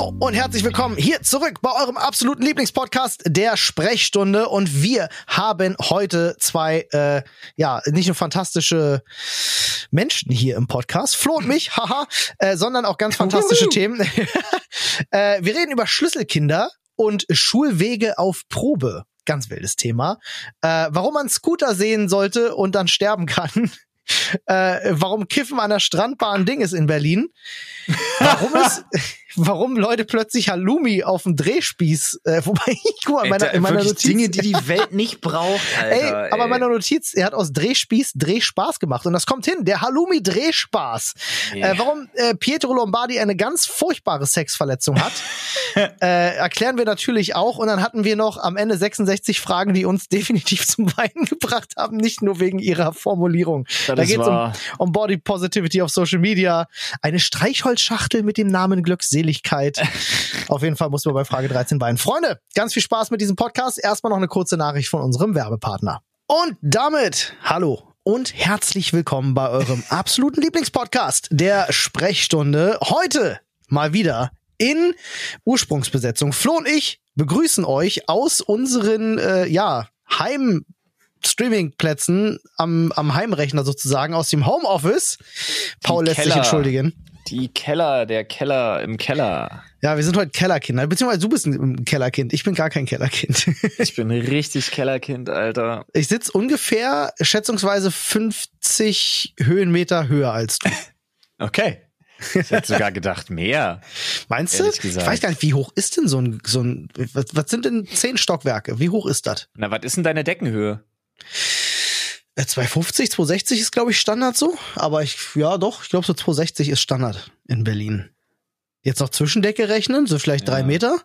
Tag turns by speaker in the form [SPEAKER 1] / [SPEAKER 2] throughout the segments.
[SPEAKER 1] Hallo und herzlich willkommen hier zurück bei eurem absoluten Lieblingspodcast der Sprechstunde und wir haben heute zwei äh, ja nicht nur fantastische Menschen hier im Podcast, Flo und mich, haha, äh, sondern auch ganz fantastische Themen. äh, wir reden über Schlüsselkinder und Schulwege auf Probe. Ganz wildes Thema. Äh, warum man Scooter sehen sollte und dann sterben kann. Äh, warum Kiffen an der Strandbahn Ding ist in Berlin. Warum es, warum Leute plötzlich Halloumi auf dem Drehspieß, äh, wobei ich guck mal, in meiner, in meiner Notiz.
[SPEAKER 2] Dinge, die die Welt nicht braucht, Alter.
[SPEAKER 1] Ey, aber meiner Notiz, er hat aus Drehspieß Drehspaß gemacht und das kommt hin, der Halloumi Drehspaß.
[SPEAKER 2] Yeah.
[SPEAKER 1] Äh, warum äh, Pietro Lombardi eine ganz furchtbare Sexverletzung hat, äh, erklären wir natürlich auch und dann hatten wir noch am Ende 66 Fragen, die uns definitiv zum Weinen gebracht haben, nicht nur wegen ihrer Formulierung.
[SPEAKER 2] Das
[SPEAKER 1] da
[SPEAKER 2] ist
[SPEAKER 1] geht es um, um Body Positivity auf Social Media, eine Streichholzschachtel mit dem Namen Glückseligkeit. Auf jeden Fall muss man bei Frage 13 weinen. Freunde, ganz viel Spaß mit diesem Podcast. Erstmal noch eine kurze Nachricht von unserem Werbepartner. Und damit, hallo und herzlich willkommen bei eurem absoluten Lieblingspodcast, der Sprechstunde. Heute mal wieder in Ursprungsbesetzung. Flo und ich begrüßen euch aus unseren, äh, ja, Heim Streamingplätzen am, am Heimrechner sozusagen aus dem Homeoffice. Paul lässt sich
[SPEAKER 2] Keller.
[SPEAKER 1] entschuldigen.
[SPEAKER 2] Die Keller, der Keller im Keller.
[SPEAKER 1] Ja, wir sind heute Kellerkinder. Beziehungsweise du bist ein Kellerkind. Ich bin gar kein Kellerkind.
[SPEAKER 2] Ich bin richtig Kellerkind, Alter.
[SPEAKER 1] Ich sitz ungefähr schätzungsweise 50 Höhenmeter höher als du.
[SPEAKER 2] Okay. Ich hätte sogar gedacht, mehr.
[SPEAKER 1] Meinst du?
[SPEAKER 2] Gesagt.
[SPEAKER 1] Ich weiß gar nicht, wie hoch ist denn so ein, so ein, was, was sind denn zehn Stockwerke? Wie hoch ist das?
[SPEAKER 2] Na, was ist denn deine Deckenhöhe?
[SPEAKER 1] Äh, 250, 260 ist, glaube ich, Standard so. Aber ich, ja doch, ich glaube so 260 ist Standard in Berlin. Jetzt noch Zwischendecke rechnen, so vielleicht drei
[SPEAKER 2] Ja.
[SPEAKER 1] Meter.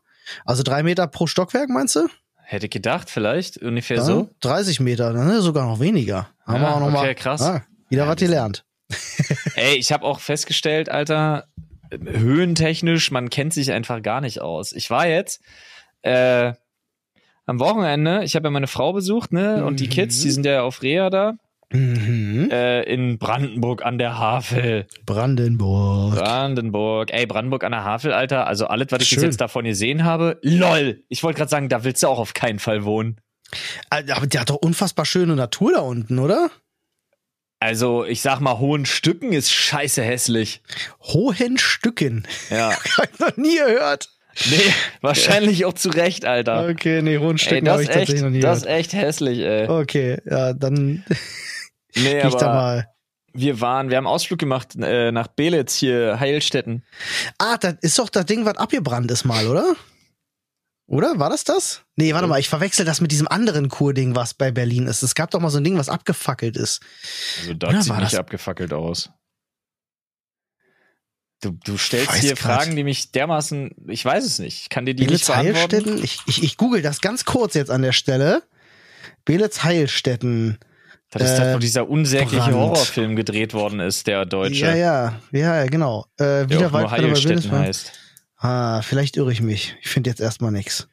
[SPEAKER 1] Also drei Meter pro Stockwerk, meinst du?
[SPEAKER 2] Hätte gedacht, vielleicht, ungefähr
[SPEAKER 1] Ja,
[SPEAKER 2] so.
[SPEAKER 1] 30 Meter, dann ist sogar noch weniger. Haben wir
[SPEAKER 2] Ja,
[SPEAKER 1] auch noch mal,
[SPEAKER 2] okay, krass.
[SPEAKER 1] Ah, wieder
[SPEAKER 2] Ja,
[SPEAKER 1] was
[SPEAKER 2] wir
[SPEAKER 1] gelernt.
[SPEAKER 2] Ey, ich habe auch festgestellt, Alter, höhentechnisch, man kennt sich einfach gar nicht aus. Ich war jetzt äh, am Wochenende, ich habe ja meine Frau besucht, ne? Und die
[SPEAKER 1] Mhm.
[SPEAKER 2] Kids, die sind ja auf Reha da,
[SPEAKER 1] Mhm.
[SPEAKER 2] äh, in Brandenburg an der Havel.
[SPEAKER 1] Brandenburg.
[SPEAKER 2] Brandenburg. Ey, Brandenburg an der Havel, Alter. Also alles, was ich bis
[SPEAKER 1] Schön.
[SPEAKER 2] jetzt davon gesehen habe. LOL. Ich wollte gerade sagen, da willst du auch auf keinen Fall wohnen.
[SPEAKER 1] Aber der hat doch unfassbar schöne Natur da unten, oder?
[SPEAKER 2] Also, ich sag mal, hohen Stücken ist scheiße hässlich.
[SPEAKER 1] Hohen Stücken.
[SPEAKER 2] Ja.
[SPEAKER 1] Hab ich noch nie gehört.
[SPEAKER 2] Nee, wahrscheinlich auch zu Recht, Alter.
[SPEAKER 1] Okay, nee, hohen
[SPEAKER 2] Ey,
[SPEAKER 1] Stücken habe ich
[SPEAKER 2] ist
[SPEAKER 1] tatsächlich
[SPEAKER 2] echt,
[SPEAKER 1] noch nie
[SPEAKER 2] das ist echt hässlich, ey.
[SPEAKER 1] Okay, ja, dann
[SPEAKER 2] Nee,
[SPEAKER 1] ich da
[SPEAKER 2] aber
[SPEAKER 1] mal.
[SPEAKER 2] wir waren, wir haben Ausflug gemacht äh, nach Belitz hier, Heilstätten.
[SPEAKER 1] Ah, das ist doch das Ding, was abgebrannt ist mal, oder? Oder? War das das? Nee, warte mal, ich verwechsel das mit diesem anderen Kurding, was bei Berlin ist. Es gab doch mal so ein Ding, was abgefackelt ist.
[SPEAKER 2] Also da sieht nicht
[SPEAKER 1] das-
[SPEAKER 2] abgefackelt aus. Du, du stellst hier
[SPEAKER 1] grad.
[SPEAKER 2] Fragen, die mich dermaßen, ich weiß es nicht. Ich kann dir die
[SPEAKER 1] Belitz
[SPEAKER 2] nicht beantworten.
[SPEAKER 1] Ich, ich, ich google das ganz kurz jetzt an der Stelle. Belitz Heilstätten.
[SPEAKER 2] Das ist das,
[SPEAKER 1] Äh,
[SPEAKER 2] wo dieser unsägliche
[SPEAKER 1] Brand.
[SPEAKER 2] Horrorfilm gedreht worden ist, der deutsche.
[SPEAKER 1] Ja, ja, ja, genau. Äh,
[SPEAKER 2] Der
[SPEAKER 1] wieder
[SPEAKER 2] auch nur
[SPEAKER 1] weit.
[SPEAKER 2] Heilstätten heißt.
[SPEAKER 1] Ah, vielleicht irre ich mich. Ich finde jetzt erstmal nichts.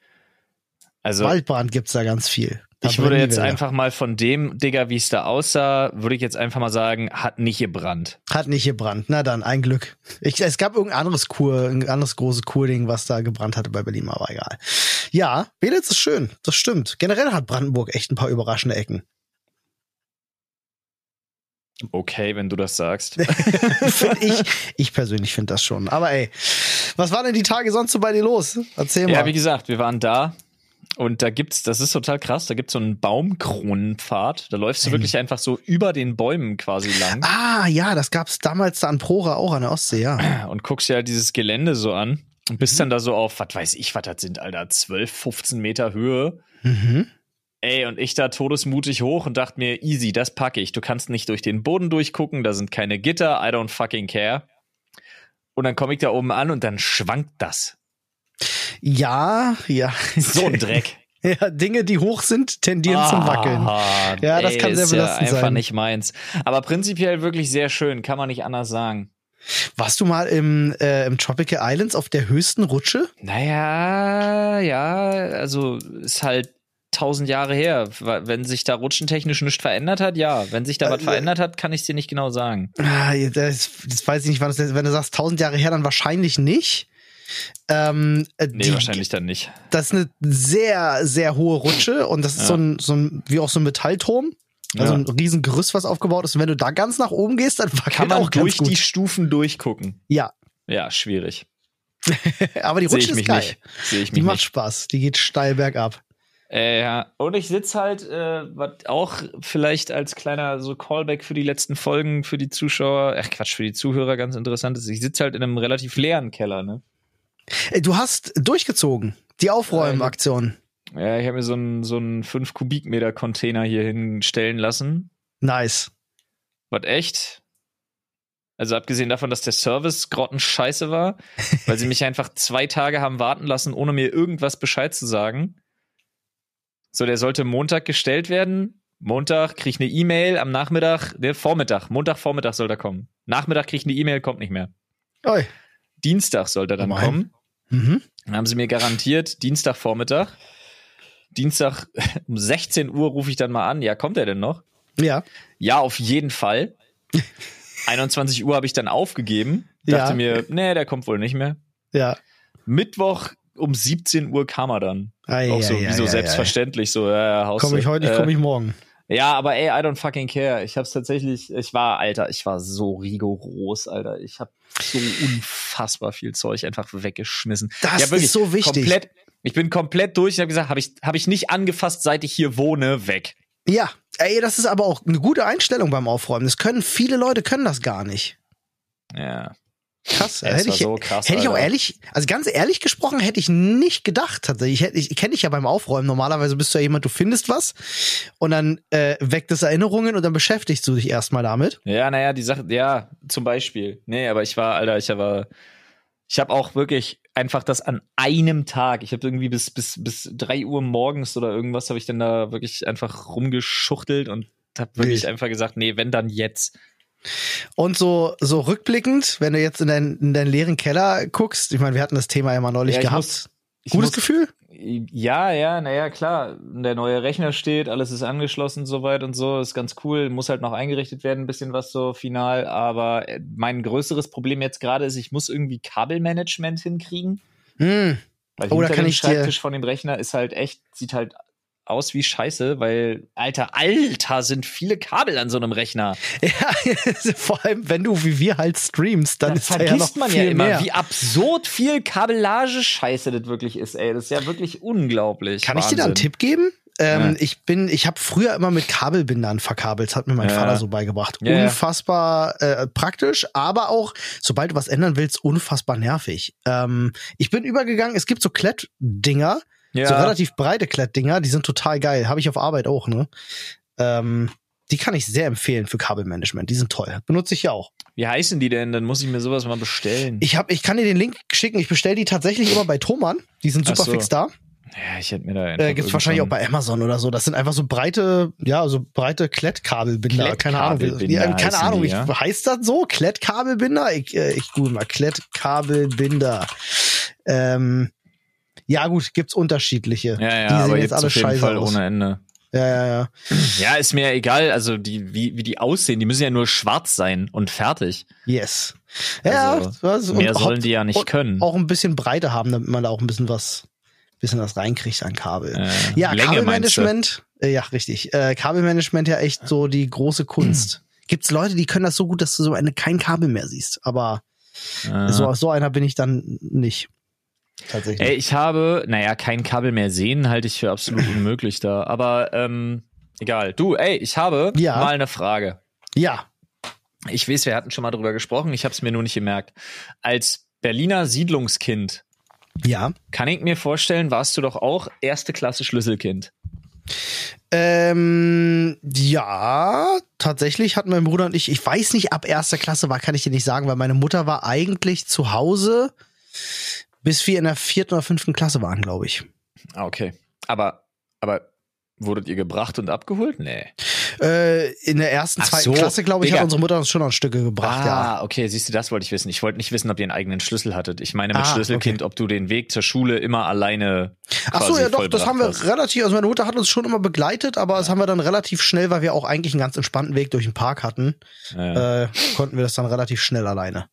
[SPEAKER 2] Also
[SPEAKER 1] Waldbrand gibt's da ganz viel.
[SPEAKER 2] Ich würde jetzt
[SPEAKER 1] Wälder.
[SPEAKER 2] einfach mal von dem, Digga, wie es da aussah, würde ich jetzt einfach mal sagen, hat nicht gebrannt.
[SPEAKER 1] Hat nicht gebrannt. Na dann, ein Glück. Ich, es gab irgendein anderes Kur, ein anderes großes Kurding, was da gebrannt hatte bei Berlin, aber egal. Ja, Belitz ist schön. Das stimmt. Generell hat Brandenburg echt ein paar überraschende Ecken.
[SPEAKER 2] Okay, wenn du das sagst.
[SPEAKER 1] Ich, ich persönlich finde das schon. Aber ey, was war denn die Tage sonst so bei dir los? Erzähl mal.
[SPEAKER 2] ja, wie gesagt, wir waren da und da gibt's, das ist total krass, da gibt's so einen Baumkronenpfad. Da läufst du
[SPEAKER 1] Ein-
[SPEAKER 2] wirklich einfach so über den Bäumen quasi lang
[SPEAKER 1] ah, ja, das gab's damals da an Prora auch an der Ostsee, ja.
[SPEAKER 2] und guckst ja dieses Gelände so an und
[SPEAKER 1] Mhm.
[SPEAKER 2] bist dann da so auf, was weiß ich, was das sind, Alter, 12, 15 Meter Höhe.
[SPEAKER 1] Mhm.
[SPEAKER 2] Ey, und ich da todesmutig hoch und dachte mir, easy, das packe ich. Du kannst nicht durch den Boden durchgucken, da sind keine Gitter, I don't fucking care. Und dann komme ich da oben an und dann schwankt das.
[SPEAKER 1] Ja, ja.
[SPEAKER 2] So ein Dreck.
[SPEAKER 1] Ja, Dinge, die hoch sind, tendieren zum Wackeln.
[SPEAKER 2] Ah,
[SPEAKER 1] Ja, das kann sehr belastend
[SPEAKER 2] ja einfach
[SPEAKER 1] sein.
[SPEAKER 2] nicht meins. Aber prinzipiell wirklich sehr schön, kann man nicht anders sagen.
[SPEAKER 1] Warst du mal im, äh, im Tropical Islands auf der höchsten Rutsche?
[SPEAKER 2] Naja, ja, also ist halt tausend Jahre her. Wenn sich da rutschentechnisch nichts verändert hat, ja. Wenn sich da was
[SPEAKER 1] Äh,
[SPEAKER 2] verändert hat, kann ich dir nicht genau sagen.
[SPEAKER 1] Ah, das, das weiß ich nicht, wann das, wenn du sagst tausend Jahre her, dann wahrscheinlich nicht. Ähm, äh,
[SPEAKER 2] Nee,
[SPEAKER 1] die,
[SPEAKER 2] wahrscheinlich dann nicht.
[SPEAKER 1] Das ist eine sehr, sehr hohe Rutsche und das ist
[SPEAKER 2] Ja.
[SPEAKER 1] so, ein, so ein, wie auch so ein Metallturm. Also
[SPEAKER 2] Ja.
[SPEAKER 1] ein riesen Gerüst, was aufgebaut ist. Und wenn du da ganz nach oben gehst, dann
[SPEAKER 2] Kann man
[SPEAKER 1] auch
[SPEAKER 2] durch
[SPEAKER 1] gut.
[SPEAKER 2] die Stufen durchgucken.
[SPEAKER 1] ja,
[SPEAKER 2] Ja, schwierig.
[SPEAKER 1] aber die Rutsche
[SPEAKER 2] ich
[SPEAKER 1] ist geil. Die macht
[SPEAKER 2] nicht.
[SPEAKER 1] Spaß. Die geht steil bergab.
[SPEAKER 2] Äh, ja. Und ich sitz halt, äh, was auch vielleicht als kleiner so Callback für die letzten Folgen für die Zuschauer, ach Quatsch, für die Zuhörer ganz interessant ist. Ich sitze halt in einem relativ leeren Keller, ne?
[SPEAKER 1] Äh, Du hast durchgezogen. Die Aufräumaktion.
[SPEAKER 2] Ja, ich habe mir so einen so einen 5 Kubikmeter Container hier hinstellen lassen.
[SPEAKER 1] Nice.
[SPEAKER 2] Was echt? Also abgesehen davon, dass der Service grottenscheiße war, weil sie mich einfach zwei Tage haben warten lassen, ohne mir irgendwas Bescheid zu sagen. So, der sollte Montag gestellt werden. Montag krieg ich eine E-Mail, am Nachmittag, ne, Vormittag, Montag Vormittag soll er kommen. Nachmittag krieg ich eine E-Mail, kommt nicht mehr.
[SPEAKER 1] Oi.
[SPEAKER 2] Dienstag sollte er dann
[SPEAKER 1] Immerhin.
[SPEAKER 2] kommen.
[SPEAKER 1] Mhm.
[SPEAKER 2] Dann haben sie mir garantiert, Dienstag Vormittag. Dienstag um 16 Uhr rufe ich dann mal an. Ja, kommt er denn noch?
[SPEAKER 1] Ja.
[SPEAKER 2] Ja, auf jeden Fall. 21 Uhr habe ich dann aufgegeben. Dachte
[SPEAKER 1] Ja.
[SPEAKER 2] mir, nee, der kommt wohl nicht mehr.
[SPEAKER 1] Ja.
[SPEAKER 2] Mittwoch um 17 Uhr kam er dann.
[SPEAKER 1] Ei,
[SPEAKER 2] Auch so,
[SPEAKER 1] ei,
[SPEAKER 2] wie
[SPEAKER 1] ei,
[SPEAKER 2] so selbstverständlich, so, ja, Haus.
[SPEAKER 1] Komme ich heute
[SPEAKER 2] äh,
[SPEAKER 1] komme ich morgen.
[SPEAKER 2] Ja, aber ey, I don't fucking care. Ich hab's tatsächlich, ich war, Alter, ich war so rigoros, Alter. Ich hab so unfassbar viel Zeug einfach weggeschmissen.
[SPEAKER 1] Das
[SPEAKER 2] ja,
[SPEAKER 1] ist so wichtig.
[SPEAKER 2] Komplett, ich bin komplett durch und habe gesagt, habe ich, hab ich nicht angefasst, seit ich hier wohne, weg.
[SPEAKER 1] Ja. Ey, das ist aber auch eine gute Einstellung beim Aufräumen. Das können viele Leute können das gar nicht.
[SPEAKER 2] Ja.
[SPEAKER 1] Krass.
[SPEAKER 2] Es
[SPEAKER 1] hätte ich,
[SPEAKER 2] so krass,
[SPEAKER 1] hätte ich auch ehrlich, also ganz ehrlich gesprochen, hätte ich nicht gedacht. Tatsächlich. Ich, hätte- ich kenne dich ja beim Aufräumen. Normalerweise bist du ja jemand, du findest was und dann äh, weckt es Erinnerungen und dann beschäftigst du dich erstmal damit.
[SPEAKER 2] Ja, naja, die Sache, ja, zum Beispiel. Nee, aber ich war, Alter, ich war, ich habe auch wirklich einfach das an einem Tag, ich habe irgendwie bis, bis, bis drei Uhr morgens oder irgendwas, habe ich dann da wirklich einfach rumgeschuchtelt und habe wirklich
[SPEAKER 1] Wild.
[SPEAKER 2] einfach gesagt, nee, wenn dann jetzt.
[SPEAKER 1] Und so, so rückblickend, wenn du jetzt in, dein, in deinen leeren Keller guckst, ich meine, wir hatten das Thema ja mal neulich
[SPEAKER 2] Ja,
[SPEAKER 1] gehabt.
[SPEAKER 2] muss-
[SPEAKER 1] Gutes
[SPEAKER 2] muss,
[SPEAKER 1] Gefühl?
[SPEAKER 2] Ja, ja, naja, klar. Der neue Rechner steht, alles ist angeschlossen soweit und so, ist ganz cool. Muss halt noch eingerichtet werden, ein bisschen was so final. Aber äh, mein größeres Problem jetzt gerade ist, ich muss irgendwie Kabelmanagement hinkriegen.
[SPEAKER 1] Hm.
[SPEAKER 2] Weil
[SPEAKER 1] Oh, da kann ich dir-
[SPEAKER 2] Schreibtisch von dem Rechner ist halt echt, sieht halt aus wie Scheiße, weil, Alter, Alter, sind viele Kabel an so einem Rechner.
[SPEAKER 1] Ja, vor allem, wenn du wie wir halt streamst, dann
[SPEAKER 2] Da
[SPEAKER 1] ist da ja noch
[SPEAKER 2] vergisst man
[SPEAKER 1] viel
[SPEAKER 2] ja immer,
[SPEAKER 1] mehr.
[SPEAKER 2] wie absurd viel Kabellage-Scheiße das wirklich ist, ey. Das ist ja wirklich unglaublich.
[SPEAKER 1] Kann ich dir da einen
[SPEAKER 2] Wahnsinn.
[SPEAKER 1] Tipp geben? Ähm,
[SPEAKER 2] Ja.
[SPEAKER 1] Ich bin, ich habe früher immer mit Kabelbindern verkabelt, hat mir mein
[SPEAKER 2] Ja.
[SPEAKER 1] Vater so beigebracht.
[SPEAKER 2] Ja.
[SPEAKER 1] unfassbar äh, praktisch, aber auch, sobald du was ändern willst, unfassbar nervig. Ähm, ich bin übergegangen, es gibt so Klettdinger,
[SPEAKER 2] Ja.
[SPEAKER 1] so relativ breite Klettdinger, die sind total geil. Habe ich auf Arbeit auch, ne? Ähm, die kann ich sehr empfehlen für Kabelmanagement. Die sind toll. Benutze ich ja auch.
[SPEAKER 2] Wie heißen die denn? Dann muss ich mir sowas mal bestellen.
[SPEAKER 1] Ich, hab, ich kann dir den Link schicken. Ich bestelle die tatsächlich immer bei Thomann. Die sind super
[SPEAKER 2] so.
[SPEAKER 1] fix da.
[SPEAKER 2] ja, ich hätte mir da
[SPEAKER 1] Äh, gibt's wahrscheinlich auch bei Amazon oder so. Das sind einfach so breite, ja, so breite Klettkabelbinder. Keine Ahnung.
[SPEAKER 2] Klettkabelbinder
[SPEAKER 1] keine Ahnung.
[SPEAKER 2] die,
[SPEAKER 1] ich,
[SPEAKER 2] ja?
[SPEAKER 1] Heißt das so? Klettkabelbinder? Ich, äh, ich google mal. Klettkabelbinder. Ähm, ja, gut, gibt's unterschiedliche.
[SPEAKER 2] Ja, ja,
[SPEAKER 1] die sehen
[SPEAKER 2] aber
[SPEAKER 1] jetzt
[SPEAKER 2] jetzt
[SPEAKER 1] alle
[SPEAKER 2] auf jeden
[SPEAKER 1] scheiße
[SPEAKER 2] Fall
[SPEAKER 1] aus.
[SPEAKER 2] ohne Ende.
[SPEAKER 1] Ja, ja, ja.
[SPEAKER 2] Ja, ist mir egal, also die, wie, wie die aussehen, die müssen ja nur schwarz sein und fertig.
[SPEAKER 1] Yes. Ja,
[SPEAKER 2] Also,
[SPEAKER 1] was- und
[SPEAKER 2] Mehr sollen die ja nicht können.
[SPEAKER 1] Auch ein bisschen Breite haben, damit man da auch ein bisschen was, bisschen was reinkriegt an Kabel.
[SPEAKER 2] Äh,
[SPEAKER 1] Ja,
[SPEAKER 2] Länge?
[SPEAKER 1] Kabelmanagement, äh, ja, richtig. Äh, Kabelmanagement ja echt so die große Kunst. Gibt's Leute, die können das so gut, dass du so eine, kein Kabel mehr siehst. Aber
[SPEAKER 2] Äh,
[SPEAKER 1] so, so einer bin ich dann nicht. Tatsächlich.
[SPEAKER 2] Ey, ich habe, naja, kein Kabel mehr sehen, halte ich für absolut unmöglich da. Aber ähm, egal. Du, ey, ich habe
[SPEAKER 1] Ja.
[SPEAKER 2] mal eine Frage.
[SPEAKER 1] Ja.
[SPEAKER 2] Ich weiß, wir hatten schon mal drüber gesprochen, ich habe es mir nur nicht gemerkt. Als Berliner Siedlungskind
[SPEAKER 1] Ja.
[SPEAKER 2] kann ich mir vorstellen, warst du doch auch erste Klasse Schlüsselkind.
[SPEAKER 1] Ähm, ja, tatsächlich hatten mein Bruder und ich, ich weiß nicht, ab erster Klasse war, kann ich dir nicht sagen, weil meine Mutter war eigentlich zu Hause, bis wir in der vierten oder fünften Klasse waren, glaube ich.
[SPEAKER 2] Ah, okay. Aber, aber wurdet ihr gebracht und abgeholt? Nee.
[SPEAKER 1] Äh, in der ersten,
[SPEAKER 2] Ach
[SPEAKER 1] zweiten
[SPEAKER 2] so,
[SPEAKER 1] Klasse, glaube ich,
[SPEAKER 2] Digga.
[SPEAKER 1] hat unsere Mutter uns schon noch Stücke gebracht, ja.
[SPEAKER 2] ah, okay, siehst du, das wollte ich wissen. Ich wollte nicht wissen, ob ihr einen eigenen Schlüssel hattet. Ich meine mit
[SPEAKER 1] Ah,
[SPEAKER 2] Schlüsselkind, ob du den Weg zur Schule immer alleine
[SPEAKER 1] Ach so, ja doch, das haben wir
[SPEAKER 2] hast.
[SPEAKER 1] relativ, also meine Mutter hat uns schon immer begleitet, aber das haben wir dann relativ schnell, weil wir auch eigentlich einen ganz entspannten Weg durch den Park hatten,
[SPEAKER 2] Ja.
[SPEAKER 1] äh, konnten wir das dann relativ schnell alleine.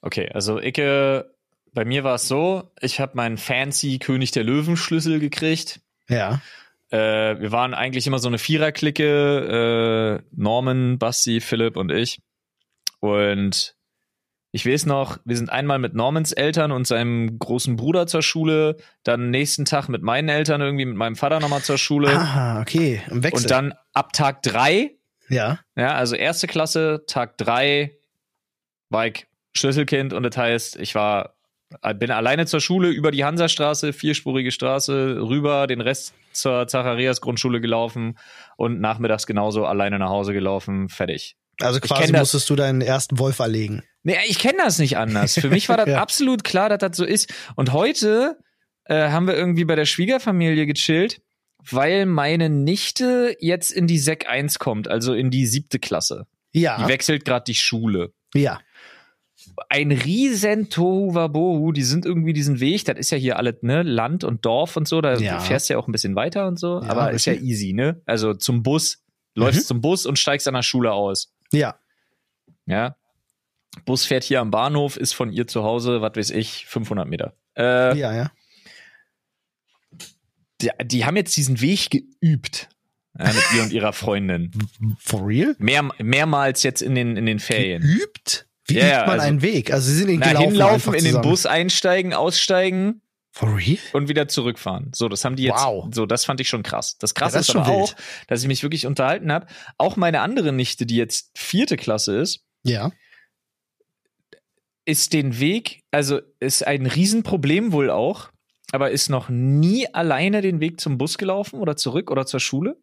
[SPEAKER 2] Okay, also Icke bei mir war es so, ich habe meinen fancy König der Löwen Schlüssel gekriegt.
[SPEAKER 1] Ja.
[SPEAKER 2] Äh, wir waren eigentlich immer so eine Viererklicke, äh, Norman, Basti, Philipp und ich. Und ich weiß noch, wir sind einmal mit Normans Eltern und seinem großen Bruder zur Schule, dann nächsten Tag mit meinen Eltern irgendwie mit meinem Vater nochmal zur Schule.
[SPEAKER 1] Ah, okay. Im Wechsel.
[SPEAKER 2] Und dann ab Tag drei,
[SPEAKER 1] ja.
[SPEAKER 2] ja, also erste Klasse, Tag drei, war ich Schlüsselkind und das heißt, ich war, bin alleine zur Schule über die Hansastraße, vierspurige Straße, rüber, den Rest zur Zacharias Grundschule gelaufen und nachmittags genauso alleine nach Hause gelaufen, fertig.
[SPEAKER 1] Also quasi
[SPEAKER 2] das-
[SPEAKER 1] musstest du deinen ersten Wolf erlegen.
[SPEAKER 2] Nee, ich kenne das nicht anders. Für mich war das
[SPEAKER 1] Ja.
[SPEAKER 2] absolut klar, dass das so ist. Und heute äh, haben wir irgendwie bei der Schwiegerfamilie gechillt, weil meine Nichte jetzt in die Sek 1 kommt, also in die siebte Klasse.
[SPEAKER 1] Ja.
[SPEAKER 2] Die wechselt gerade die Schule.
[SPEAKER 1] Ja.
[SPEAKER 2] Ein riesen Tohuwabohu, die sind irgendwie diesen Weg, das ist ja hier alles, ne, Land und Dorf und so, da
[SPEAKER 1] Ja.
[SPEAKER 2] fährst du ja auch ein bisschen weiter und so,
[SPEAKER 1] Ja,
[SPEAKER 2] aber ist ja easy, ne? Also zum Bus, läufst zum Bus und steigst an der Schule aus.
[SPEAKER 1] Ja.
[SPEAKER 2] Ja. Bus fährt hier am Bahnhof, ist von ihr zu Hause, was weiß ich, 500 Meter. Äh,
[SPEAKER 1] Ja, ja.
[SPEAKER 2] die, die haben jetzt diesen Weg geübt. Ja, mit ihr und ihrer Freundin.
[SPEAKER 1] For real?
[SPEAKER 2] Mehr, mehrmals jetzt in den, in den Ferien.
[SPEAKER 1] Übt? Wie
[SPEAKER 2] ja,
[SPEAKER 1] übt man
[SPEAKER 2] also-
[SPEAKER 1] einen Weg? Also sie sind ihn
[SPEAKER 2] Na,
[SPEAKER 1] gelaufen
[SPEAKER 2] hinlaufen, in den. Bus einsteigen, aussteigen
[SPEAKER 1] For real?
[SPEAKER 2] und wieder zurückfahren. So, das haben die jetzt.
[SPEAKER 1] Wow.
[SPEAKER 2] So, das fand ich schon krass. Das krasse
[SPEAKER 1] Ja, das
[SPEAKER 2] ist
[SPEAKER 1] ist
[SPEAKER 2] aber
[SPEAKER 1] schon
[SPEAKER 2] auch, dass ich mich wirklich unterhalten habe. Auch meine andere Nichte, die jetzt vierte Klasse ist,
[SPEAKER 1] Ja.
[SPEAKER 2] ist den Weg, also ist ein Riesenproblem wohl auch, aber ist noch nie alleine den Weg zum Bus gelaufen oder zurück oder zur Schule.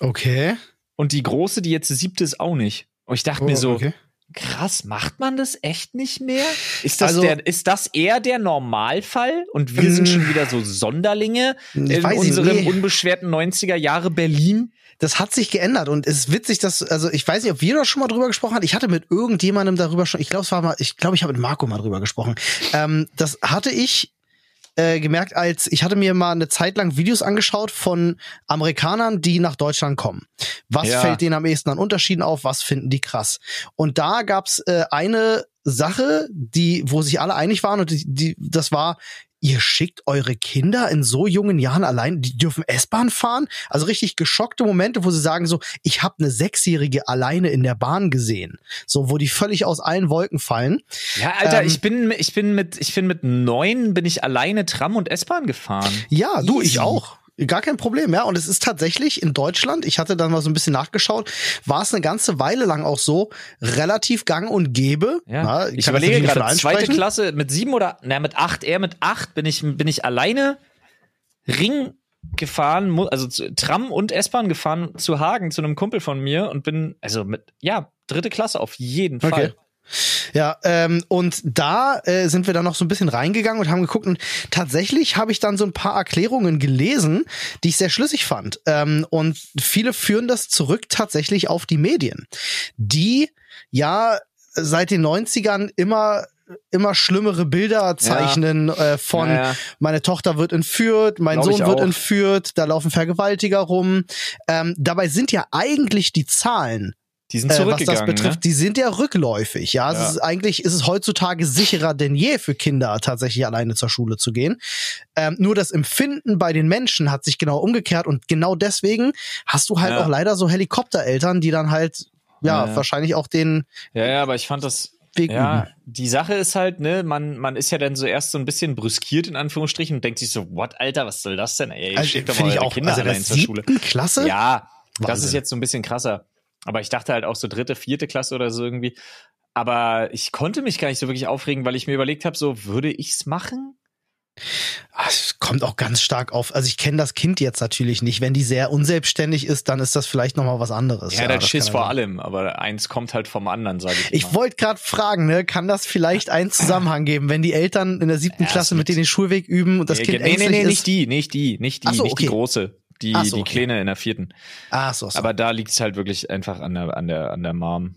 [SPEAKER 1] Okay.
[SPEAKER 2] Und die große, die jetzt siebte ist, auch nicht. Und ich dachte
[SPEAKER 1] Oh,
[SPEAKER 2] mir so,
[SPEAKER 1] okay.
[SPEAKER 2] Krass, macht man das echt nicht mehr? Ist das,
[SPEAKER 1] Also-
[SPEAKER 2] der, ist das eher der Normalfall? Und wir sind
[SPEAKER 1] Mm.
[SPEAKER 2] schon wieder so Sonderlinge in unserem
[SPEAKER 1] nee.
[SPEAKER 2] unbeschwerten 90er Jahre Berlin?
[SPEAKER 1] Das hat sich geändert und es ist witzig, dass, also ich weiß nicht, ob wir da schon mal drüber gesprochen haben. Ich hatte mit irgendjemandem darüber schon, ich glaube, es war mal, ich glaube, ich habe mit Marco mal drüber gesprochen. Ähm, das hatte ich äh, gemerkt, als ich hatte mir mal eine Zeit lang Videos angeschaut von Amerikanern, die nach Deutschland kommen. Was
[SPEAKER 2] Ja.
[SPEAKER 1] fällt denen am ehesten an Unterschieden auf? Was finden die krass? Und da gab's äh, eine Sache, die, wo sich alle einig waren und die, die, das war, ihr schickt eure Kinder in so jungen Jahren allein, die dürfen S-Bahn fahren? Also richtig geschockte Momente, wo sie sagen so, ich habe eine Sechsjährige alleine in der Bahn gesehen. So, wo die völlig aus allen Wolken fallen.
[SPEAKER 2] Ja, Alter,
[SPEAKER 1] Ähm,
[SPEAKER 2] ich bin, ich bin mit, ich bin mit neun, bin ich alleine Tram und S-Bahn gefahren.
[SPEAKER 1] Ja, du,
[SPEAKER 2] Easy.
[SPEAKER 1] ich auch. Gar kein Problem, ja. Und es ist tatsächlich in Deutschland, ich hatte dann mal so ein bisschen nachgeschaut, war es eine ganze Weile lang auch so, relativ gang und gäbe.
[SPEAKER 2] Ja,
[SPEAKER 1] ich
[SPEAKER 2] ich
[SPEAKER 1] das
[SPEAKER 2] überlege gerade, zweite. Klasse mit sieben oder, na, mit acht, eher mit acht bin ich, bin ich alleine Ring gefahren, also Tram und S-Bahn gefahren zu Hagen, zu einem Kumpel von mir und bin, also mit, ja, dritte Klasse auf jeden
[SPEAKER 1] Okay.
[SPEAKER 2] Fall.
[SPEAKER 1] Ja, ähm, und da äh, sind wir dann noch so ein bisschen reingegangen und haben geguckt und tatsächlich habe ich dann so ein paar Erklärungen gelesen, die ich sehr schlüssig fand. Ähm, und viele führen das zurück tatsächlich auf die Medien, die ja seit den 90ern immer immer schlimmere Bilder zeichnen äh, von
[SPEAKER 2] Ja, ja.
[SPEAKER 1] meine Tochter wird entführt, mein
[SPEAKER 2] Glaub
[SPEAKER 1] Sohn wird entführt, da laufen Vergewaltiger rum. Ähm, dabei sind ja eigentlich die Zahlen
[SPEAKER 2] Die sind
[SPEAKER 1] äh, was
[SPEAKER 2] zurückgegangen.
[SPEAKER 1] das betrifft,
[SPEAKER 2] ne?
[SPEAKER 1] die sind ja rückläufig. Ja,
[SPEAKER 2] Ja.
[SPEAKER 1] Es ist, eigentlich ist es heutzutage sicherer denn je für Kinder tatsächlich alleine zur Schule zu gehen. Ähm, nur das Empfinden bei den Menschen hat sich genau umgekehrt und genau deswegen hast du halt
[SPEAKER 2] Ja.
[SPEAKER 1] auch leider so Helikoptereltern, die dann halt ja,
[SPEAKER 2] Ja, ja.
[SPEAKER 1] wahrscheinlich auch den
[SPEAKER 2] Ja, ja, aber ich fand das,
[SPEAKER 1] Weg
[SPEAKER 2] ja,
[SPEAKER 1] üben.
[SPEAKER 2] die Sache ist halt, ne, man, man ist ja dann so erst so ein bisschen brüskiert in Anführungsstrichen und denkt sich so, what, Alter, was soll das denn, ey?
[SPEAKER 1] Also,
[SPEAKER 2] Schickt doch
[SPEAKER 1] finde
[SPEAKER 2] mal
[SPEAKER 1] ich auch,
[SPEAKER 2] Kinder
[SPEAKER 1] also
[SPEAKER 2] allein zur Schule.
[SPEAKER 1] Klasse?
[SPEAKER 2] Ja, das
[SPEAKER 1] Wahnsinn.
[SPEAKER 2] ist jetzt so ein bisschen krasser. Aber ich dachte halt auch so dritte, vierte Klasse oder so irgendwie. Aber ich konnte mich gar nicht so wirklich aufregen, weil ich mir überlegt habe, so würde ich's machen?
[SPEAKER 1] Ah, Es kommt auch ganz stark auf. Also ich kenne das Kind jetzt natürlich nicht. Wenn die sehr unselbstständig ist, dann ist das vielleicht noch mal was anderes.
[SPEAKER 2] Ja, das
[SPEAKER 1] das
[SPEAKER 2] Schiss vor
[SPEAKER 1] sein.
[SPEAKER 2] allem, aber eins kommt halt vom anderen, sage ich.
[SPEAKER 1] Ich wollte gerade fragen, ne, kann das vielleicht einen Zusammenhang geben, wenn die Eltern in der siebten
[SPEAKER 2] Ja,
[SPEAKER 1] Klasse
[SPEAKER 2] es
[SPEAKER 1] mit denen den Schulweg üben und das
[SPEAKER 2] nee,
[SPEAKER 1] Kind
[SPEAKER 2] nee, nee,
[SPEAKER 1] ängstlich
[SPEAKER 2] nee,
[SPEAKER 1] ist?
[SPEAKER 2] nicht die, nicht die, nicht die,
[SPEAKER 1] so,
[SPEAKER 2] nicht die
[SPEAKER 1] okay.
[SPEAKER 2] große, die,
[SPEAKER 1] Ach so,
[SPEAKER 2] die
[SPEAKER 1] okay.
[SPEAKER 2] Kleine in der vierten.
[SPEAKER 1] Ah, so, so.
[SPEAKER 2] Aber da liegt es halt wirklich einfach an der, an der, an der Mom.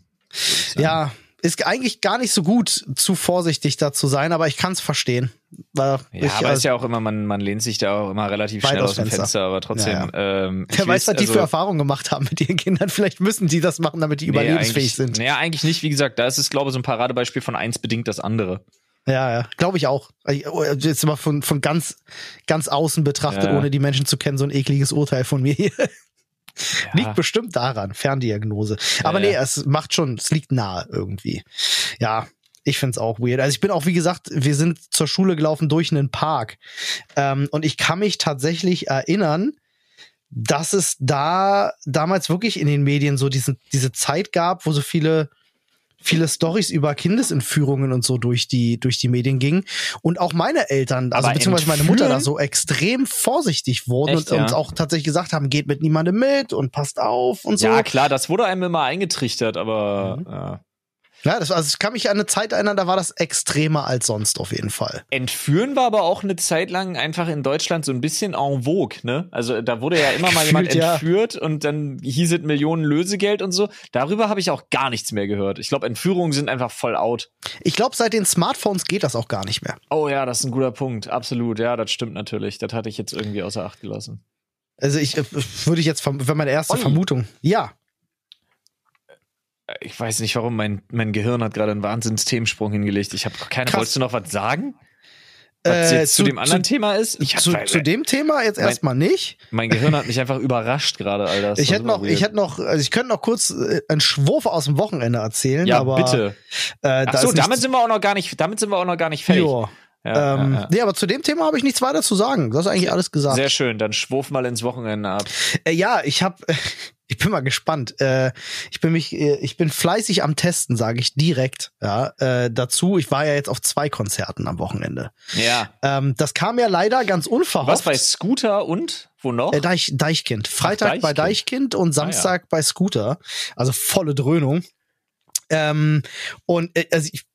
[SPEAKER 1] ja, ist eigentlich gar nicht so gut, zu vorsichtig da zu sein, aber ich kann es verstehen. Weil
[SPEAKER 2] Ja,
[SPEAKER 1] ich,
[SPEAKER 2] aber
[SPEAKER 1] also,
[SPEAKER 2] ist ja auch immer, man, man lehnt sich da auch immer relativ schnell
[SPEAKER 1] aus
[SPEAKER 2] dem
[SPEAKER 1] Fenster.
[SPEAKER 2] Fenster, aber trotzdem.
[SPEAKER 1] Ja,
[SPEAKER 2] Ähm, ich
[SPEAKER 1] wer weiß, was die
[SPEAKER 2] also-
[SPEAKER 1] für Erfahrungen gemacht haben mit ihren Kindern. Vielleicht müssen die das machen, damit die
[SPEAKER 2] Nee,
[SPEAKER 1] überlebensfähig sind.
[SPEAKER 2] Naja, eigentlich nicht. Wie gesagt, da ist es, glaube ich, so ein Paradebeispiel von eins bedingt das andere.
[SPEAKER 1] Ja, ja, glaube ich auch. Oh, jetzt mal von, von ganz, ganz außen betrachtet, ja. ohne die Menschen zu kennen, so ein ekliges Urteil von mir hier. Ja. Liegt bestimmt daran, Ferndiagnose. Aber ja, nee, es macht schon, es liegt nahe irgendwie. Ja, ich find's auch weird. Also ich bin auch, wie gesagt, wir sind zur Schule gelaufen durch einen Park. Ähm, und ich kann mich tatsächlich erinnern, dass es da damals wirklich in den Medien so diesen, diese Zeit gab, wo so viele viele Stories über Kindesentführungen und so durch die durch die Medien gingen und auch meine Eltern, also Aber beziehungsweise meine Mutter da so extrem vorsichtig wurden Echt, und, ja? und, auch tatsächlich gesagt haben, geht mit niemandem mit und passt auf und so.
[SPEAKER 2] Ja klar, das wurde einem immer eingetrichtert, aber mhm. ja.
[SPEAKER 1] Ja, das, also ich kann mich an eine Zeit erinnern, da war das extremer als sonst auf jeden Fall.
[SPEAKER 2] Entführen war aber auch eine Zeit lang einfach in Deutschland so ein bisschen en vogue, ne? Also da wurde ja immer mal jemand entführt ja. und dann hieß es Millionen Lösegeld und so. Darüber habe ich auch gar nichts mehr gehört. Ich glaube, Entführungen sind einfach voll out.
[SPEAKER 1] Ich glaube, seit den Smartphones geht das auch gar nicht mehr.
[SPEAKER 2] Oh ja, das ist ein guter Punkt. Absolut. Ja, das stimmt natürlich. Das hatte ich jetzt irgendwie außer Acht gelassen.
[SPEAKER 1] Also ich äh, würde ich jetzt, wäre meine erste Olli. Vermutung. Ja
[SPEAKER 2] ich weiß nicht warum, mein, mein Gehirn hat gerade einen Wahnsinns-Themensprung hingelegt. Ich habe keine. Krass. Wolltest du noch was sagen? Was äh, jetzt zu, zu, dem anderen zu, Thema ist?
[SPEAKER 1] Ich zu, zu dem Thema jetzt erstmal nicht.
[SPEAKER 2] Mein Gehirn hat mich einfach überrascht gerade, Alter.
[SPEAKER 1] Ich hätte noch, weird. ich hätte noch, also ich könnte noch kurz äh, einen Schwurf aus dem Wochenende erzählen. Ja, aber,
[SPEAKER 2] bitte. Äh, Ach so, damit sind wir auch noch gar nicht, damit sind wir auch noch gar nicht fertig. Jo.
[SPEAKER 1] Ja, ähm, ja, ja. Nee, aber zu dem Thema habe ich nichts weiter zu sagen. Du hast eigentlich alles gesagt.
[SPEAKER 2] Sehr schön, dann schwurf mal ins Wochenende ab.
[SPEAKER 1] Äh, ja, ich habe ich bin mal gespannt. Äh, ich bin mich, äh, ich bin fleißig am Testen, sage ich direkt. Ja, äh, dazu. Ich war ja jetzt auf zwei Konzerten am Wochenende.
[SPEAKER 2] Ja.
[SPEAKER 1] Ähm, das kam ja leider ganz unverhofft.
[SPEAKER 2] Was bei Scooter und wo noch?
[SPEAKER 1] Äh, Deich, Deichkind. Freitag Ach, Deichkind. bei Deichkind und Samstag ah, ja. bei Scooter. Also volle Dröhnung. Ähm, und äh, also ich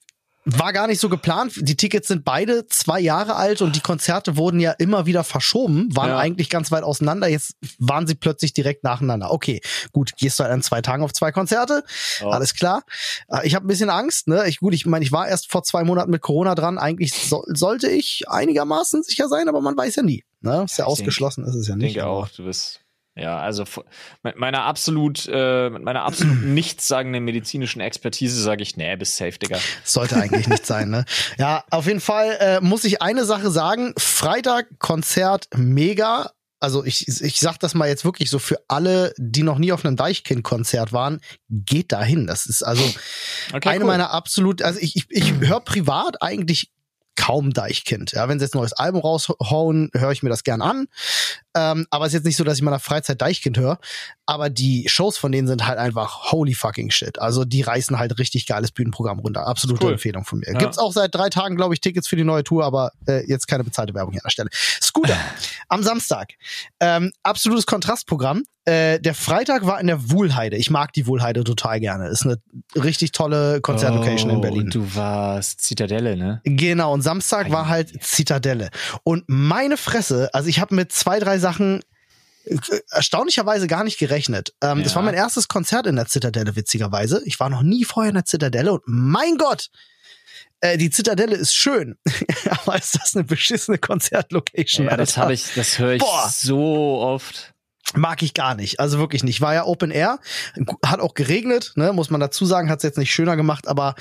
[SPEAKER 1] war gar nicht so geplant. Die Tickets sind beide zwei Jahre alt und die Konzerte wurden ja immer wieder verschoben, waren ja. eigentlich ganz weit auseinander. Jetzt waren sie plötzlich direkt nacheinander. Okay, gut, gehst du halt an zwei Tagen auf zwei Konzerte, oh. alles klar. Äh, ich habe ein bisschen Angst. Ne? Ich, gut, ich meine, ich war erst vor zwei Monaten mit Corona dran. Eigentlich so, sollte ich einigermaßen sicher sein, aber man weiß ja nie. Ne? Ist ja, ja ausgeschlossen, denk, ist es ja nicht. Ich
[SPEAKER 2] denke auch, du bist ja, also mit meiner absolut, äh, mit meiner absolut nichtssagenden medizinischen Expertise sage ich, nee, bis safe, Digga.
[SPEAKER 1] Sollte eigentlich nicht sein, ne? Ja, auf jeden Fall äh, muss ich eine Sache sagen. Freitag Konzert mega. Also ich, ich sag das mal jetzt wirklich so für alle, die noch nie auf einem Deichkind-Konzert waren, geht dahin. Das ist also okay, eine cool. meiner absolut, also ich, ich, ich höre privat eigentlich kaum Deichkind. Ja, wenn sie jetzt ein neues Album raushauen, höre ich mir das gern an. Ähm, aber es ist jetzt nicht so, dass ich meiner Freizeit Deichkind höre. Aber die Shows von denen sind halt einfach holy fucking shit. Also die reißen halt richtig geiles Bühnenprogramm runter. Absolute cool. Empfehlung von mir. Ja. Gibt's auch seit drei Tagen, glaube ich, Tickets für die neue Tour, aber äh, jetzt keine bezahlte Werbung hier an der Stelle. Scooter am Samstag. Ähm, absolutes Kontrastprogramm. Äh, der Freitag war in der Wuhlheide. Ich mag die Wuhlheide total gerne. Ist eine richtig tolle Konzertlocation oh, in Berlin.
[SPEAKER 2] Du warst Zitadelle, ne?
[SPEAKER 1] Genau. Und Samstag war halt Zitadelle. Und meine Fresse, also ich habe mit zwei, drei Sachen äh, erstaunlicherweise gar nicht gerechnet. Ähm, ja. Das war mein erstes Konzert in der Zitadelle, witzigerweise. Ich war noch nie vorher in der Zitadelle und mein Gott, äh, die Zitadelle ist schön, aber ist das eine beschissene Konzertlocation?
[SPEAKER 2] Ja, das habe ich, das höre ich Boah. so oft.
[SPEAKER 1] Mag ich gar nicht. Also wirklich nicht. War ja Open Air, hat auch geregnet, ne, muss man dazu sagen, hat es jetzt nicht schöner gemacht, aber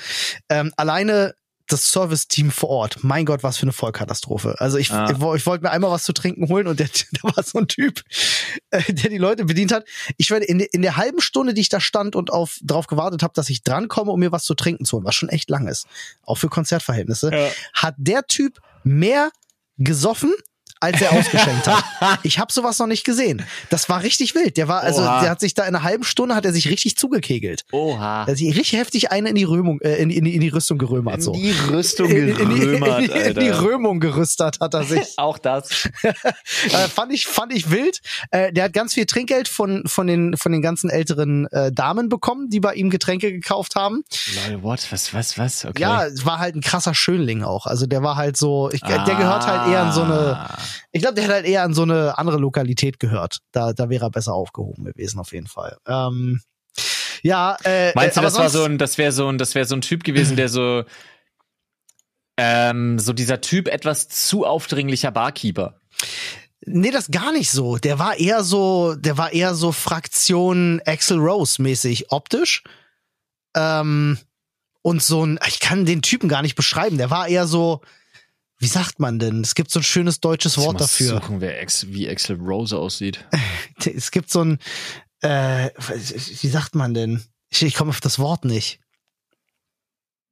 [SPEAKER 1] ähm, alleine das Service-Team vor Ort. Mein Gott, was für eine Vollkatastrophe. Also ich, ah. ich, ich wollte mir einmal was zu trinken holen und der, da war so ein Typ, äh, der die Leute bedient hat. Ich werde in, in der halben Stunde, die ich da stand und auf drauf gewartet habe, dass ich drankomme, um mir was zu trinken zu holen, was schon echt lang ist, auch für Konzertverhältnisse, ja. hat der Typ mehr gesoffen als er ausgeschenkt hat. Ich habe sowas noch nicht gesehen. Das war richtig wild. Der war also, Oha. der hat sich da in einer halben Stunde hat er sich richtig zugekegelt.
[SPEAKER 2] Oha.
[SPEAKER 1] Er hat sich richtig heftig eine in die Römung, äh, in, in, in die Rüstung gerömert. So.
[SPEAKER 2] In die Rüstung gerömert, in, in,
[SPEAKER 1] in, in, in die Römung gerüstert hat er sich.
[SPEAKER 2] Auch das.
[SPEAKER 1] äh, fand ich fand ich wild. Äh, der hat ganz viel Trinkgeld von von den von den ganzen älteren äh, Damen bekommen, die bei ihm Getränke gekauft haben.
[SPEAKER 2] Lol, what? Was was was? Okay.
[SPEAKER 1] Ja, war halt ein krasser Schönling auch. Also der war halt so, ich, ah. der gehört halt eher in so eine ah. Ich glaube, der hätte halt eher an so eine andere Lokalität gehört. Da, da wäre er besser aufgehoben gewesen, auf jeden Fall. Ähm, ja, äh,
[SPEAKER 2] Meinst du, das war so ein, das wäre so ein, das wäre so ein Typ gewesen, der so, ähm, so dieser Typ etwas zu aufdringlicher Barkeeper?
[SPEAKER 1] Nee, das gar nicht so. Der war eher so, der war eher so Fraktion Axel Rose mäßig optisch. Ähm, und so ein, ich kann den Typen gar nicht beschreiben. Der war eher so, wie sagt man denn? Es gibt so ein schönes deutsches Wort dafür.
[SPEAKER 2] Suchen, wer Ex, wie Axel Rose aussieht.
[SPEAKER 1] Es gibt so ein, äh, wie sagt man denn? Ich, ich komme auf das Wort nicht.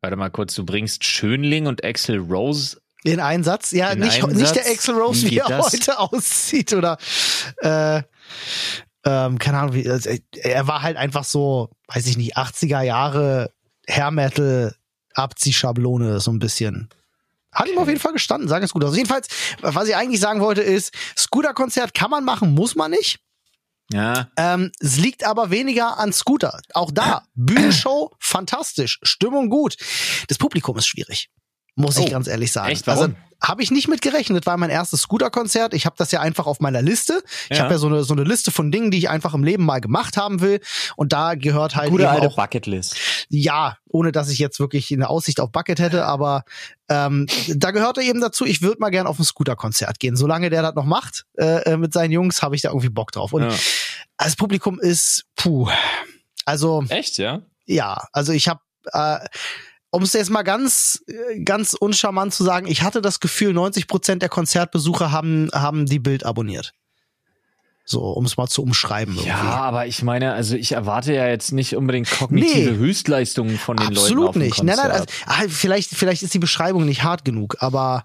[SPEAKER 2] Warte mal kurz, du bringst Schönling und Axel Rose.
[SPEAKER 1] In einen Satz? Ja,
[SPEAKER 2] In
[SPEAKER 1] nicht, nicht der? Axel Rose,
[SPEAKER 2] Wie
[SPEAKER 1] er
[SPEAKER 2] das?
[SPEAKER 1] heute aussieht, oder äh, ähm, keine Ahnung, wie, also, er war halt einfach so, weiß ich nicht, 80er Jahre Hair Metal Abziehschablone, so ein bisschen. Hat ihm auf jeden Fall gestanden, sagen es gut aus. Jedenfalls, was ich eigentlich sagen wollte, ist, Scooter-Konzert kann man machen, muss man nicht.
[SPEAKER 2] Ja.
[SPEAKER 1] Ähm, es liegt aber weniger an Scooter. Auch da, Bühnenshow, fantastisch, Stimmung gut. Das Publikum ist schwierig, muss ich
[SPEAKER 2] Oh,
[SPEAKER 1] ganz ehrlich sagen.
[SPEAKER 2] echt? Warum?
[SPEAKER 1] Also habe ich nicht mit gerechnet, war mein erstes Scooter-Konzert. Ich habe das ja einfach auf meiner Liste. Ich
[SPEAKER 2] Ja.
[SPEAKER 1] habe ja so eine, so eine Liste von Dingen, die ich einfach im Leben mal gemacht haben will. Und da gehört halt
[SPEAKER 2] Gute alte
[SPEAKER 1] auch,
[SPEAKER 2] Bucketlist.
[SPEAKER 1] ja, ohne dass ich jetzt wirklich eine Aussicht auf Bucket hätte, aber ähm, da gehörte eben dazu, ich würde mal gern auf ein Scooter-Konzert gehen. Solange der das noch macht äh, äh, mit seinen Jungs, habe ich da irgendwie Bock drauf. Und
[SPEAKER 2] Ja.
[SPEAKER 1] das Publikum ist, puh, also
[SPEAKER 2] Echt, ja?
[SPEAKER 1] ja, also ich habe, äh, um es jetzt mal ganz, äh, ganz uncharmant zu sagen, ich hatte das Gefühl, 90 Prozent der Konzertbesucher haben, haben die Bild abonniert. So, um es mal zu umschreiben. Irgendwie.
[SPEAKER 2] Ja, aber ich meine, also ich erwarte ja jetzt nicht unbedingt kognitive
[SPEAKER 1] Nee.
[SPEAKER 2] Höchstleistungen von den Leuten
[SPEAKER 1] Absolut
[SPEAKER 2] auf dem
[SPEAKER 1] nicht. Nein,
[SPEAKER 2] Konzert.
[SPEAKER 1] nein, also, ah, vielleicht, vielleicht ist die Beschreibung nicht hart genug, aber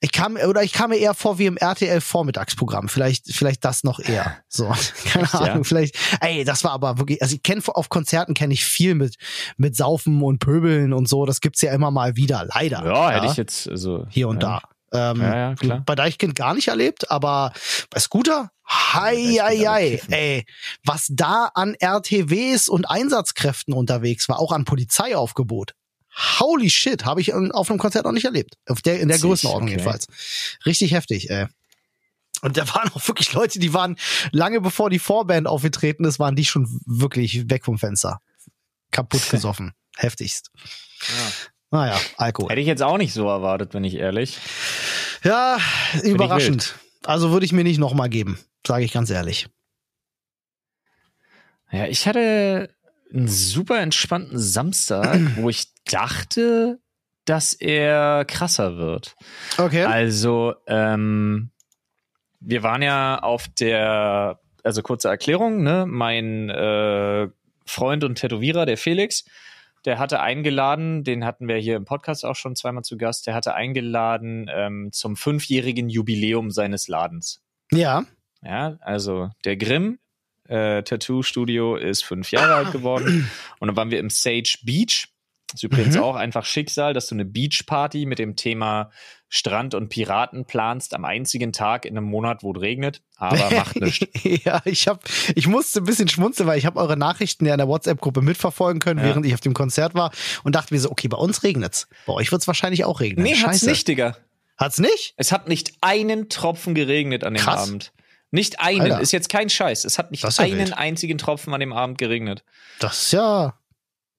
[SPEAKER 1] ich kam, oder ich kam mir eher vor wie im RTL Vormittagsprogramm. Vielleicht, vielleicht das noch eher. So, keine
[SPEAKER 2] Echt, ja?
[SPEAKER 1] Ahnung, vielleicht, ey, das war aber wirklich, also ich kenne auf Konzerten kenne ich viel mit, mit Saufen und Pöbeln und so. Das gibt's ja immer mal wieder, leider.
[SPEAKER 2] ja, hätte ich jetzt, also.
[SPEAKER 1] hier und
[SPEAKER 2] ja.
[SPEAKER 1] da. Ähm,
[SPEAKER 2] Ja, ja, klar.
[SPEAKER 1] Bei Deichkind gar nicht erlebt, aber bei Scooter, hei, hei, hei, ey, was da an RTWs und Einsatzkräften unterwegs war, auch an Polizeiaufgebot. Holy shit, habe ich auf einem Konzert noch nicht erlebt. Auf der, in der Größenordnung
[SPEAKER 2] okay.
[SPEAKER 1] jedenfalls. Richtig heftig, ey. Und da waren auch wirklich Leute, die waren lange bevor die Vorband aufgetreten ist, waren die schon wirklich weg vom Fenster. Kaputt gesoffen. Heftigst.
[SPEAKER 2] Ja.
[SPEAKER 1] Naja, Alkohol.
[SPEAKER 2] Hätte ich jetzt auch nicht so erwartet, bin ich ehrlich.
[SPEAKER 1] Ja,
[SPEAKER 2] ich
[SPEAKER 1] überraschend. Also würde ich mir nicht nochmal geben, sage ich ganz ehrlich.
[SPEAKER 2] Ja, ich hatte einen super entspannten Samstag, wo ich dachte, dass er krasser wird.
[SPEAKER 1] Okay.
[SPEAKER 2] Also, ähm, wir waren ja auf der, also kurze Erklärung, ne? Mein äh, Freund und Tätowierer, der Felix, der hatte eingeladen, den hatten wir hier im Podcast auch schon zweimal zu Gast, der hatte eingeladen ähm, zum fünfjährigen Jubiläum seines Ladens.
[SPEAKER 1] Ja.
[SPEAKER 2] Ja, also der Grimm äh, Tattoo Studio ist fünf Jahre alt geworden und dann waren wir im Sage Beach. Das ist übrigens
[SPEAKER 1] Mhm.
[SPEAKER 2] auch einfach Schicksal, dass du eine Beachparty mit dem Thema Strand und Piraten planst am einzigen Tag in einem Monat, wo es regnet, aber macht nichts.
[SPEAKER 1] ja, ich hab, ich musste ein bisschen schmunzeln, weil ich habe eure Nachrichten ja in der WhatsApp-Gruppe mitverfolgen können,
[SPEAKER 2] Ja.
[SPEAKER 1] während ich auf dem Konzert war und dachte mir so, okay, bei uns regnet's. Bei euch wird's wahrscheinlich auch regnen.
[SPEAKER 2] Nee, hat's
[SPEAKER 1] Scheiße.
[SPEAKER 2] nicht, Digga.
[SPEAKER 1] Hat's nicht?
[SPEAKER 2] Es hat nicht einen Tropfen geregnet an dem
[SPEAKER 1] Krass.
[SPEAKER 2] Abend. Nicht einen,
[SPEAKER 1] Alter.
[SPEAKER 2] ist jetzt kein Scheiß. Es hat nicht
[SPEAKER 1] ja
[SPEAKER 2] einen
[SPEAKER 1] wild.
[SPEAKER 2] einzigen Tropfen an dem Abend geregnet.
[SPEAKER 1] Das ist ja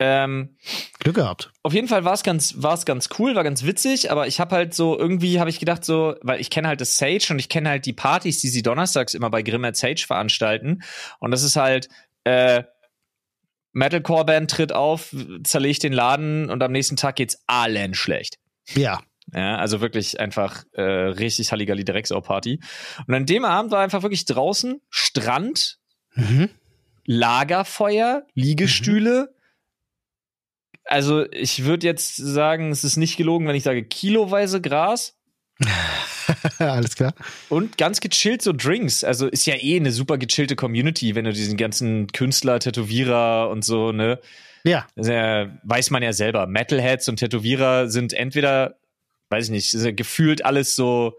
[SPEAKER 2] Ähm,
[SPEAKER 1] Glück gehabt.
[SPEAKER 2] auf jeden Fall war es ganz, war es ganz cool, war ganz witzig, aber ich habe halt so, irgendwie habe ich gedacht so, weil ich kenne halt das Sage und ich kenne halt die Partys, die sie donnerstags immer bei Grimm at Sage veranstalten. Und das ist halt, äh, Metalcore-Band tritt auf, zerlegt den Laden und am nächsten Tag geht's allen schlecht.
[SPEAKER 1] Ja.
[SPEAKER 2] Ja, also wirklich einfach äh, richtig Halligalli Drecksau-Party. Und an dem Abend war einfach wirklich draußen Strand,
[SPEAKER 1] Mhm.
[SPEAKER 2] Lagerfeuer, Liegestühle. Also ich würde jetzt sagen, es ist nicht gelogen, wenn ich sage kiloweise Gras
[SPEAKER 1] Alles klar.
[SPEAKER 2] und ganz gechillt so Drinks. Also ist ja eh eine super gechillte Community, wenn du diesen ganzen Künstler, Tätowierer und so, ne?
[SPEAKER 1] Ja.
[SPEAKER 2] Weiß man ja selber. Metalheads und Tätowierer sind entweder, weiß ich nicht, ja gefühlt alles so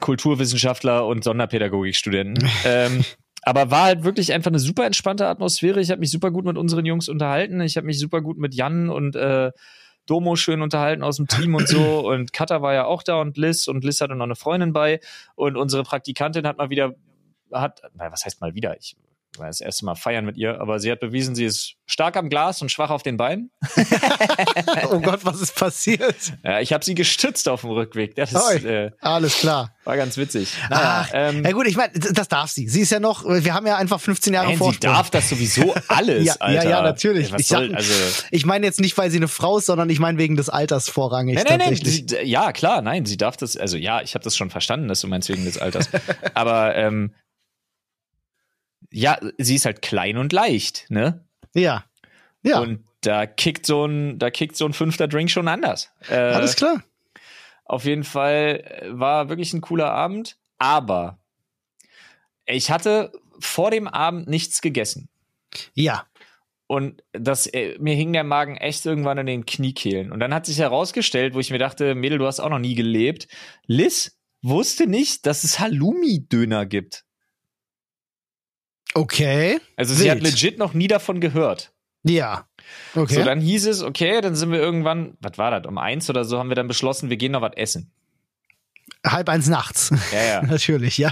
[SPEAKER 2] Kulturwissenschaftler und Sonderpädagogikstudenten. ähm, aber war halt wirklich einfach eine super entspannte Atmosphäre. Ich habe mich super gut mit unseren Jungs unterhalten. Ich habe mich super gut mit Jan und äh, Domo schön unterhalten aus dem Team und so. Und Katha war ja auch da und Liz und Liz hatte noch eine Freundin bei. Und unsere Praktikantin hat mal wieder, hat, na, was heißt mal wieder? Ich war das erste Mal feiern mit ihr, aber sie hat bewiesen, sie ist stark am Glas und schwach auf den Beinen.
[SPEAKER 1] oh Gott, was ist passiert?
[SPEAKER 2] Ja, ich habe sie gestützt auf dem Rückweg. Das
[SPEAKER 1] Oi,
[SPEAKER 2] äh,
[SPEAKER 1] Alles klar.
[SPEAKER 2] war ganz witzig. Naja,
[SPEAKER 1] Ach,
[SPEAKER 2] ähm,
[SPEAKER 1] ja gut, ich meine, das darf sie. Sie ist ja noch, wir haben ja einfach 15 Jahre
[SPEAKER 2] nein, sie darf das sowieso alles,
[SPEAKER 1] ja,
[SPEAKER 2] Alter.
[SPEAKER 1] ja, ja, natürlich.
[SPEAKER 2] Was
[SPEAKER 1] ich
[SPEAKER 2] soll, also,
[SPEAKER 1] ich meine jetzt nicht, weil sie eine Frau ist, sondern ich meine wegen des Alters vorrangig
[SPEAKER 2] Nein, nein, nein. Sie, ja, klar, nein, sie darf das, also ja, ich habe das schon verstanden, dass du meinst wegen des Alters. Aber ähm, ja, sie ist halt klein und leicht, ne?
[SPEAKER 1] Ja. Ja,
[SPEAKER 2] Und da kickt so ein, da kickt so ein fünfter Drink schon anders. Äh,
[SPEAKER 1] alles klar.
[SPEAKER 2] Auf jeden Fall äh, war wirklich ein cooler Abend, aber ich hatte vor dem Abend nichts gegessen.
[SPEAKER 1] Ja.
[SPEAKER 2] Und das, äh, mir hing der Magen echt irgendwann in den Kniekehlen. Und dann hat sich herausgestellt, wo ich mir dachte, Mädel, du hast auch noch nie gelebt. Liz wusste nicht, dass es Halloumi-Döner gibt.
[SPEAKER 1] Okay.
[SPEAKER 2] Also sie hat
[SPEAKER 1] Wild.
[SPEAKER 2] legit noch nie davon gehört.
[SPEAKER 1] Ja. Okay.
[SPEAKER 2] So, dann hieß es, okay, dann sind wir irgendwann, was war das, um eins oder so, haben wir dann beschlossen, wir gehen noch was essen.
[SPEAKER 1] Halb eins nachts.
[SPEAKER 2] Ja, ja.
[SPEAKER 1] Natürlich, ja.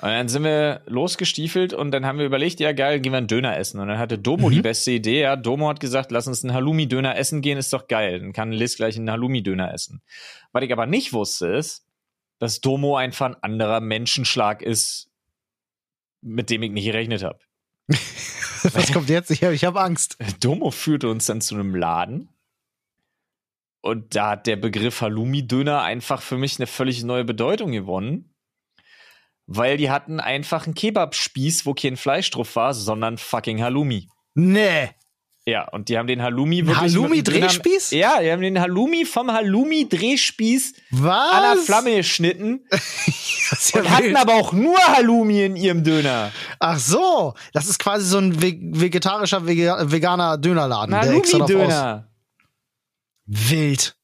[SPEAKER 2] Und dann sind wir losgestiefelt und dann haben wir überlegt, ja geil, gehen wir einen Döner essen. Und dann hatte Domo die beste Idee. Ja, Domo hat gesagt, lass uns einen Halloumi-Döner essen gehen, ist doch geil. Dann kann Liz gleich einen Halloumi-Döner essen. Was ich aber nicht wusste, ist, dass Domo einfach ein anderer Menschenschlag ist, mit dem ich nicht gerechnet habe.
[SPEAKER 1] Was kommt jetzt? Ich habe ich hab Angst.
[SPEAKER 2] Domo führte uns dann zu einem Laden. Und da hat der Begriff Halloumi-Döner einfach für mich eine völlig neue Bedeutung gewonnen. Weil die hatten einfach einen Kebabspieß, wo kein Fleisch drauf war, sondern fucking Halloumi.
[SPEAKER 1] Nee.
[SPEAKER 2] Ja, und die haben den Halloumi wirklich.
[SPEAKER 1] Halloumi-Drehspieß?
[SPEAKER 2] Ja, die haben den Halloumi vom Halloumi-Drehspieß an der Flamme geschnitten
[SPEAKER 1] ja
[SPEAKER 2] und hatten aber auch nur Halloumi in ihrem Döner.
[SPEAKER 1] Ach so. Das ist quasi so ein ve- vegetarischer, vega- veganer Dönerladen.
[SPEAKER 2] Halloumi-Döner.
[SPEAKER 1] Wild.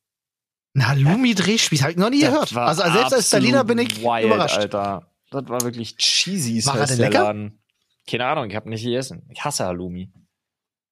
[SPEAKER 1] Ein Halloumi-Drehspieß. Habe ich noch nie
[SPEAKER 2] Das
[SPEAKER 1] gehört. Also selbst als Berliner bin ich
[SPEAKER 2] wild,
[SPEAKER 1] überrascht.
[SPEAKER 2] Alter. Das war wirklich cheesy.
[SPEAKER 1] War er
[SPEAKER 2] der
[SPEAKER 1] lecker?
[SPEAKER 2] Laden. Keine Ahnung, ich habe nicht gegessen. Ich hasse Halloumi.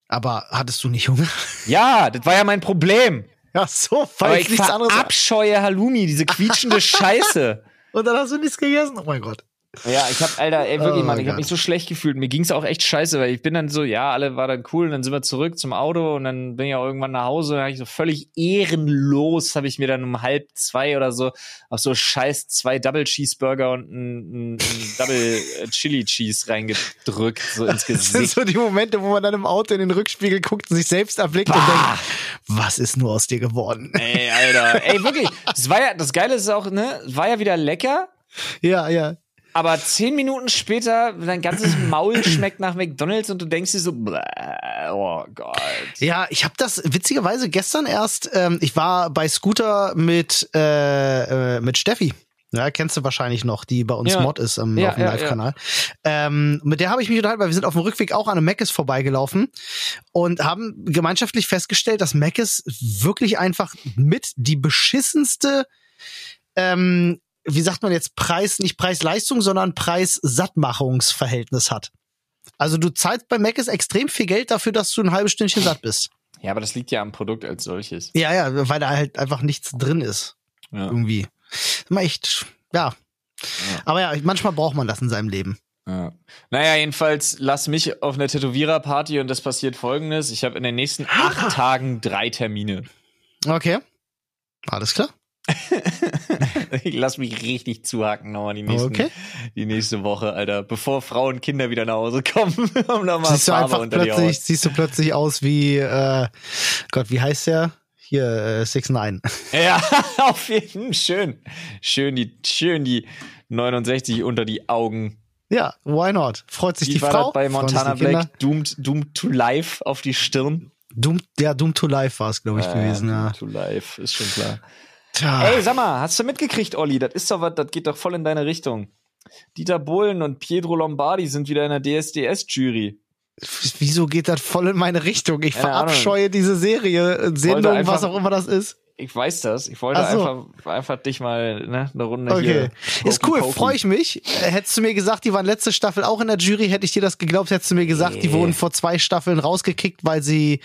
[SPEAKER 1] Aber hattest du nicht Hunger?
[SPEAKER 2] Ja, das war ja mein Problem.
[SPEAKER 1] Ja, so,
[SPEAKER 2] Aber
[SPEAKER 1] weil
[SPEAKER 2] ich
[SPEAKER 1] ich nichts anderes.
[SPEAKER 2] verabscheue Halloumi, diese quietschende Scheiße.
[SPEAKER 1] Und dann hast du nichts gegessen? Oh mein Gott.
[SPEAKER 2] Ja, ich hab, Alter, ey, wirklich,
[SPEAKER 1] Oh
[SPEAKER 2] Mann, ich hab
[SPEAKER 1] Gott.
[SPEAKER 2] mich so schlecht gefühlt. Mir ging's auch echt scheiße, weil ich bin dann so, ja, alle war dann cool und dann sind wir zurück zum Auto und dann bin ich auch irgendwann nach Hause und dann hab ich so völlig ehrenlos, habe ich mir dann um halb zwei oder so auf so scheiß zwei Double Cheeseburger und ein, ein, ein Double äh, Chili Cheese reingedrückt, so ins
[SPEAKER 1] Das sind
[SPEAKER 2] Gesicht.
[SPEAKER 1] so die Momente, wo man dann im Auto in den Rückspiegel guckt und sich selbst erblickt und
[SPEAKER 2] Bah!
[SPEAKER 1] denkt, was ist nur aus dir geworden?
[SPEAKER 2] Ey, Alter, ey, wirklich, das war ja, das Geile ist auch, ne, war ja wieder lecker,
[SPEAKER 1] Ja, ja.
[SPEAKER 2] Aber zehn Minuten später, dein ganzes Maul schmeckt nach McDonalds und du denkst dir so, oh Gott.
[SPEAKER 1] Ja, ich habe das witzigerweise gestern erst, ähm, ich war bei Scooter mit, äh, äh, mit Steffi. Ja, kennst du wahrscheinlich noch, die bei uns
[SPEAKER 2] Ja.
[SPEAKER 1] Mod ist ähm,
[SPEAKER 2] Ja,
[SPEAKER 1] auf dem
[SPEAKER 2] ja,
[SPEAKER 1] Live-Kanal. Ähm, mit der habe ich mich unterhalten, weil wir sind auf dem Rückweg auch an einem Meckes vorbeigelaufen und haben gemeinschaftlich festgestellt, dass Meckes wirklich einfach mit die beschissenste ähm, wie sagt man jetzt, Preis, nicht Preis-Leistung, sondern Preis-Sattmachungsverhältnis hat. Also du zahlst bei Mc's extrem viel Geld dafür, dass du ein halbes Stündchen satt bist.
[SPEAKER 2] Ja, aber das liegt ja am Produkt als solches.
[SPEAKER 1] Ja, ja, weil da halt einfach nichts drin ist.
[SPEAKER 2] Ja.
[SPEAKER 1] Irgendwie. Immer echt, ja. Aber ja, manchmal braucht man das in seinem Leben.
[SPEAKER 2] Ja. Naja, jedenfalls lass mich auf eine Tätowierer-Party und das passiert folgendes. Ich habe in den nächsten acht Tagen drei Termine.
[SPEAKER 1] Okay. Alles klar.
[SPEAKER 2] Ich lass mich richtig zuhacken nochmal die, nächsten,
[SPEAKER 1] Okay.
[SPEAKER 2] die nächste Woche, Alter. Bevor Frauen und Kinder wieder nach Hause kommen, um nochmal
[SPEAKER 1] Siehst du
[SPEAKER 2] Farbe
[SPEAKER 1] einfach
[SPEAKER 2] unter
[SPEAKER 1] plötzlich, siehst du plötzlich aus wie, äh, Gott, wie heißt der? Hier, äh, Six Nine.
[SPEAKER 2] Ja, auf jeden Fall. Schön. Schön die, schön die 69 unter die Augen.
[SPEAKER 1] Ja, why not? Freut sich
[SPEAKER 2] Wie
[SPEAKER 1] die
[SPEAKER 2] war
[SPEAKER 1] Frau?
[SPEAKER 2] das bei Montana. Black? Doomed, Doomed to Life auf die Stirn.
[SPEAKER 1] Doom, ja, Doom to Life war es, glaube ich, gewesen, ja.
[SPEAKER 2] Doomed to Life, ist schon klar.
[SPEAKER 1] Tja.
[SPEAKER 2] Ey, sag mal, hast du mitgekriegt, Olli? Das ist doch was, das geht doch voll in deine Richtung. Dieter Bohlen und Pietro Lombardi sind wieder in der DSDS-Jury.
[SPEAKER 1] Wieso geht das voll in meine Richtung? Ich
[SPEAKER 2] Keine Ahnung.
[SPEAKER 1] verabscheue diese Serie, äh, Sendung,
[SPEAKER 2] einfach-
[SPEAKER 1] was auch immer das ist.
[SPEAKER 2] Ich weiß das. Ich wollte
[SPEAKER 1] so.
[SPEAKER 2] einfach, einfach dich mal ne, eine Runde
[SPEAKER 1] Okay.
[SPEAKER 2] hier.
[SPEAKER 1] Ist cool, freue ich mich. Äh, Hättest du mir gesagt, die waren letzte Staffel auch in der Jury, hätte ich dir das geglaubt. Hättest du mir gesagt, die
[SPEAKER 2] Nee.
[SPEAKER 1] wurden vor zwei Staffeln rausgekickt, weil sie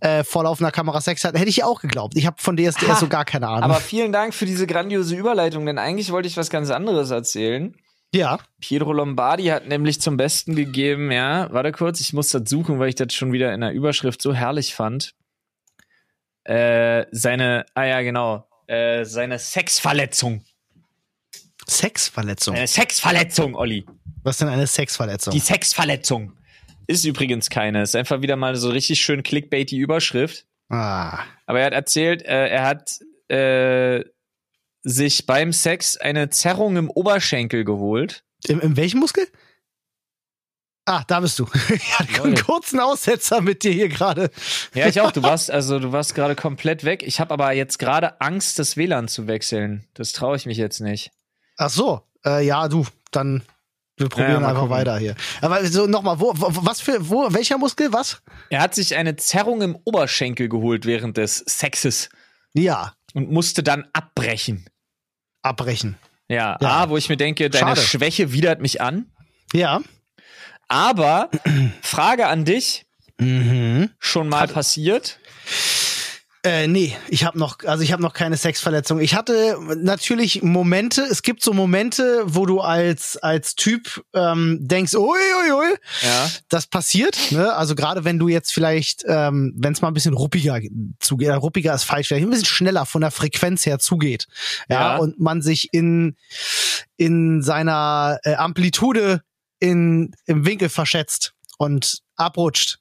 [SPEAKER 1] äh, vor laufender Kamera Sex hatten, hätte ich auch geglaubt. Ich habe von DSDS
[SPEAKER 2] Ha,
[SPEAKER 1] so gar keine Ahnung.
[SPEAKER 2] Aber vielen Dank für diese grandiose Überleitung, denn eigentlich wollte ich was ganz anderes erzählen.
[SPEAKER 1] Ja.
[SPEAKER 2] Pietro Lombardi hat nämlich zum Besten gegeben, ja, warte kurz, ich muss das suchen, weil ich das schon wieder in der Überschrift so herrlich fand. Äh, seine, ah ja, genau, äh, seine Sexverletzung.
[SPEAKER 1] Sexverletzung.
[SPEAKER 2] Eine Sexverletzung, Olli.
[SPEAKER 1] Was denn eine Sexverletzung?
[SPEAKER 2] Die Sexverletzung. Ist übrigens keine. Ist einfach wieder mal so richtig schön clickbaity Überschrift.
[SPEAKER 1] ah.
[SPEAKER 2] Aber er hat erzählt, äh, er hat äh, sich beim Sex eine Zerrung im Oberschenkel geholt.
[SPEAKER 1] Im, Im welchen Muskel? Ah, da bist du. Ich hatte einen kurzen Aussetzer mit dir hier gerade.
[SPEAKER 2] Ja, ich auch. Du warst also, du warst gerade komplett weg. Ich habe aber jetzt gerade Angst, das WLAN zu wechseln. Das traue ich mich jetzt nicht.
[SPEAKER 1] Ach so. Äh, ja, du, dann wir probieren
[SPEAKER 2] Ja,
[SPEAKER 1] einfach
[SPEAKER 2] gucken.
[SPEAKER 1] weiter hier. Aber so nochmal, wo, wo, was für, wo, welcher Muskel, was?
[SPEAKER 2] Er hat sich eine Zerrung im Oberschenkel geholt während des Sexes
[SPEAKER 1] Ja,
[SPEAKER 2] und musste dann abbrechen.
[SPEAKER 1] abbrechen.
[SPEAKER 2] Ja,
[SPEAKER 1] Ja.
[SPEAKER 2] A, wo ich mir denke, deine
[SPEAKER 1] Schade.
[SPEAKER 2] Schwäche widert mich an.
[SPEAKER 1] Ja.
[SPEAKER 2] Aber Frage an dich,
[SPEAKER 1] Mhm.
[SPEAKER 2] schon mal passiert?
[SPEAKER 1] Äh, nee, ich habe noch, also ich habe noch keine Sexverletzung. Ich hatte natürlich Momente, es gibt so Momente, wo du als als Typ ähm, denkst, ui, ui, ui,
[SPEAKER 2] Ja.
[SPEAKER 1] das passiert. Ne? Also gerade wenn du jetzt vielleicht, ähm, wenn es mal ein bisschen ruppiger zugeht, äh, ruppiger ist falsch, vielleicht ein bisschen schneller von der Frequenz her zugeht, ja,
[SPEAKER 2] Ja.
[SPEAKER 1] und man sich in in seiner äh, Amplitude in im Winkel verschätzt und abrutscht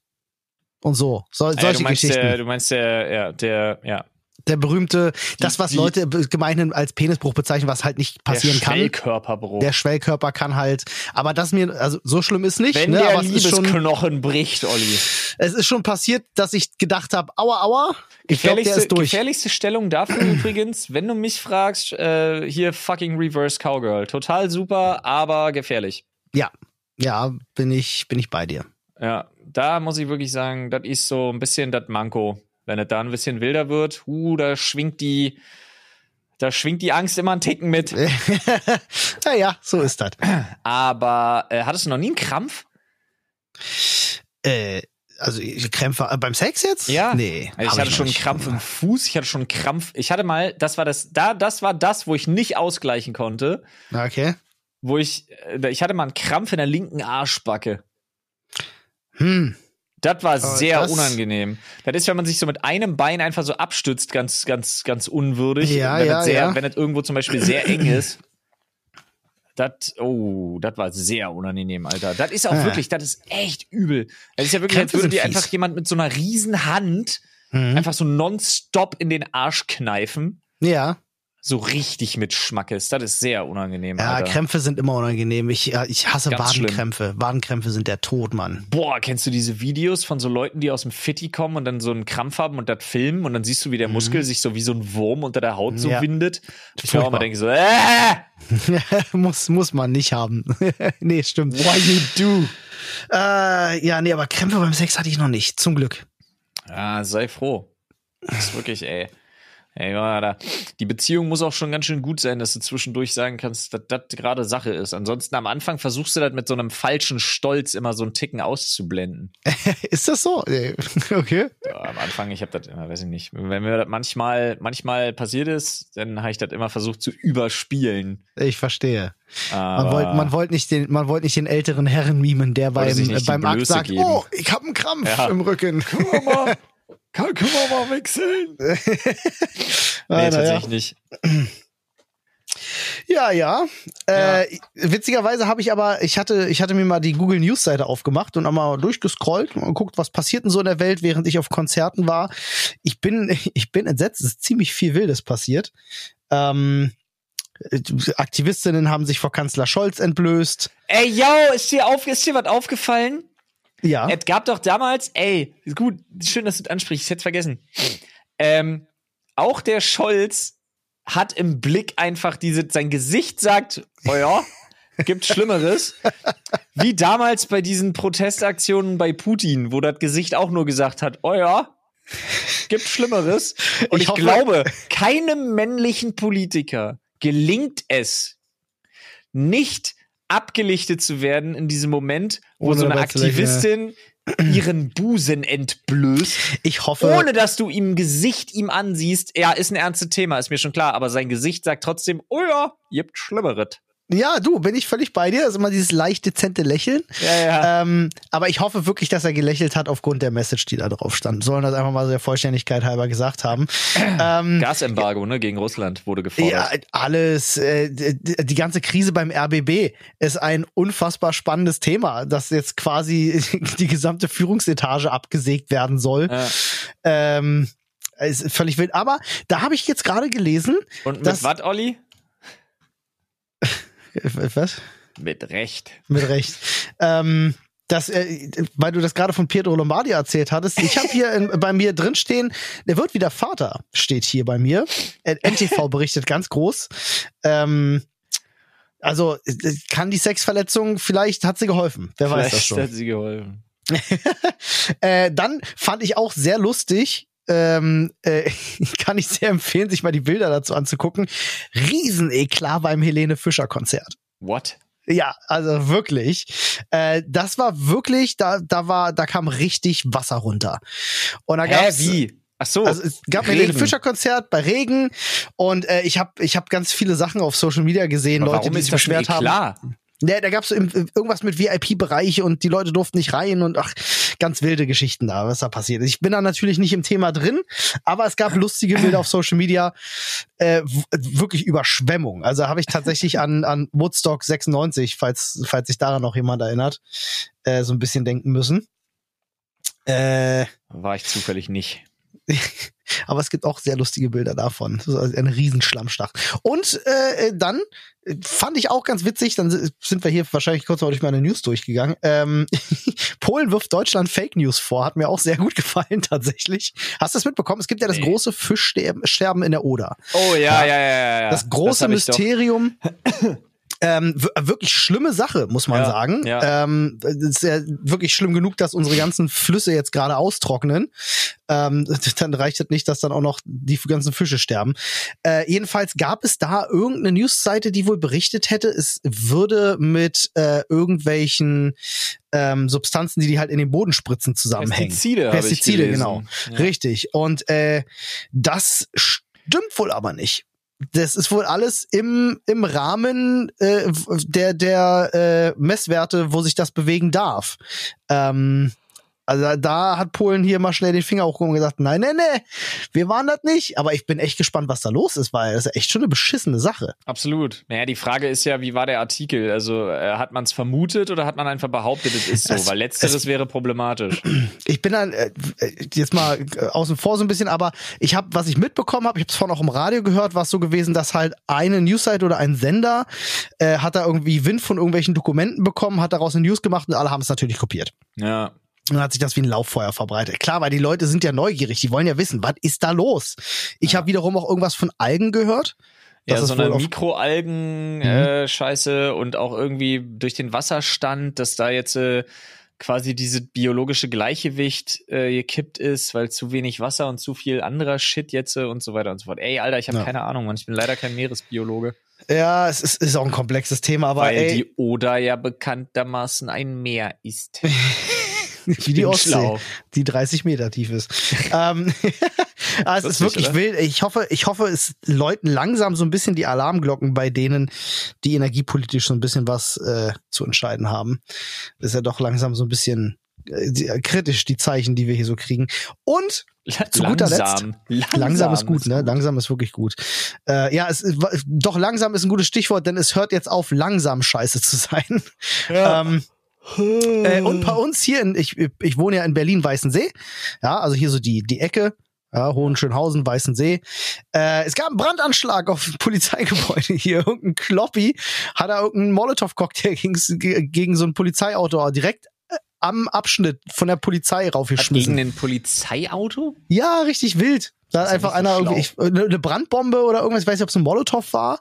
[SPEAKER 1] und so, so solche
[SPEAKER 2] du meinst
[SPEAKER 1] Geschichten.
[SPEAKER 2] der, du meinst der, ja, der, ja.
[SPEAKER 1] der berühmte, das was
[SPEAKER 2] die-
[SPEAKER 1] Leute gemeinhin als Penisbruch bezeichnen, was halt nicht passieren
[SPEAKER 2] der
[SPEAKER 1] kann.
[SPEAKER 2] Schwellkörperbruch.
[SPEAKER 1] Der Schwellkörper kann halt, aber das mir, also so schlimm ist nicht,
[SPEAKER 2] Wenn
[SPEAKER 1] ne,
[SPEAKER 2] der
[SPEAKER 1] aber es ist schon,
[SPEAKER 2] Liebesknochen bricht, Olli.
[SPEAKER 1] es ist schon passiert, dass ich gedacht habe, aua, aua, ich glaube, der ist durch.
[SPEAKER 2] gefährlichste Stellung dafür übrigens, wenn du mich fragst, äh, hier fucking Reverse Cowgirl. Total super, aber gefährlich.
[SPEAKER 1] Ja, ja, bin ich, bin ich bei dir.
[SPEAKER 2] Ja, da muss ich wirklich sagen, das ist so ein bisschen das Manko. Wenn es da ein bisschen wilder wird, uh, da schwingt die, da schwingt die Angst immer einen Ticken mit.
[SPEAKER 1] ja, ja, so ist das.
[SPEAKER 2] Aber äh, hattest du noch nie einen Krampf?
[SPEAKER 1] Äh, also ich Krämpfe äh, beim Sex jetzt?
[SPEAKER 2] Ja.
[SPEAKER 1] Nee.
[SPEAKER 2] Also ich hatte
[SPEAKER 1] noch
[SPEAKER 2] schon einen. Krampf im Fuß, ich hatte schon einen Krampf. Ich hatte mal, das war das, da, das war das, wo ich nicht ausgleichen konnte,
[SPEAKER 1] Okay.
[SPEAKER 2] Wo ich, äh, ich hatte mal einen Krampf in der linken Arschbacke.
[SPEAKER 1] Hm.
[SPEAKER 2] Das war sehr
[SPEAKER 1] das-
[SPEAKER 2] unangenehm. Das ist, wenn man sich so mit einem Bein einfach so abstützt, ganz, ganz, ganz unwürdig.
[SPEAKER 1] Ja,
[SPEAKER 2] wenn
[SPEAKER 1] ja,
[SPEAKER 2] es sehr,
[SPEAKER 1] ja.
[SPEAKER 2] Wenn es irgendwo zum Beispiel sehr eng ist. Das, oh, das war sehr unangenehm, Alter. Das ist auch
[SPEAKER 1] Ah.
[SPEAKER 2] wirklich, das ist echt übel. Das ist ja wirklich, als
[SPEAKER 1] Krämpfe
[SPEAKER 2] würde
[SPEAKER 1] sind
[SPEAKER 2] dir einfach jemand mit so einer riesen Hand
[SPEAKER 1] Mhm.
[SPEAKER 2] einfach so nonstop in den Arsch kneifen.
[SPEAKER 1] Ja.
[SPEAKER 2] So richtig mit Schmackes. Das ist sehr unangenehm,
[SPEAKER 1] Ja,
[SPEAKER 2] Alter.
[SPEAKER 1] Krämpfe sind immer unangenehm. Ich, ja, ich hasse
[SPEAKER 2] Ganz schlimm.
[SPEAKER 1] Wadenkrämpfe. Wadenkrämpfe sind der Tod, Mann.
[SPEAKER 2] Boah, kennst du diese Videos von so Leuten, die aus dem Fitti kommen und dann so einen Krampf haben und das filmen und dann siehst du, wie der Muskel sich so wie so ein Wurm unter der Haut so
[SPEAKER 1] Mhm. Ja.
[SPEAKER 2] windet? Ich auch mal denke so, äh,
[SPEAKER 1] muss, muss man nicht haben. nee, stimmt.
[SPEAKER 2] why you do?
[SPEAKER 1] Äh, ja, nee, aber Krämpfe beim Sex hatte ich noch nicht. Zum Glück.
[SPEAKER 2] Ja, sei froh. Das ist wirklich, ey. Ey, ja, da, die Beziehung muss auch schon ganz schön gut sein, dass du zwischendurch sagen kannst, dass das gerade Sache ist. Ansonsten am Anfang versuchst du das mit so einem falschen Stolz immer so einen Ticken auszublenden.
[SPEAKER 1] Ist das so? Okay.
[SPEAKER 2] Ja, am Anfang, ich habe das immer, weiß ich nicht. Wenn mir das manchmal, manchmal passiert ist, dann habe ich das immer versucht zu überspielen.
[SPEAKER 1] Ich verstehe. Man
[SPEAKER 2] Aber
[SPEAKER 1] wollte man wollt nicht, den, man wollt nicht den älteren Herren mimen, der beim, beim Akt sagt,
[SPEAKER 2] geben.
[SPEAKER 1] oh, ich hab einen Krampf
[SPEAKER 2] Ja.
[SPEAKER 1] im Rücken.
[SPEAKER 2] wir mal, kann, können wir mal wechseln?
[SPEAKER 1] Ah,
[SPEAKER 2] Nee, tatsächlich
[SPEAKER 1] ja.
[SPEAKER 2] nicht.
[SPEAKER 1] Ja, ja. Äh, witzigerweise habe ich aber, ich hatte, ich hatte mir mal die Google News Seite aufgemacht und einmal durchgescrollt und geguckt, was passiert denn so in der Welt, während ich auf Konzerten war. Ich bin, ich bin entsetzt, es ist ziemlich viel Wildes passiert. Ähm, Aktivistinnen haben sich vor Kanzler Scholz entblößt.
[SPEAKER 2] Ey, yo, ist dir, auf, ist dir was aufgefallen?
[SPEAKER 1] Ja.
[SPEAKER 2] Es gab doch damals, ey, gut, schön, dass du das ansprichst, ich hätte vergessen. Ähm, auch der Scholz hat im Blick einfach diese, sein Gesicht sagt, oh ja, gibt Schlimmeres. Wie damals bei diesen Protestaktionen bei Putin, wo das Gesicht auch nur gesagt hat, oh ja, gibt Schlimmeres. Und
[SPEAKER 1] Ich
[SPEAKER 2] ich,
[SPEAKER 1] hoffe-
[SPEAKER 2] glaube, keinem männlichen Politiker gelingt es, nicht abgelichtet zu werden in diesem Moment, wo
[SPEAKER 1] Ohne
[SPEAKER 2] so eine. Aktivistin ihren Busen entblößt,
[SPEAKER 1] Ich hoffe,
[SPEAKER 2] ohne dass du ihm Gesicht ihm ansiehst. Ja, ist ein ernstes Thema, ist mir schon klar, aber sein Gesicht sagt trotzdem, oh ja, gibt Schlimmeres.
[SPEAKER 1] Ja, du, bin ich völlig bei dir. Das ist immer dieses leicht dezente Lächeln.
[SPEAKER 2] Ja, ja.
[SPEAKER 1] Ähm, aber ich hoffe wirklich, dass er gelächelt hat aufgrund der Message, die da drauf stand. Sollen das einfach mal so der Vollständigkeit halber gesagt haben. ähm,
[SPEAKER 2] Gasembargo, ne, gegen Russland wurde gefordert.
[SPEAKER 1] ja, alles, äh, die, die ganze Krise beim RBB ist ein unfassbar spannendes Thema, dass jetzt quasi die gesamte Führungsetage abgesägt werden soll.
[SPEAKER 2] Ja.
[SPEAKER 1] Ähm, ist völlig wild. Aber da habe ich jetzt gerade gelesen,
[SPEAKER 2] Und mit was, Olli?
[SPEAKER 1] Was?
[SPEAKER 2] Mit Recht.
[SPEAKER 1] Mit Recht. ähm, das, äh, weil du das gerade von Pietro Lombardi erzählt hattest, ich habe hier in, bei mir drin stehen, der wird wieder Vater, steht hier bei mir. Äh, NTV berichtet ganz groß. Ähm, also äh, kann die Sexverletzung, vielleicht hat sie geholfen. Wer weiß das
[SPEAKER 2] Vielleicht
[SPEAKER 1] schon.
[SPEAKER 2] hat sie geholfen.
[SPEAKER 1] Äh, dann fand ich auch sehr lustig, ähm, äh, kann ich sehr empfehlen, sich mal die Bilder dazu anzugucken. Rieseneklar beim Helene Fischer Konzert.
[SPEAKER 2] What?
[SPEAKER 1] Ja, also wirklich. Äh, das war wirklich, da, da war, da kam richtig Wasser runter. Und da
[SPEAKER 2] Hä,
[SPEAKER 1] gab's,
[SPEAKER 2] wie? Ach so.
[SPEAKER 1] Also es gab ein
[SPEAKER 2] Regen.
[SPEAKER 1] Helene Fischer Konzert bei Regen und äh, ich habe ich hab ganz viele Sachen auf Social Media gesehen,
[SPEAKER 2] Aber
[SPEAKER 1] Leute, die sich
[SPEAKER 2] ein
[SPEAKER 1] beschwert haben.
[SPEAKER 2] Eklat?
[SPEAKER 1] Ja, da gab's so irgendwas mit VIP-Bereich und die Leute durften nicht rein und ach, ganz wilde Geschichten da, was da passiert ist. Ich bin da natürlich nicht im Thema drin, aber es gab lustige Bilder auf Social Media, äh, wirklich Überschwemmung. Also habe ich tatsächlich an, an Woodstock 96, falls, falls sich daran noch jemand erinnert, äh, so ein bisschen denken müssen. Äh,
[SPEAKER 2] War ich zufällig nicht.
[SPEAKER 1] aber es gibt auch sehr lustige Bilder davon. Das ist also ein Riesenschlammstach. Und äh, dann äh, fand ich auch ganz witzig, dann si- sind wir hier wahrscheinlich kurz mal durch meine News durchgegangen. Ähm, Polen wirft Deutschland Fake News vor, hat mir auch sehr gut gefallen tatsächlich. Hast du das mitbekommen? Es gibt ja das
[SPEAKER 2] Nee.
[SPEAKER 1] große Fischsterben in der Oder.
[SPEAKER 2] Oh ja, ja, ja, ja. ja.
[SPEAKER 1] Das große
[SPEAKER 2] doch.
[SPEAKER 1] Mysterium. Ähm, wirklich schlimme Sache, muss man
[SPEAKER 2] Ja,
[SPEAKER 1] sagen.
[SPEAKER 2] ja.
[SPEAKER 1] Ähm, ist ja wirklich schlimm genug, dass unsere ganzen Flüsse jetzt gerade austrocknen. Ähm, dann reicht es nicht, dass dann auch noch die ganzen Fische sterben. Äh, jedenfalls gab es da irgendeine Newsseite, die wohl berichtet hätte, es würde mit äh, irgendwelchen ähm, Substanzen, die die halt in den Boden spritzen, zusammenhängen.
[SPEAKER 2] Pestizide,
[SPEAKER 1] Pestizide, genau.
[SPEAKER 2] Ja.
[SPEAKER 1] Richtig. Und äh, das stimmt wohl aber nicht. Das ist wohl alles im, im Rahmen äh, der, der äh, Messwerte, wo sich das bewegen darf. Ähm, also da hat Polen hier mal schnell den Finger hochgehoben und gesagt, nein, nein, nein, wir waren das nicht. Aber ich bin echt gespannt, was da los ist, weil das ist echt schon eine beschissene Sache.
[SPEAKER 2] Absolut. Naja, die Frage ist ja, wie war der Artikel? Also äh, hat man es vermutet oder hat man einfach behauptet, es ist so?
[SPEAKER 1] Es-
[SPEAKER 2] Weil letzteres wäre problematisch.
[SPEAKER 1] ich bin dann äh, jetzt mal äh, außen vor so ein bisschen, aber ich habe, was ich mitbekommen habe, ich habe es vorhin auch im Radio gehört, war es so gewesen, dass halt eine Newsseite oder ein Sender äh, hat da irgendwie Wind von irgendwelchen Dokumenten bekommen, hat daraus eine News gemacht und alle haben es natürlich kopiert.
[SPEAKER 2] Ja.
[SPEAKER 1] Und dann hat sich das wie ein Lauffeuer verbreitet. Klar, weil die Leute sind ja neugierig, die wollen ja wissen, was ist da los? Ich habe wiederum auch irgendwas von Algen gehört.
[SPEAKER 2] Ja,
[SPEAKER 1] Das ist
[SPEAKER 2] so eine
[SPEAKER 1] wohl auf-
[SPEAKER 2] Mikroalgen-Scheiße und auch irgendwie durch den Wasserstand, dass da jetzt äh, quasi diese biologische Gleichgewicht äh, gekippt ist, weil zu wenig Wasser und zu viel anderer Shit jetzt äh, und so weiter und so fort. Ey, Alter, ich habe
[SPEAKER 1] Ja.
[SPEAKER 2] keine Ahnung, Mann. Ich bin leider kein Meeresbiologe.
[SPEAKER 1] Ja, es ist, ist auch ein komplexes Thema, aber
[SPEAKER 2] weil
[SPEAKER 1] ey,
[SPEAKER 2] die Oder ja bekanntermaßen ein Meer ist.
[SPEAKER 1] wie die Ostsee,
[SPEAKER 2] schlau.
[SPEAKER 1] die 30 Meter tief ist. ähm, ah, es ist
[SPEAKER 2] Lustig,
[SPEAKER 1] wirklich
[SPEAKER 2] oder?
[SPEAKER 1] wild. Ich hoffe, ich hoffe, es läuten langsam so ein bisschen die Alarmglocken bei denen, die energiepolitisch so ein bisschen was äh, zu entscheiden haben. Das ist ja doch langsam so ein bisschen äh, die- kritisch, die Zeichen, die wir hier so kriegen. Und Zu guter Letzt,
[SPEAKER 2] langsam.
[SPEAKER 1] langsam, ist gut, ne? Langsam ist wirklich gut. Äh, ja, es ist, doch langsam ist ein gutes Stichwort, denn es hört jetzt auf, langsam scheiße zu sein.
[SPEAKER 2] Ja.
[SPEAKER 1] Ähm, äh, und bei uns hier, in, ich, ich wohne ja in Berlin-Weißensee, ja, also hier so die, die Ecke, ja, Hohenschönhausen, Weißensee. Äh, es gab einen Brandanschlag auf ein Polizeigebäude hier. Irgendein Kloppi hat da irgendeinen Molotow-Cocktail gegen, gegen so ein Polizeiauto direkt am Abschnitt von der Polizei raufgeschmissen.
[SPEAKER 2] gegen ein Polizeiauto?
[SPEAKER 1] Ja, richtig wild. Da hat einfach
[SPEAKER 2] ja so
[SPEAKER 1] einer irgendwie ich, eine eine Brandbombe oder irgendwas, ich weiß nicht, ob es ein Molotow war.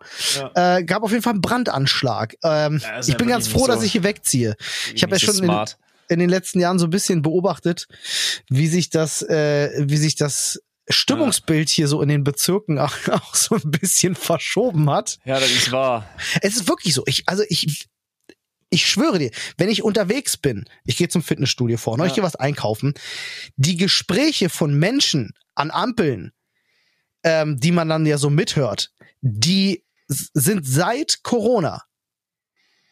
[SPEAKER 1] Äh, gab auf jeden Fall einen Brandanschlag. Ähm,
[SPEAKER 2] Ja,
[SPEAKER 1] ich
[SPEAKER 2] ja
[SPEAKER 1] bin ganz froh,
[SPEAKER 2] nicht
[SPEAKER 1] dass
[SPEAKER 2] so-
[SPEAKER 1] ich hier wegziehe. Ich habe ja
[SPEAKER 2] so
[SPEAKER 1] schon in, in den letzten Jahren so ein bisschen beobachtet, wie sich das, äh, wie sich das Stimmungsbild hier so in den Bezirken auch, auch so ein bisschen verschoben hat.
[SPEAKER 2] Ja, das ist wahr.
[SPEAKER 1] Es ist wirklich so. Ich, also ich, ich schwöre dir, wenn ich unterwegs bin, ich gehe zum Fitnessstudio vor, neulich
[SPEAKER 2] Ja.
[SPEAKER 1] hier was einkaufen, die Gespräche von Menschen an Ampeln, ähm, die man dann ja so mithört, die sind seit Corona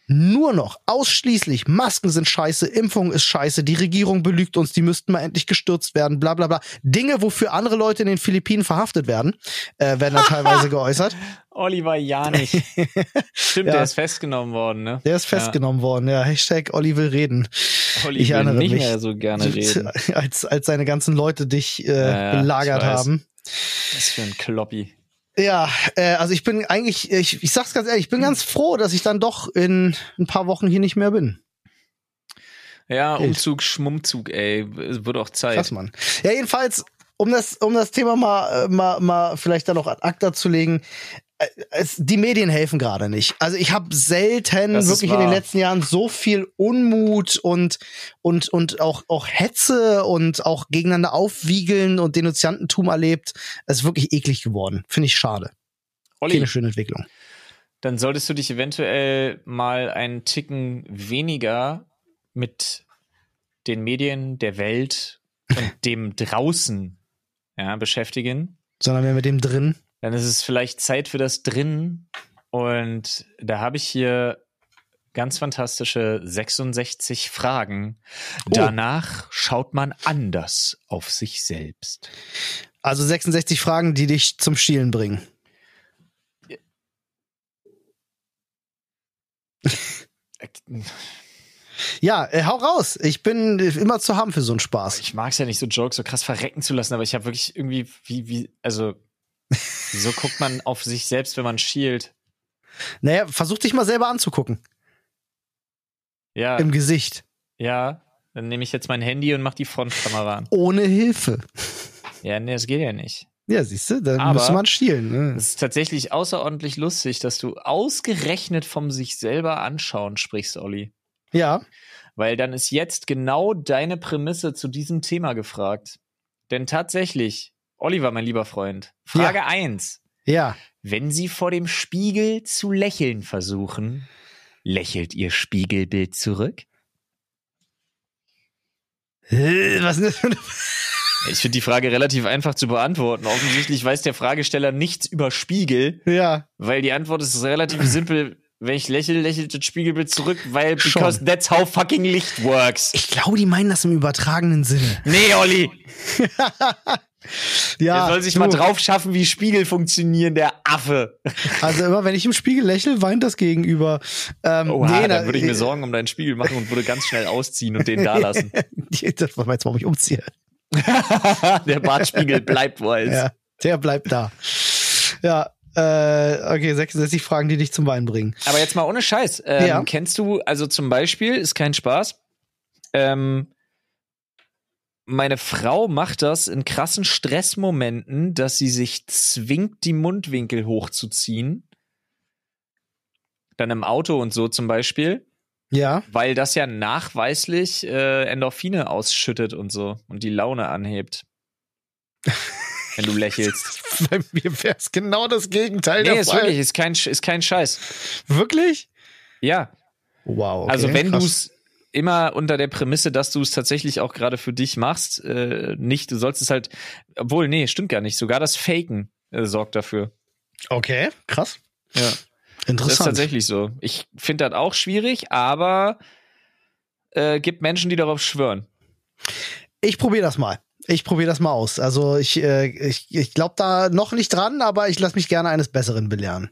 [SPEAKER 1] nur noch ausschließlich Masken sind scheiße, Impfung ist scheiße, die Regierung belügt uns, die müssten mal endlich gestürzt werden, bla bla bla. Dinge, wofür andere Leute in den Philippinen verhaftet werden, äh, werden da teilweise geäußert.
[SPEAKER 2] Oliver Janich. Stimmt,
[SPEAKER 1] Ja.
[SPEAKER 2] der ist festgenommen worden, ne?
[SPEAKER 1] Der ist festgenommen worden, ja. Hashtag Olli will reden.
[SPEAKER 2] Ja. Olli
[SPEAKER 1] Ich
[SPEAKER 2] will nicht
[SPEAKER 1] mich.
[SPEAKER 2] mehr so gerne reden.
[SPEAKER 1] Als, als seine ganzen Leute dich äh,
[SPEAKER 2] Ja, ja,
[SPEAKER 1] belagert haben.
[SPEAKER 2] Was für ein Kloppi.
[SPEAKER 1] Ja, äh, also ich bin eigentlich, ich, ich sag's ganz ehrlich, ich bin ganz froh, dass ich dann doch in ein paar Wochen hier nicht mehr bin.
[SPEAKER 2] Ja. Umzug, Schmummzug, ey. Es wird auch Zeit.
[SPEAKER 1] Krass, Mann. Ja, jedenfalls, um das, um das Thema mal, äh, mal, mal vielleicht dann noch ad acta zu legen, es, die Medien helfen gerade nicht. Also ich habe selten
[SPEAKER 2] Das
[SPEAKER 1] wirklich in den letzten Jahren so viel Unmut und und und auch auch Hetze und auch gegeneinander aufwiegeln und Denunziantentum erlebt. Es ist wirklich eklig geworden. Finde ich schade.
[SPEAKER 2] Olli,
[SPEAKER 1] Keine schöne Entwicklung.
[SPEAKER 2] dann solltest du dich eventuell mal einen Ticken weniger mit den Medien der Welt und dem draußen ja, beschäftigen.
[SPEAKER 1] Sondern mehr mit dem drin.
[SPEAKER 2] Dann ist es vielleicht Zeit für das drin. Und da habe ich hier ganz fantastische 66 Fragen.
[SPEAKER 1] Oh.
[SPEAKER 2] Danach schaut man anders auf sich selbst.
[SPEAKER 1] Also 66 Fragen, die dich zum Schielen bringen. Ja, äh, hau raus. Ich bin immer zu haben für so einen Spaß.
[SPEAKER 2] Ich mag es ja nicht, so Jokes so krass verrecken zu lassen, aber ich habe wirklich irgendwie, wie, wie, also, wieso guckt man auf sich selbst, wenn man schielt?
[SPEAKER 1] Naja, versuch dich mal selber anzugucken.
[SPEAKER 2] Ja,
[SPEAKER 1] Im Gesicht.
[SPEAKER 2] ja, dann nehme ich jetzt mein Handy und mach die Frontkamera an.
[SPEAKER 1] Ohne Hilfe.
[SPEAKER 2] Ja, nee, das geht ja nicht.
[SPEAKER 1] Ja, siehst du, da müsste man schielen. Ne?
[SPEAKER 2] Es ist tatsächlich außerordentlich lustig, dass du ausgerechnet vom sich selber anschauen sprichst, Olli.
[SPEAKER 1] Ja,
[SPEAKER 2] Weil dann ist jetzt genau deine Prämisse zu diesem Thema gefragt. Denn tatsächlich, Oliver, mein lieber Freund, Frage eins:
[SPEAKER 1] ja.
[SPEAKER 2] Wenn Sie vor dem Spiegel zu lächeln versuchen, lächelt Ihr Spiegelbild zurück?
[SPEAKER 1] Was ist das für eine
[SPEAKER 2] Ich finde die Frage relativ einfach zu beantworten. Offensichtlich weiß der Fragesteller nichts über Spiegel,
[SPEAKER 1] Ja,
[SPEAKER 2] weil die Antwort ist relativ simpel. Wenn ich lächle, lächelt das Spiegelbild zurück, weil
[SPEAKER 1] Schon.
[SPEAKER 2] because that's how fucking Licht works.
[SPEAKER 1] ich glaube, die meinen das im übertragenen Sinne.
[SPEAKER 2] Nee, Olli,
[SPEAKER 1] Ja,
[SPEAKER 2] der soll sich
[SPEAKER 1] du,
[SPEAKER 2] mal drauf schaffen, wie Spiegel funktionieren, der Affe.
[SPEAKER 1] Also immer, wenn ich im Spiegel lächle, weint das Gegenüber. Ähm,
[SPEAKER 2] Oha,
[SPEAKER 1] nee,
[SPEAKER 2] dann würde ich mir Sorgen um deinen Spiegel machen und würde ganz schnell ausziehen und den da lassen.
[SPEAKER 1] das war jetzt, warum ich umziehe.
[SPEAKER 2] der Bartspiegel bleibt, wo er ist.
[SPEAKER 1] Ja, der bleibt da. Ja, äh, okay, 66 Fragen, die dich zum Wein bringen.
[SPEAKER 2] Aber jetzt mal ohne Scheiß. Ähm,
[SPEAKER 1] Ja.
[SPEAKER 2] Kennst du, also zum Beispiel, ist kein Spaß, ähm, meine Frau macht das in krassen Stressmomenten, dass sie sich zwingt, die Mundwinkel hochzuziehen. Dann im Auto und so zum Beispiel,
[SPEAKER 1] Ja,
[SPEAKER 2] weil das ja nachweislich äh, Endorphine ausschüttet und so und die Laune anhebt. Wenn du lächelst.
[SPEAKER 1] bei mir wäre es genau das Gegenteil
[SPEAKER 2] Nee,
[SPEAKER 1] der
[SPEAKER 2] ist
[SPEAKER 1] Fall.
[SPEAKER 2] wirklich, ist kein, ist kein Scheiß.
[SPEAKER 1] Wirklich?
[SPEAKER 2] Ja.
[SPEAKER 1] Wow. Okay,
[SPEAKER 2] also wenn du es immer unter der Prämisse, dass du es tatsächlich auch gerade für dich machst, äh, nicht, du sollst es halt, obwohl, nee, stimmt gar nicht. Sogar das Faken äh, sorgt dafür.
[SPEAKER 1] Okay, krass.
[SPEAKER 2] Ja. Das ist
[SPEAKER 1] Interessant.
[SPEAKER 2] tatsächlich so. Ich finde das auch schwierig, aber äh, gibt Menschen, die darauf schwören.
[SPEAKER 1] Ich probiere das mal. Ich probiere das mal aus. Also ich, äh, ich, ich glaube da noch nicht dran, aber ich lasse mich gerne eines Besseren belehren.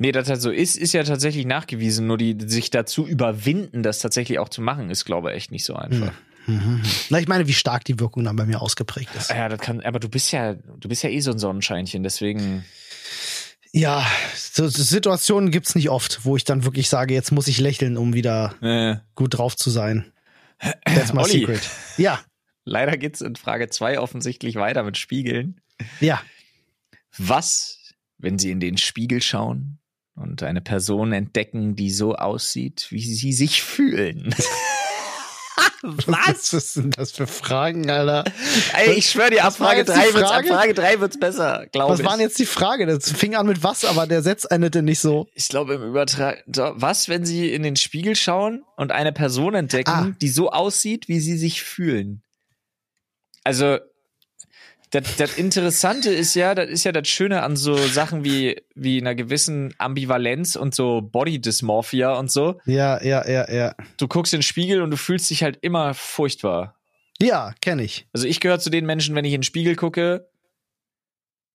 [SPEAKER 2] Nee, dass das so ist, ist ja tatsächlich nachgewiesen. Nur die sich dazu überwinden, das tatsächlich auch zu machen, ist, glaube ich, echt nicht so einfach.
[SPEAKER 1] Mhm. Na, ich meine, wie stark die Wirkung dann bei mir ausgeprägt ist.
[SPEAKER 2] Ja, das kann, aber du bist ja, du bist ja eh so ein Sonnenscheinchen, deswegen.
[SPEAKER 1] Ja, so, Situationen gibt's nicht oft, wo ich dann wirklich sage, jetzt muss ich lächeln, um wieder
[SPEAKER 2] Äh,
[SPEAKER 1] gut drauf zu sein. That's my
[SPEAKER 2] Olli.
[SPEAKER 1] secret. Ja,
[SPEAKER 2] leider geht's in Frage 2 offensichtlich weiter mit Spiegeln.
[SPEAKER 1] ja.
[SPEAKER 2] Was, wenn Sie in den Spiegel schauen und eine Person entdecken, die so aussieht, wie Sie sich fühlen?
[SPEAKER 1] Was ist denn das für Fragen, Alter?
[SPEAKER 2] Ey, ich schwöre dir, ab
[SPEAKER 1] Was
[SPEAKER 2] Frage
[SPEAKER 1] jetzt die
[SPEAKER 2] 3 wird's, ab
[SPEAKER 1] Frage?
[SPEAKER 2] Frage 3 wird's besser, glaube
[SPEAKER 1] Was
[SPEAKER 2] ich.
[SPEAKER 1] war denn jetzt die Frage? Das fing an mit was, aber der Satz endete nicht so.
[SPEAKER 2] Ich glaube im Übertrag. Was, wenn Sie in den Spiegel schauen und eine Person entdecken,
[SPEAKER 1] Ah.
[SPEAKER 2] die so aussieht, wie Sie sich fühlen? Also, das, das Interessante ist ja, das ist ja das Schöne an so Sachen wie, wie einer gewissen Ambivalenz und so Body Dysmorphia und so.
[SPEAKER 1] Ja, ja, ja, ja.
[SPEAKER 2] Du guckst in den Spiegel und du fühlst dich halt immer furchtbar.
[SPEAKER 1] Ja, kenne ich.
[SPEAKER 2] Also ich gehöre zu den Menschen, wenn ich in den Spiegel gucke,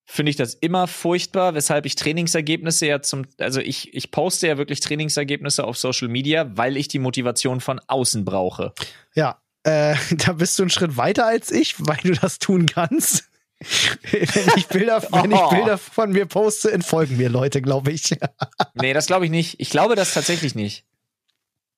[SPEAKER 2] finde ich das immer furchtbar, weshalb ich Trainingsergebnisse ja zum, also ich, ich poste ja wirklich Trainingsergebnisse auf Social Media, weil ich die Motivation von außen brauche.
[SPEAKER 1] Ja, äh, da bist du einen Schritt weiter als ich, weil du das tun kannst. wenn ich Bilder, wenn ich
[SPEAKER 2] Oh.
[SPEAKER 1] Bilder von mir poste, entfolgen mir Leute, glaube ich.
[SPEAKER 2] Nee, das glaube ich nicht. Ich glaube das tatsächlich nicht.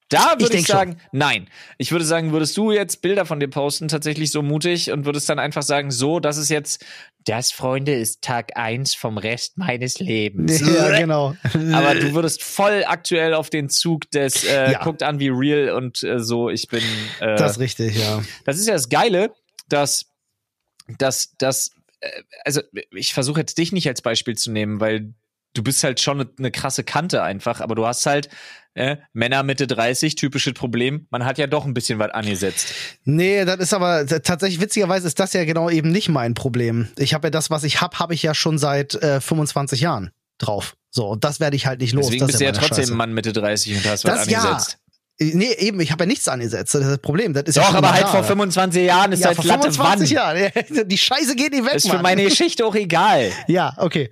[SPEAKER 2] Da
[SPEAKER 1] Ich
[SPEAKER 2] würde ich,
[SPEAKER 1] denk
[SPEAKER 2] sagen, nein. Ich würde sagen, würdest du jetzt Bilder von dir posten, tatsächlich so mutig und würdest dann einfach sagen, so, das ist jetzt, das, Freunde, ist Tag eins vom Rest meines Lebens.
[SPEAKER 1] ja, genau.
[SPEAKER 2] Aber du würdest voll aktuell auf den Zug des, äh,
[SPEAKER 1] Ja.
[SPEAKER 2] guckt an wie real und äh, so, ich bin. Äh,
[SPEAKER 1] das ist richtig, ja.
[SPEAKER 2] das ist ja das Geile, dass, dass, dass, äh, also ich versuche jetzt dich nicht als Beispiel zu nehmen, weil du bist halt schon eine, eine krasse Kante einfach, aber du hast halt äh, Männer Mitte 30, typisches Problem, man hat ja doch ein bisschen was angesetzt.
[SPEAKER 1] Nee, das ist aber tatsächlich witzigerweise ist das ja genau eben nicht mein Problem. Ich habe ja das, was ich hab, habe ich ja schon seit äh, 25 Jahren drauf. So, und das werde ich halt nicht los.
[SPEAKER 2] Deswegen bist du ja trotzdem
[SPEAKER 1] Scheiße.
[SPEAKER 2] ein Mann Mitte 30 und hast was
[SPEAKER 1] Das ja.
[SPEAKER 2] angesetzt.
[SPEAKER 1] Nee, eben, ich habe ja nichts angesetzt. Das ist das Problem. Das ist ja
[SPEAKER 2] Doch,
[SPEAKER 1] schon
[SPEAKER 2] aber halt
[SPEAKER 1] da.
[SPEAKER 2] vor 25 Jahren ist
[SPEAKER 1] ja,
[SPEAKER 2] halt
[SPEAKER 1] vor
[SPEAKER 2] Latte
[SPEAKER 1] 25
[SPEAKER 2] wann.
[SPEAKER 1] Jahren. Die Scheiße geht nicht weg,
[SPEAKER 2] Ist für
[SPEAKER 1] Mann.
[SPEAKER 2] meine Geschichte auch egal.
[SPEAKER 1] Ja, okay.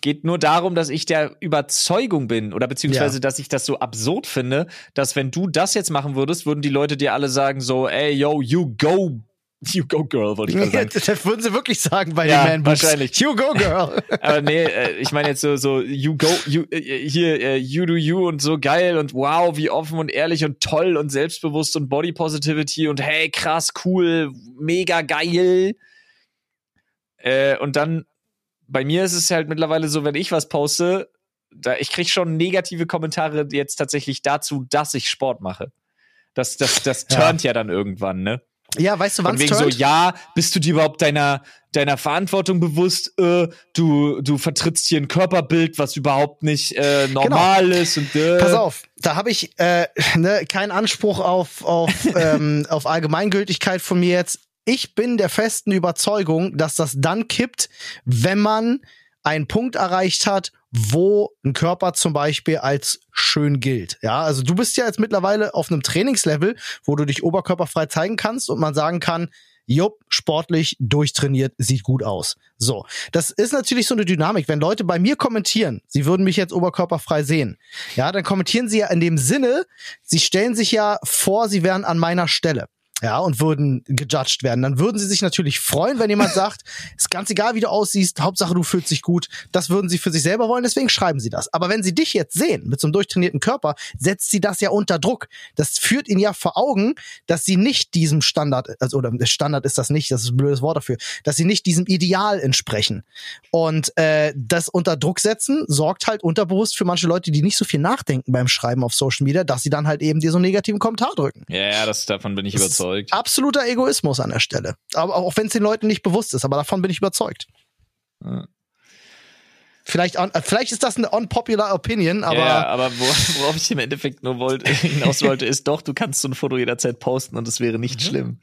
[SPEAKER 2] Geht nur darum, dass ich der Überzeugung bin oder beziehungsweise, dass ich das so absurd finde, dass wenn du das jetzt machen würdest, würden die Leute dir alle sagen so, ey, yo, you go, you go girl, wollte ich mal sagen.
[SPEAKER 1] das würden sie wirklich sagen bei
[SPEAKER 2] Ja,
[SPEAKER 1] den Man
[SPEAKER 2] wahrscheinlich.
[SPEAKER 1] You go, girl.
[SPEAKER 2] Aber nee, äh, ich meine jetzt so, so, you go, you, äh, hier, äh, you do you und so geil und wow, wie offen und ehrlich und toll und selbstbewusst und Body Positivity und hey, krass, cool, mega geil. Äh, und dann, bei mir ist es halt mittlerweile so, wenn ich was poste, da, ich krieg schon negative Kommentare jetzt tatsächlich dazu, dass ich Sport mache. Das, das, das
[SPEAKER 1] Ja.
[SPEAKER 2] turnt ja dann irgendwann, ne?
[SPEAKER 1] Ja, weißt du,
[SPEAKER 2] Von
[SPEAKER 1] wann's
[SPEAKER 2] wegen so, ja, bist du dir überhaupt deiner, deiner Verantwortung bewusst? Äh, du, du vertrittst hier ein Körperbild, was überhaupt nicht äh, normal ist. Und, äh,
[SPEAKER 1] Pass auf, da habe ich äh, ne, keinen Anspruch auf, auf, ähm, auf Allgemeingültigkeit von mir jetzt. Ich bin der festen Überzeugung, dass das dann kippt, wenn man einen Punkt erreicht hat, wo ein Körper zum Beispiel als schön gilt. Ja, also du bist ja jetzt mittlerweile auf einem Trainingslevel, wo du dich oberkörperfrei zeigen kannst und man sagen kann, Jupp, sportlich, durchtrainiert, sieht gut aus. So. Das ist natürlich so eine Dynamik. Wenn Leute bei mir kommentieren, sie würden mich jetzt oberkörperfrei sehen, ja, dann kommentieren sie ja in dem Sinne, sie stellen sich ja vor, sie wären an meiner Stelle. Ja, und würden gejudged werden. Dann würden sie sich natürlich freuen, wenn jemand sagt, ist ganz egal, wie du aussiehst, Hauptsache du fühlst dich gut. Das würden sie für sich selber wollen, deswegen schreiben sie das. Aber wenn sie dich jetzt sehen, mit so einem durchtrainierten Körper, setzt sie das ja unter Druck. Das führt ihnen ja vor Augen, dass sie nicht diesem Standard, also, oder Standard ist das nicht, das ist ein blödes Wort dafür, dass sie nicht diesem Ideal entsprechen. Und äh, das unter Druck setzen sorgt halt unterbewusst für manche Leute, die nicht so viel nachdenken beim Schreiben auf Social Media, dass sie dann halt eben dir so einen negativen Kommentar drücken.
[SPEAKER 2] ja, ja, das, davon bin ich
[SPEAKER 1] Das ist
[SPEAKER 2] überzeugt.
[SPEAKER 1] Absoluter Egoismus an der Stelle. Aber auch wenn es den Leuten nicht bewusst ist, aber davon bin ich überzeugt.
[SPEAKER 2] Ja.
[SPEAKER 1] Vielleicht, äh, vielleicht ist das eine unpopular Opinion, aber
[SPEAKER 2] ja, aber wo, worauf ich im Endeffekt nur wollte, hinaus wollte, ist doch, du kannst so ein Foto jederzeit posten und es wäre nicht schlimm.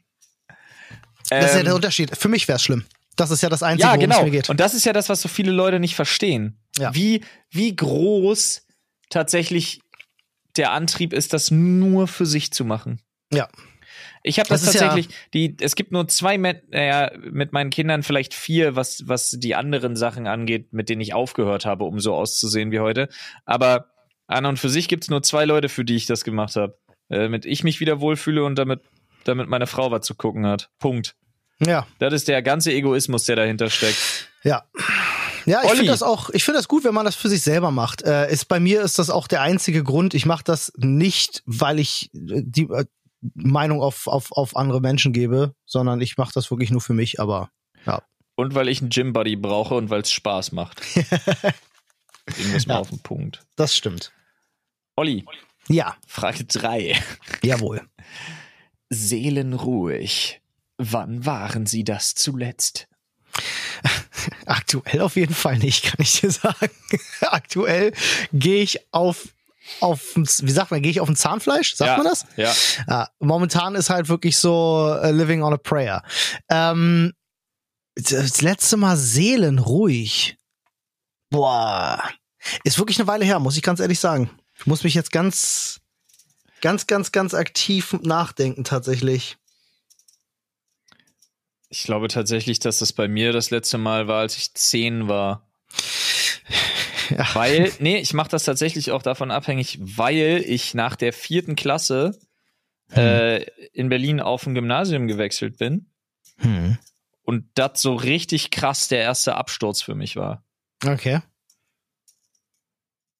[SPEAKER 1] das ist ja
[SPEAKER 2] Ähm,
[SPEAKER 1] der Unterschied. Für mich wäre es schlimm. Das ist ja das Einzige,
[SPEAKER 2] ja,
[SPEAKER 1] worum
[SPEAKER 2] genau.
[SPEAKER 1] es mir geht.
[SPEAKER 2] Und das ist ja das, was so viele Leute nicht verstehen.
[SPEAKER 1] Ja.
[SPEAKER 2] Wie, wie groß tatsächlich der Antrieb ist, das nur für sich zu machen.
[SPEAKER 1] Ja.
[SPEAKER 2] Ich habe das,
[SPEAKER 1] Das ist ja-
[SPEAKER 2] tatsächlich, die, es gibt nur zwei, Men naja, mit meinen Kindern vielleicht vier, was, was die anderen Sachen angeht, mit denen ich aufgehört habe, um so auszusehen wie heute. Aber an und für sich gibt's nur zwei Leute, für die ich das gemacht habe. Äh, damit ich mich wieder wohlfühle und damit, damit meine Frau was zu gucken hat. Punkt.
[SPEAKER 1] Ja,
[SPEAKER 2] Das ist der ganze Egoismus, der dahinter steckt.
[SPEAKER 1] ja. Ja, ich finde das auch, ich finde das gut, wenn man das für sich selber macht. Äh, ist, bei mir ist das auch der einzige Grund. Ich mache das nicht, weil ich äh, die äh, Meinung auf, auf, auf andere Menschen gebe, sondern ich mache das wirklich nur für mich, aber
[SPEAKER 2] Und weil ich einen Gym-Buddy brauche und weil es Spaß macht. Mal
[SPEAKER 1] Ja.
[SPEAKER 2] auf den Punkt.
[SPEAKER 1] das stimmt.
[SPEAKER 2] Olli,
[SPEAKER 1] Ja,
[SPEAKER 2] Frage 3.
[SPEAKER 1] jawohl.
[SPEAKER 2] Seelenruhig. Wann waren Sie das zuletzt?
[SPEAKER 1] Aktuell auf jeden Fall nicht, kann ich dir sagen. Aktuell gehe ich auf auf wie sagt man, gehe ich auf ein Zahnfleisch? Sagt
[SPEAKER 2] ja,
[SPEAKER 1] man das?
[SPEAKER 2] Ja.
[SPEAKER 1] Ja, momentan ist halt wirklich so äh, living on a prayer. Ähm, Das letzte Mal seelenruhig. Boah. Ist wirklich eine Weile her, muss ich ganz ehrlich sagen. Ich muss mich jetzt ganz, ganz, ganz, ganz aktiv nachdenken, tatsächlich.
[SPEAKER 2] Ich glaube tatsächlich, dass das bei mir das letzte Mal war, als ich zehn war. Ja. Weil, nee, ich mache das tatsächlich auch davon abhängig, weil ich nach der vierten Klasse hm. äh, in Berlin auf ein Gymnasium gewechselt bin. Hm. Und das so richtig krass der erste Absturz für mich war.
[SPEAKER 1] Okay.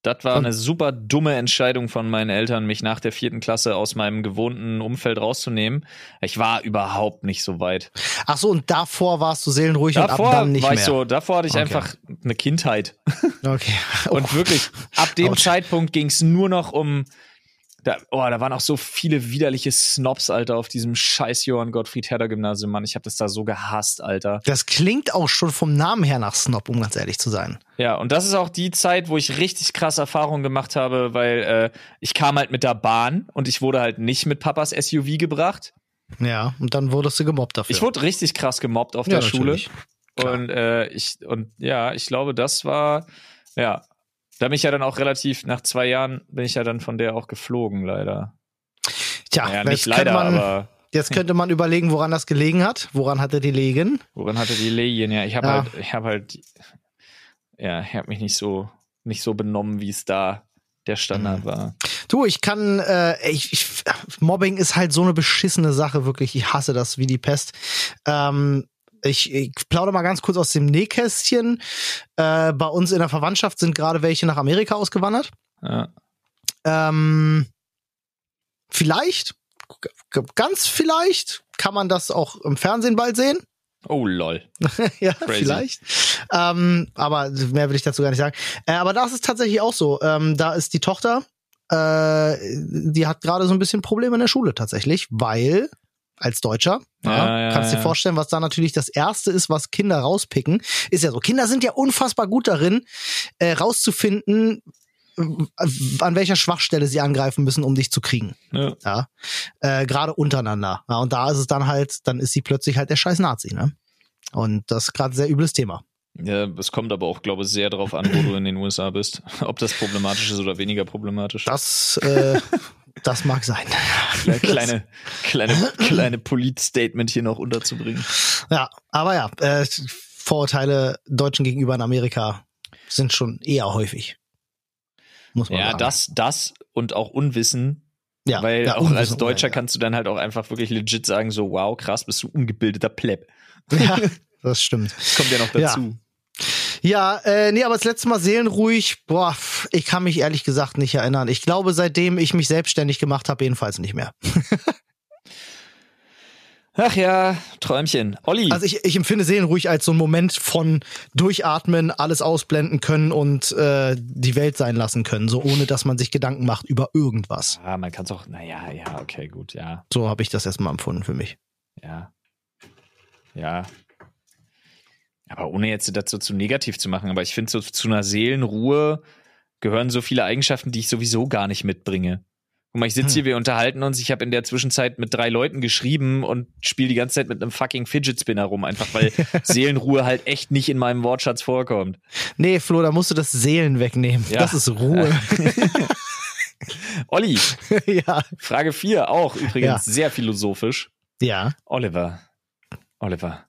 [SPEAKER 2] Das war eine super dumme Entscheidung von meinen Eltern, mich nach der vierten Klasse aus meinem gewohnten Umfeld rauszunehmen. Ich war überhaupt nicht so weit.
[SPEAKER 1] Ach so, und davor warst du seelenruhig davor und ab dann nicht
[SPEAKER 2] war
[SPEAKER 1] mehr.
[SPEAKER 2] Ich so, davor hatte ich okay. einfach eine Kindheit.
[SPEAKER 1] Okay.
[SPEAKER 2] und wirklich, ab dem Ouch. Zeitpunkt ging es nur noch um da, oh, da waren auch so viele widerliche Snobs, Alter, auf diesem scheiß Johann Gottfried Herder Gymnasium, Mann. Ich habe das da so gehasst, Alter.
[SPEAKER 1] Das klingt auch schon vom Namen her nach Snob, um ganz ehrlich zu sein.
[SPEAKER 2] Ja, und das ist auch die Zeit, wo ich richtig krass Erfahrungen gemacht habe, weil äh, ich kam halt mit der Bahn und ich wurde halt nicht mit Papas SUV gebracht.
[SPEAKER 1] Ja, und dann wurdest du gemobbt dafür.
[SPEAKER 2] Ich wurde richtig krass gemobbt auf ja, der Schule. Klar. Und äh, ich und ja, ich glaube, das war ja da bin ich ja dann auch relativ, nach zwei Jahren bin ich ja dann von der auch geflogen, leider.
[SPEAKER 1] Tja, naja, nicht leider, man, aber. Jetzt könnte man überlegen, woran das gelegen hat. Woran hatte die Legen?
[SPEAKER 2] Woran hatte die Legen? Ja, ich habe ja. halt, ich habe halt, ja, ich habe mich nicht so, nicht so benommen, wie es da der Standard mhm. war.
[SPEAKER 1] Du, ich kann, äh, ich, ich, Mobbing ist halt so eine beschissene Sache, wirklich. Ich hasse das wie die Pest. Ähm, ich, ich plaudere mal ganz kurz aus dem Nähkästchen. Äh, bei uns in der Verwandtschaft sind gerade welche nach Amerika ausgewandert. Ja. Ähm, vielleicht, ganz vielleicht, kann man das auch im Fernsehen bald sehen.
[SPEAKER 2] Oh lol.
[SPEAKER 1] ja, Crazy. vielleicht. Ähm, aber mehr will ich dazu gar nicht sagen. Äh, aber das ist tatsächlich auch so. Ähm, da ist die Tochter, äh, die hat gerade so ein bisschen Probleme in der Schule tatsächlich, weil als Deutscher. Ja, ja, kannst dir vorstellen, was da natürlich das erste ist, was Kinder rauspicken. Ist ja so. Kinder sind ja unfassbar gut darin, äh, rauszufinden, an welcher Schwachstelle sie angreifen müssen, um dich zu kriegen. Ja. ja? Äh, Gerade untereinander. Ja, und da ist es dann halt, dann ist sie plötzlich halt der scheiß Nazi, ne? Und das ist gerade ein sehr übles Thema.
[SPEAKER 2] Ja, es kommt aber auch, glaube ich, sehr darauf an, wo du in den USA bist. Ob das problematisch ist oder weniger problematisch.
[SPEAKER 1] Das äh, Das mag sein.
[SPEAKER 2] Kleine, kleine, kleine Polit-Statement hier noch unterzubringen.
[SPEAKER 1] Ja, aber ja, äh, Vorurteile Deutschen gegenüber in Amerika sind schon eher häufig.
[SPEAKER 2] Muss man ja, sagen. das, das und auch Unwissen. Ja, weil ja, auch Unwissen als Deutscher ja. kannst du dann halt auch einfach wirklich legit sagen, so, wow, krass, bist du ungebildeter Pleb.
[SPEAKER 1] Ja, das stimmt.
[SPEAKER 2] Das kommt ja noch dazu. Ja.
[SPEAKER 1] Ja, äh, nee, aber das letzte Mal seelenruhig, boah, ich kann mich ehrlich gesagt nicht erinnern. Ich glaube, seitdem ich mich selbstständig gemacht habe, jedenfalls nicht mehr.
[SPEAKER 2] Ach ja, Träumchen. Olli.
[SPEAKER 1] Also ich, ich empfinde seelenruhig als so ein Moment von durchatmen, alles ausblenden können und äh, die Welt sein lassen können, so ohne dass man sich Gedanken macht über irgendwas.
[SPEAKER 2] Ja, man kann es auch, naja, ja, okay, gut, ja.
[SPEAKER 1] So habe ich das erstmal empfunden für mich.
[SPEAKER 2] Ja. Ja, aber ohne jetzt dazu zu negativ zu machen, aber ich finde so zu einer Seelenruhe gehören so viele Eigenschaften, die ich sowieso gar nicht mitbringe. Guck mal, ich sitze hm. hier, wir unterhalten uns. Ich habe in der Zwischenzeit mit drei Leuten geschrieben und spiele die ganze Zeit mit einem fucking Fidget Spinner rum, einfach weil Seelenruhe halt echt nicht in meinem Wortschatz vorkommt.
[SPEAKER 1] Nee, Flo, da musst du das Seelen wegnehmen. Ja. Das ist Ruhe.
[SPEAKER 2] Olli.
[SPEAKER 1] ja.
[SPEAKER 2] Frage 4, auch übrigens ja. sehr philosophisch.
[SPEAKER 1] Ja.
[SPEAKER 2] Oliver. Oliver.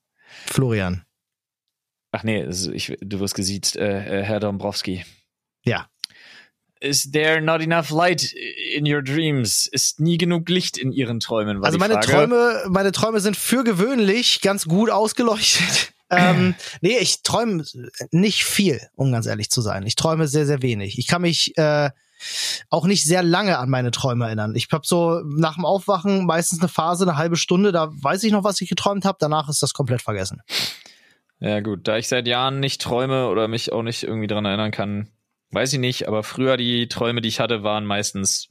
[SPEAKER 1] Florian.
[SPEAKER 2] Ach nee, ich, du wirst gesiezt, äh, äh, Herr Dombrowski.
[SPEAKER 1] Ja.
[SPEAKER 2] Is there not enough light in your dreams? Ist nie genug Licht in ihren Träumen?
[SPEAKER 1] also meine. Träume, meine Träume sind für gewöhnlich ganz gut ausgeleuchtet. ähm, nee, ich träume nicht viel, um ganz ehrlich zu sein. Ich träume sehr, sehr wenig. Ich kann mich äh, auch nicht sehr lange an meine Träume erinnern. Ich habe so nach dem Aufwachen meistens eine Phase, eine halbe Stunde, da weiß ich noch, was ich geträumt habe. Danach ist das komplett vergessen.
[SPEAKER 2] Ja, gut, da ich seit Jahren nicht träume oder mich auch nicht irgendwie dran erinnern kann, weiß ich nicht, aber früher die Träume, die ich hatte, waren meistens,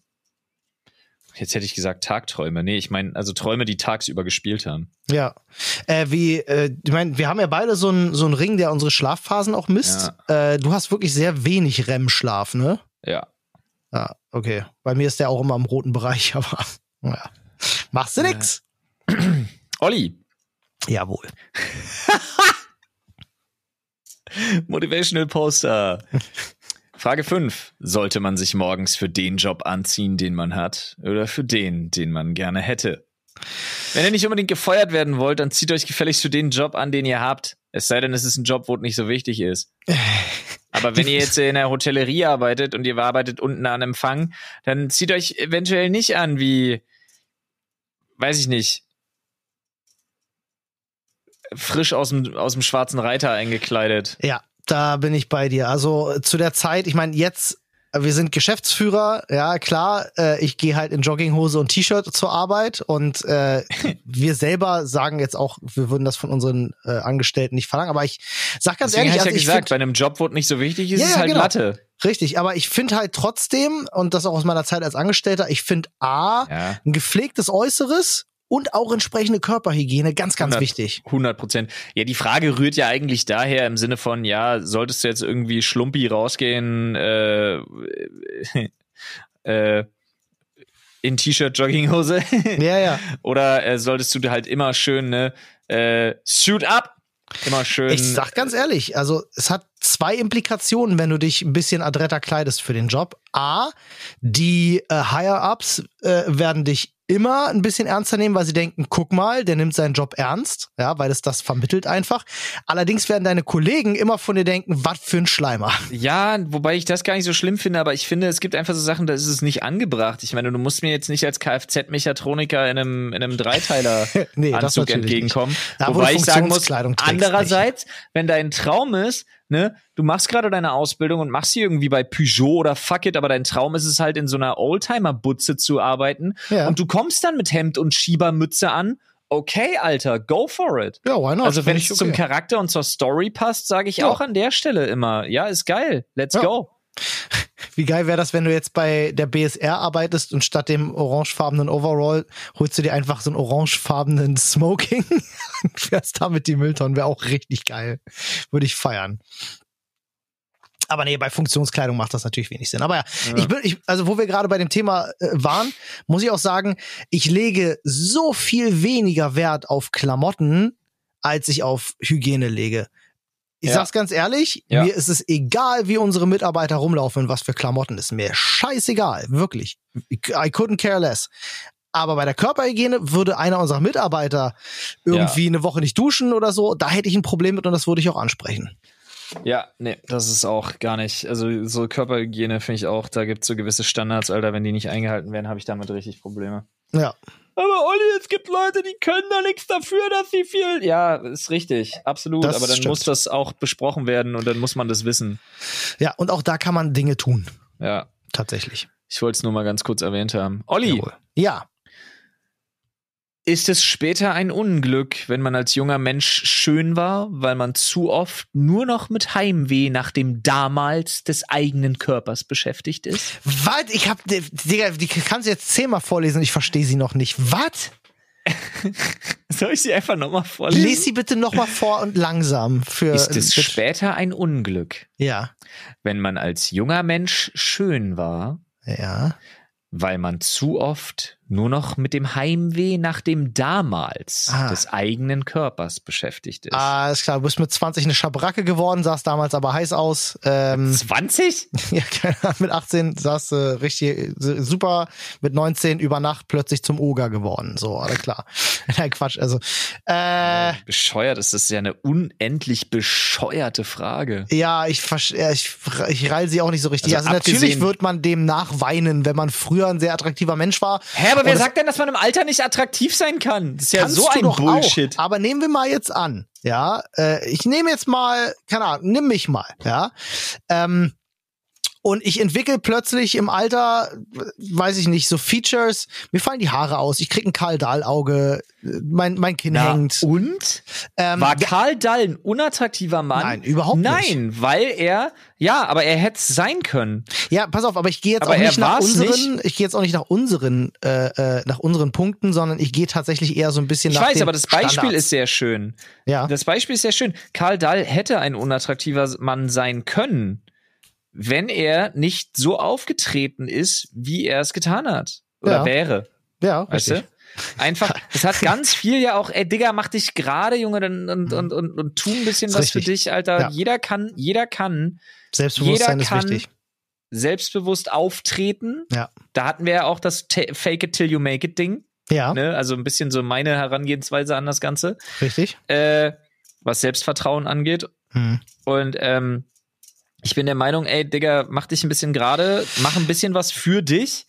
[SPEAKER 2] jetzt hätte ich gesagt Tagträume. Nee, ich meine, also Träume, die tagsüber gespielt haben.
[SPEAKER 1] Ja. Äh, wie, äh, ich meine, wir haben ja beide so einen so einen Ring, der unsere Schlafphasen auch misst. Ja. Äh, du hast wirklich sehr wenig REM-Schlaf, ne?
[SPEAKER 2] Ja.
[SPEAKER 1] Ja, okay. Bei mir ist der auch immer im roten Bereich, aber naja. Machst du nix.
[SPEAKER 2] Olli.
[SPEAKER 1] Jawohl.
[SPEAKER 2] Motivational Poster. Frage 5. Sollte man sich morgens für den Job anziehen, den man hat, oder für den, den man gerne hätte? Wenn ihr nicht unbedingt gefeuert werden wollt, dann zieht euch gefälligst für den Job an, den ihr habt. Es sei denn, es ist ein Job, wo es nicht so wichtig ist. Aber wenn ihr jetzt in der Hotellerie arbeitet und ihr arbeitet unten an Empfang, dann zieht euch eventuell nicht an wie, weiß ich nicht, frisch aus dem, aus dem schwarzen Reiter eingekleidet.
[SPEAKER 1] Ja, da bin ich bei dir. Also zu der Zeit, ich meine, jetzt wir sind Geschäftsführer, ja klar. Äh, ich gehe halt in Jogginghose und T-Shirt zur Arbeit und äh, wir selber sagen jetzt auch, wir würden das von unseren äh, Angestellten nicht verlangen. Aber ich sag ganz
[SPEAKER 2] Deswegen
[SPEAKER 1] ehrlich,
[SPEAKER 2] ich
[SPEAKER 1] also
[SPEAKER 2] ja
[SPEAKER 1] ich
[SPEAKER 2] gesagt,
[SPEAKER 1] find,
[SPEAKER 2] bei einem Job, wo nicht so wichtig ist,
[SPEAKER 1] Ja,
[SPEAKER 2] ist
[SPEAKER 1] ja,
[SPEAKER 2] halt
[SPEAKER 1] genau.
[SPEAKER 2] Latte.
[SPEAKER 1] richtig. Aber ich finde halt trotzdem und das auch aus meiner Zeit als Angestellter, ich finde a
[SPEAKER 2] Ja.
[SPEAKER 1] ein gepflegtes Äußeres und auch entsprechende Körperhygiene ganz, ganz
[SPEAKER 2] 100
[SPEAKER 1] wichtig.
[SPEAKER 2] 100 Prozent. Ja, die Frage rührt ja eigentlich daher im Sinne von, ja, solltest du jetzt irgendwie schlumpi rausgehen, äh, äh, in T-Shirt, Jogginghose?
[SPEAKER 1] Ja, ja.
[SPEAKER 2] Oder äh, solltest du halt immer schön, ne, äh, suit up, immer schön.
[SPEAKER 1] Ich sag ganz ehrlich, also es hat zwei Implikationen, wenn du dich ein bisschen adretter kleidest für den Job. A, die äh, Higher-Ups äh, werden dich immer ein bisschen ernster nehmen, weil sie denken, guck mal, der nimmt seinen Job ernst, ja, weil es das vermittelt einfach. Allerdings werden deine Kollegen immer von dir denken, was für ein Schleimer.
[SPEAKER 2] Ja, wobei ich das gar nicht so schlimm finde, aber ich finde, es gibt einfach so Sachen, da ist es nicht angebracht. Ich meine, du musst mir jetzt nicht als Kfz-Mechatroniker in einem, in einem Dreiteiler
[SPEAKER 1] Nee,
[SPEAKER 2] Anzug entgegenkommen.
[SPEAKER 1] Da, wo
[SPEAKER 2] wobei
[SPEAKER 1] du
[SPEAKER 2] ich sagen muss, andererseits, wenn dein Traum ist, ne, du machst gerade deine Ausbildung und machst sie irgendwie bei Peugeot oder fuck it, aber dein Traum ist es halt in so einer Oldtimer-Butze zu arbeiten
[SPEAKER 1] Ja.
[SPEAKER 2] und du kommst dann mit Hemd und Schiebermütze an. Okay, Alter, go for it.
[SPEAKER 1] Ja, why not?
[SPEAKER 2] Also wenn es zum
[SPEAKER 1] okay.
[SPEAKER 2] Charakter und zur Story passt, sage ich
[SPEAKER 1] Ja.
[SPEAKER 2] auch an der Stelle immer, ja, ist geil, let's
[SPEAKER 1] Ja.
[SPEAKER 2] go.
[SPEAKER 1] Wie geil wäre das, wenn du jetzt bei der BSR arbeitest und statt dem orangefarbenen Overall holst du dir einfach so einen orangefarbenen Smoking und fährst damit die Mülltonnen. Wäre auch richtig geil. Würde ich feiern. Aber nee, bei Funktionskleidung macht das natürlich wenig Sinn. Aber ja, ich bin, ich, also wo wir gerade bei dem Thema äh, waren, muss ich auch sagen, ich lege so viel weniger Wert auf Klamotten, als ich auf Hygiene lege. Ich
[SPEAKER 2] Ja.
[SPEAKER 1] sag's ganz ehrlich,
[SPEAKER 2] Ja.
[SPEAKER 1] mir ist es egal, wie unsere Mitarbeiter rumlaufen und was für Klamotten. Ist mir scheißegal, wirklich. I couldn't care less. Aber bei der Körperhygiene würde einer unserer Mitarbeiter irgendwie eine Woche nicht duschen oder so, da hätte ich ein Problem mit und das würde ich auch ansprechen.
[SPEAKER 2] Ja, nee, das ist auch gar nicht. Also so Körperhygiene finde ich auch, da gibt es so gewisse Standards, Alter, wenn die nicht eingehalten werden, habe ich damit richtig Probleme.
[SPEAKER 1] Ja.
[SPEAKER 2] Aber Olli, es gibt Leute, die können da nichts dafür, dass sie viel. Ja, ist richtig, absolut.
[SPEAKER 1] Das
[SPEAKER 2] aber dann
[SPEAKER 1] stimmt.
[SPEAKER 2] muss das auch besprochen werden und dann muss man das wissen.
[SPEAKER 1] Ja, und auch da kann man Dinge tun.
[SPEAKER 2] Ja,
[SPEAKER 1] Tatsächlich.
[SPEAKER 2] ich wollte es nur mal ganz kurz erwähnt haben. Olli,
[SPEAKER 1] Jawohl. Ja.
[SPEAKER 2] Ist es später ein Unglück, wenn man als junger Mensch schön war, weil man zu oft nur noch mit Heimweh nach dem damals des eigenen Körpers beschäftigt ist?
[SPEAKER 1] Was? Ich hab, Digga, die kannst du jetzt zehnmal vorlesen, ich verstehe sie noch nicht. Was?
[SPEAKER 2] Soll ich sie einfach nochmal vorlesen?
[SPEAKER 1] Lies sie bitte nochmal vor und langsam für.
[SPEAKER 2] Ist es später ein Unglück,
[SPEAKER 1] Ja.
[SPEAKER 2] wenn man als junger Mensch schön war,
[SPEAKER 1] Ja.
[SPEAKER 2] weil man zu oft nur noch mit dem Heimweh nach dem damals
[SPEAKER 1] Ah.
[SPEAKER 2] des eigenen Körpers beschäftigt ist?
[SPEAKER 1] Ah, ist klar, du bist mit 20 eine Schabracke geworden, sahst damals aber heiß aus. Ähm,
[SPEAKER 2] 20?
[SPEAKER 1] ja, keine Ahnung, mit 18 sahst du richtig äh, super, mit 19 über Nacht plötzlich zum Oger geworden. So, alles klar. Nein, Quatsch, also. Äh,
[SPEAKER 2] Bescheuert ist das ja eine unendlich bescheuerte Frage.
[SPEAKER 1] Ja, ich, ja, ich, ich reil sie auch nicht so richtig.
[SPEAKER 2] Also
[SPEAKER 1] Also, natürlich wird man dem nachweinen, wenn man früher ein sehr attraktiver Mensch war.
[SPEAKER 2] Hä, aber wer sagt denn, dass man im Alter nicht attraktiv sein kann? Das ist ja so ein Bullshit.
[SPEAKER 1] Auch. Aber nehmen wir mal jetzt an, ja. Äh, ich nehme jetzt mal, keine Ahnung, nimm mich mal, ja. Ähm, und ich entwickle plötzlich im Alter, weiß ich nicht, so Features. Mir fallen die Haare aus. Ich krieg ein Karl Dahl Auge. Mein mein Kinn
[SPEAKER 2] Na,
[SPEAKER 1] hängt.
[SPEAKER 2] und?
[SPEAKER 1] Ähm,
[SPEAKER 2] War Karl Dall ein unattraktiver Mann?
[SPEAKER 1] Nein, überhaupt nicht.
[SPEAKER 2] Nein, weil er, ja, aber er hätte es sein können.
[SPEAKER 1] Ja, pass auf, aber ich gehe jetzt
[SPEAKER 2] Aber
[SPEAKER 1] auch nicht nach unseren, ich gehe jetzt auch nicht nach unseren, äh, äh, nach unseren Punkten, sondern ich gehe tatsächlich eher so ein bisschen
[SPEAKER 2] Ich
[SPEAKER 1] nach
[SPEAKER 2] weiß,
[SPEAKER 1] den
[SPEAKER 2] aber das Beispiel
[SPEAKER 1] Standards.
[SPEAKER 2] ist sehr schön.
[SPEAKER 1] ja.
[SPEAKER 2] Das Beispiel ist sehr schön. Karl Dall hätte ein unattraktiver Mann sein können, wenn er nicht so aufgetreten ist, wie er es getan hat. Oder
[SPEAKER 1] Ja.
[SPEAKER 2] wäre.
[SPEAKER 1] Ja,
[SPEAKER 2] Weißt
[SPEAKER 1] richtig.
[SPEAKER 2] du? einfach, es hat ganz viel ja auch, ey Digga, mach dich gerade, Junge, und, und, und, und, und tu ein bisschen was
[SPEAKER 1] richtig.
[SPEAKER 2] für dich, Alter.
[SPEAKER 1] Ja.
[SPEAKER 2] Jeder kann, jeder kann
[SPEAKER 1] Selbstbewusstsein
[SPEAKER 2] Jeder
[SPEAKER 1] ist
[SPEAKER 2] kann-
[SPEAKER 1] wichtig.
[SPEAKER 2] selbstbewusst auftreten.
[SPEAKER 1] Ja.
[SPEAKER 2] Da hatten wir ja auch das Fake it till you make it Ding,
[SPEAKER 1] Ja,
[SPEAKER 2] ne? Also ein bisschen so meine Herangehensweise an das Ganze,
[SPEAKER 1] richtig.
[SPEAKER 2] äh, was Selbstvertrauen angeht.
[SPEAKER 1] Hm.
[SPEAKER 2] Und ähm, ich bin der Meinung, ey, Digga, mach dich ein bisschen gerade, mach ein bisschen was für dich.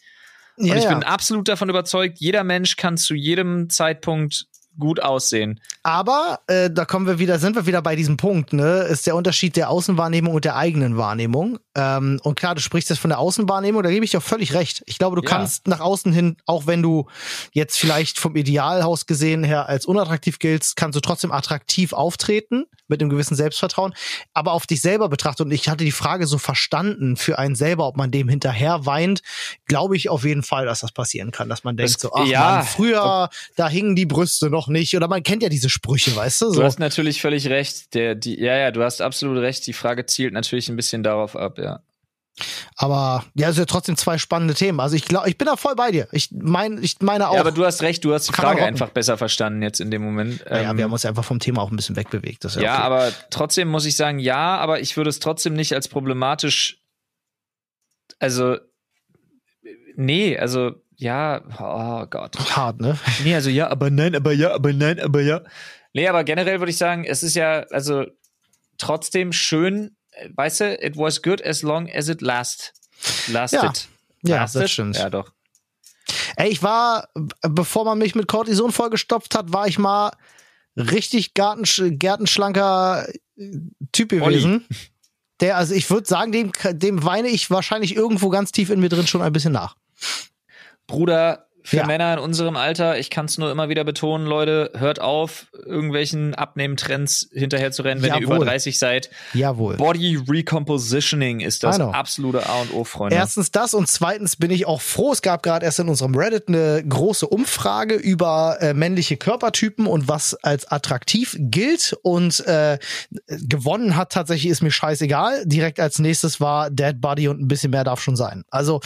[SPEAKER 2] Und
[SPEAKER 1] Ja,
[SPEAKER 2] ich
[SPEAKER 1] ja.
[SPEAKER 2] bin absolut davon überzeugt, jeder Mensch kann zu jedem Zeitpunkt gut aussehen.
[SPEAKER 1] Aber äh, da kommen wir wieder, sind wir wieder bei diesem Punkt, ne? Ist der Unterschied der Außenwahrnehmung und der eigenen Wahrnehmung. Ähm, und klar, du sprichst jetzt von der Außenwahrnehmung, da gebe ich dir auch völlig recht. Ich glaube, du
[SPEAKER 2] Ja.
[SPEAKER 1] kannst nach außen hin, auch wenn du jetzt vielleicht vom Idealhaus gesehen her als unattraktiv giltst, kannst du trotzdem attraktiv auftreten mit einem gewissen Selbstvertrauen. Aber auf dich selber betrachtet, und ich hatte die Frage so verstanden für einen selber, ob man dem hinterher weint, glaube ich auf jeden Fall, dass das passieren kann, dass man denkt
[SPEAKER 2] Das-
[SPEAKER 1] so, ach
[SPEAKER 2] ja.
[SPEAKER 1] Mann, früher, da hingen die Brüste noch nicht. Oder man kennt ja diese Sprüche, weißt du?
[SPEAKER 2] Du
[SPEAKER 1] So.
[SPEAKER 2] hast natürlich völlig recht. Der, die, ja, ja, du hast absolut recht. Die Frage zielt natürlich ein bisschen darauf ab, ja.
[SPEAKER 1] Aber ja, es sind ja trotzdem zwei spannende Themen. Also ich glaube, ich bin da voll bei dir. Ich meine, ich meine auch.
[SPEAKER 2] Ja, aber du hast recht, du hast die Frage einfach besser verstanden jetzt in dem Moment.
[SPEAKER 1] naja,
[SPEAKER 2] Ähm,
[SPEAKER 1] wir haben uns ja einfach vom Thema auch ein bisschen wegbewegt. Das ist ja,
[SPEAKER 2] ja,
[SPEAKER 1] okay.
[SPEAKER 2] aber trotzdem muss ich sagen, ja, aber ich würde es trotzdem nicht als problematisch. Also, nee, also, ja, oh Gott.
[SPEAKER 1] hart, ne?
[SPEAKER 2] Nee, also ja, aber nein, aber ja, aber nein, aber ja. Nee, aber generell würde ich sagen, es ist ja, also trotzdem schön, weißt du, it was good as long as it last, lasted.
[SPEAKER 1] Ja,
[SPEAKER 2] lasted?
[SPEAKER 1] das stimmt.
[SPEAKER 2] Ja, doch.
[SPEAKER 1] Ey, ich war, bevor man mich mit Cortison vollgestopft hat, war ich mal richtig gartensch gärtenschlanker äh, Typ gewesen. Der, also ich würde sagen, dem, dem weine ich wahrscheinlich irgendwo ganz tief in mir drin schon ein bisschen nach.
[SPEAKER 2] Bruder, für
[SPEAKER 1] Ja.
[SPEAKER 2] Männer in unserem Alter, ich kann es nur immer wieder betonen, Leute, hört auf, irgendwelchen Abnehmtrends hinterher zu rennen, wenn ihr
[SPEAKER 1] Jawohl.
[SPEAKER 2] über 30 seid.
[SPEAKER 1] Jawohl.
[SPEAKER 2] Body Recompositioning ist das absolute A und O, Freunde.
[SPEAKER 1] Erstens das und zweitens bin ich auch froh. Es gab gerade erst in unserem Reddit eine große Umfrage über äh, männliche Körpertypen und was als attraktiv gilt. Und äh, gewonnen hat tatsächlich, ist mir scheißegal. Direkt als nächstes war Dead Body und ein bisschen mehr darf schon sein. Also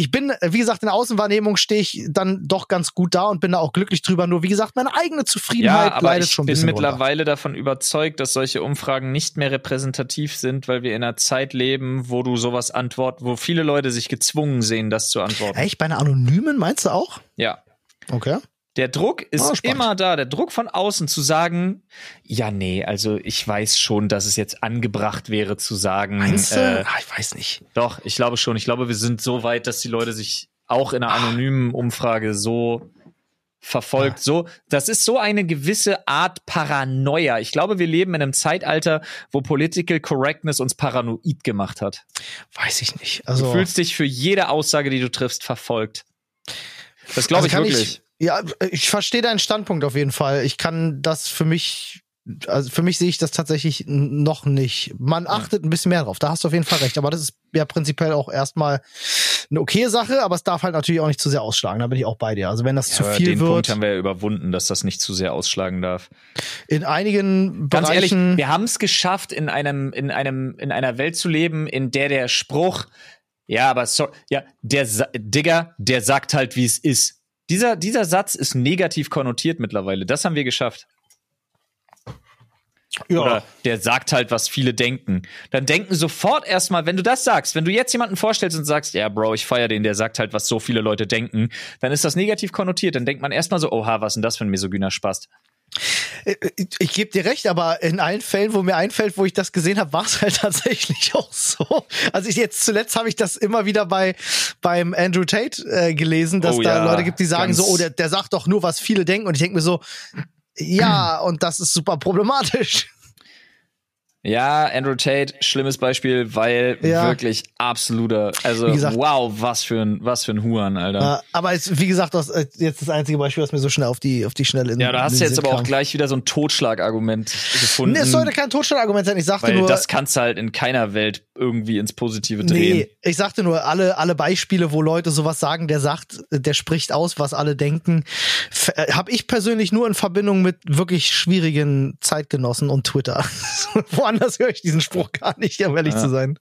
[SPEAKER 1] ich bin, wie gesagt, in der Außenwahrnehmung stehe ich dann doch ganz gut da und bin da auch glücklich drüber. Nur wie gesagt, meine eigene Zufriedenheit
[SPEAKER 2] Ja, aber
[SPEAKER 1] leidet
[SPEAKER 2] ich
[SPEAKER 1] schon ein
[SPEAKER 2] bin
[SPEAKER 1] bisschen runter.
[SPEAKER 2] mittlerweile davon überzeugt, dass solche Umfragen nicht mehr repräsentativ sind, weil wir in einer Zeit leben, wo du sowas antworten, wo viele Leute sich gezwungen sehen, das zu antworten.
[SPEAKER 1] Echt? Bei einer Anonymen meinst du auch?
[SPEAKER 2] Ja.
[SPEAKER 1] Okay.
[SPEAKER 2] Der Druck ist
[SPEAKER 1] Ah, spannend.
[SPEAKER 2] immer da, der Druck von außen zu sagen, ja, nee, also ich weiß schon, dass es jetzt angebracht wäre zu sagen,
[SPEAKER 1] Meinst du?
[SPEAKER 2] äh,
[SPEAKER 1] ah, ich weiß nicht.
[SPEAKER 2] doch, ich glaube schon. Ich glaube, wir sind so weit, dass die Leute sich auch in einer anonymen Umfrage so verfolgt, so, das ist so eine gewisse Art Paranoia. Ich glaube, wir leben in einem Zeitalter, wo Political Correctness uns paranoid gemacht hat.
[SPEAKER 1] Weiß ich nicht.
[SPEAKER 2] Du
[SPEAKER 1] Also
[SPEAKER 2] fühlst dich für jede Aussage, die du triffst, verfolgt. Das glaube
[SPEAKER 1] Also
[SPEAKER 2] ich wirklich.
[SPEAKER 1] Ich, ja, ich verstehe deinen Standpunkt auf jeden Fall. Ich kann das für mich, also für mich sehe ich das tatsächlich noch nicht. Man achtet ein bisschen mehr drauf. Da hast du auf jeden Fall recht. Aber das ist ja prinzipiell auch erstmal eine okay Sache, aber es darf halt natürlich auch nicht zu sehr ausschlagen. Da bin ich auch bei dir. Also wenn das zu
[SPEAKER 2] aber
[SPEAKER 1] viel
[SPEAKER 2] den Punkt
[SPEAKER 1] wird,
[SPEAKER 2] haben wir ja überwunden, dass das nicht zu sehr ausschlagen darf.
[SPEAKER 1] in einigen
[SPEAKER 2] Ganz ehrlich,
[SPEAKER 1] Bereichen.
[SPEAKER 2] wir haben es geschafft, in einem, in einem, in einer Welt zu leben, in der der Spruch, ja, aber so, ja, der Digger, der sagt halt, wie es ist. Dieser, dieser Satz ist negativ konnotiert mittlerweile. Das haben wir geschafft.
[SPEAKER 1] ja.
[SPEAKER 2] Oder der sagt halt, was viele denken. Dann denken sofort erstmal, wenn du das sagst, wenn du jetzt jemanden vorstellst und sagst, ja, Bro, ich feier den, der sagt halt, was so viele Leute denken, dann ist das negativ konnotiert. Dann denkt man erstmal so, oha, was ist denn das für ein misogyner Spast?
[SPEAKER 1] Ich, ich gebe dir recht, aber in allen Fällen, wo mir einfällt, wo ich das gesehen habe, war es halt tatsächlich auch so. Also ich jetzt zuletzt habe ich das immer wieder bei beim Andrew Tate äh, gelesen, dass
[SPEAKER 2] Oh
[SPEAKER 1] da
[SPEAKER 2] ja,
[SPEAKER 1] Leute gibt, die sagen so, oh, der, der sagt doch nur, was viele denken. Und ich denke mir so, ja, und das ist super problematisch.
[SPEAKER 2] Ja, Andrew Tate, schlimmes Beispiel, weil
[SPEAKER 1] Ja.
[SPEAKER 2] wirklich absoluter, also
[SPEAKER 1] Wie gesagt-
[SPEAKER 2] wow, was für ein, was für ein Huren, Alter.
[SPEAKER 1] Äh, aber es, wie gesagt, das äh, jetzt das einzige Beispiel, was mir so schnell auf die auf die Schnelle in
[SPEAKER 2] Ja, da hast du jetzt
[SPEAKER 1] Sinn
[SPEAKER 2] aber auch
[SPEAKER 1] kam.
[SPEAKER 2] gleich wieder so ein Totschlagargument gefunden.
[SPEAKER 1] Nee, es sollte kein Totschlagargument sein. Ich sagte
[SPEAKER 2] weil
[SPEAKER 1] nur,
[SPEAKER 2] das kannst du halt in keiner Welt irgendwie ins Positive drehen.
[SPEAKER 1] Nee, ich sagte nur, alle, alle Beispiele, wo Leute sowas sagen, der sagt, der spricht aus, was alle denken, habe ich persönlich nur in Verbindung mit wirklich schwierigen Zeitgenossen und Twitter. Woanders höre ich diesen Spruch gar nicht, um ehrlich
[SPEAKER 2] Ja.
[SPEAKER 1] zu sein.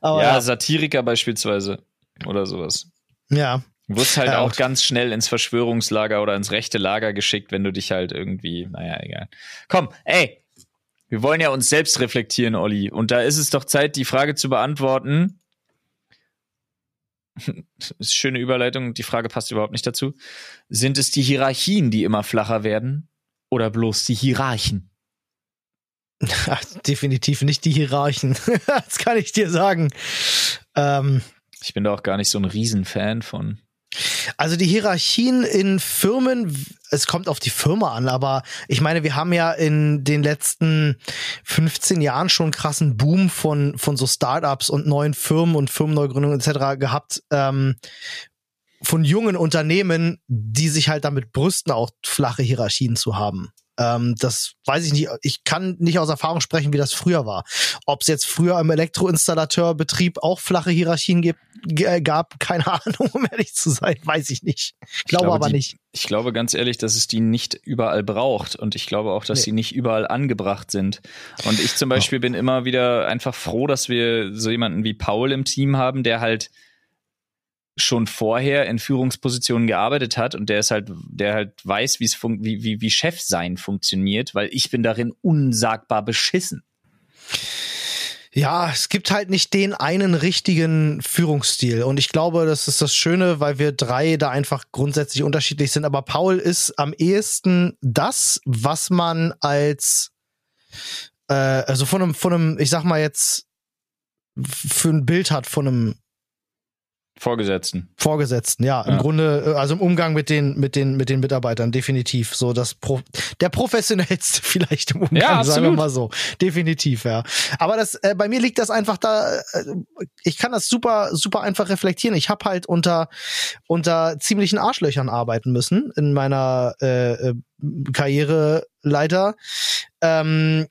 [SPEAKER 1] Aber
[SPEAKER 2] ja, Satiriker beispielsweise oder sowas.
[SPEAKER 1] ja.
[SPEAKER 2] Du wirst halt
[SPEAKER 1] Ja,
[SPEAKER 2] auch ganz schnell ins Verschwörungslager oder ins rechte Lager geschickt, wenn du dich halt irgendwie, naja, egal. Komm, ey, wir wollen ja uns selbst reflektieren, Olli. Und da ist es doch Zeit, die Frage zu beantworten. Das ist eine schöne Überleitung, die Frage passt überhaupt nicht dazu. Sind es die Hierarchien, die immer flacher werden? Oder bloß die Hierarchen?
[SPEAKER 1] Ja, definitiv nicht die Hierarchen. das kann ich dir sagen. Ähm,
[SPEAKER 2] Ich bin da auch gar nicht so ein Riesenfan von.
[SPEAKER 1] Also die Hierarchien in Firmen, es kommt auf die Firma an, aber ich meine, wir haben ja in den letzten 15 Jahren schon einen krassen Boom von, von so Startups und neuen Firmen und Firmenneugründungen etc. gehabt. Ähm, von jungen Unternehmen, die sich halt damit brüsten, auch flache Hierarchien zu haben. Ähm, das weiß ich nicht. Ich kann nicht aus Erfahrung sprechen, wie das früher war. Ob es jetzt früher im Elektroinstallateurbetrieb auch flache Hierarchien gibt, g- gab, keine Ahnung, um ehrlich zu sein, weiß ich nicht. Ich glaube,
[SPEAKER 2] glaube,
[SPEAKER 1] aber
[SPEAKER 2] die-
[SPEAKER 1] nicht.
[SPEAKER 2] Ich glaube ganz ehrlich, dass es die nicht überall braucht und ich glaube auch, dass
[SPEAKER 1] Nee.
[SPEAKER 2] sie nicht überall angebracht sind. Und ich zum Beispiel bin immer wieder einfach froh, dass wir so jemanden wie Paul im Team haben, der halt schon vorher in Führungspositionen gearbeitet hat und der ist halt, der halt weiß, wie es wie, wie, wie Chef sein funktioniert, weil ich bin darin unsagbar beschissen.
[SPEAKER 1] Ja, es gibt halt nicht den einen richtigen Führungsstil. Und ich glaube, das ist das Schöne, weil wir drei da einfach grundsätzlich unterschiedlich sind. Aber Paul ist am ehesten das, was man als, äh, also von einem, von einem, ich sag mal jetzt, für ein Bild hat von einem
[SPEAKER 2] Vorgesetzten.
[SPEAKER 1] Vorgesetzten, ja, im
[SPEAKER 2] Ja.
[SPEAKER 1] Grunde, äh, also im Umgang mit den, mit den, mit den Mitarbeitern, definitiv. So das Pro der professionellste vielleicht im Umgang,
[SPEAKER 2] Ja,
[SPEAKER 1] sagen wir mal so. Definitiv, ja. Aber das, äh, bei mir liegt das einfach da, äh, ich kann das super, super einfach reflektieren. Ich habe halt unter, unter ziemlichen Arschlöchern arbeiten müssen in meiner äh, äh, Karriereleiter. Ähm,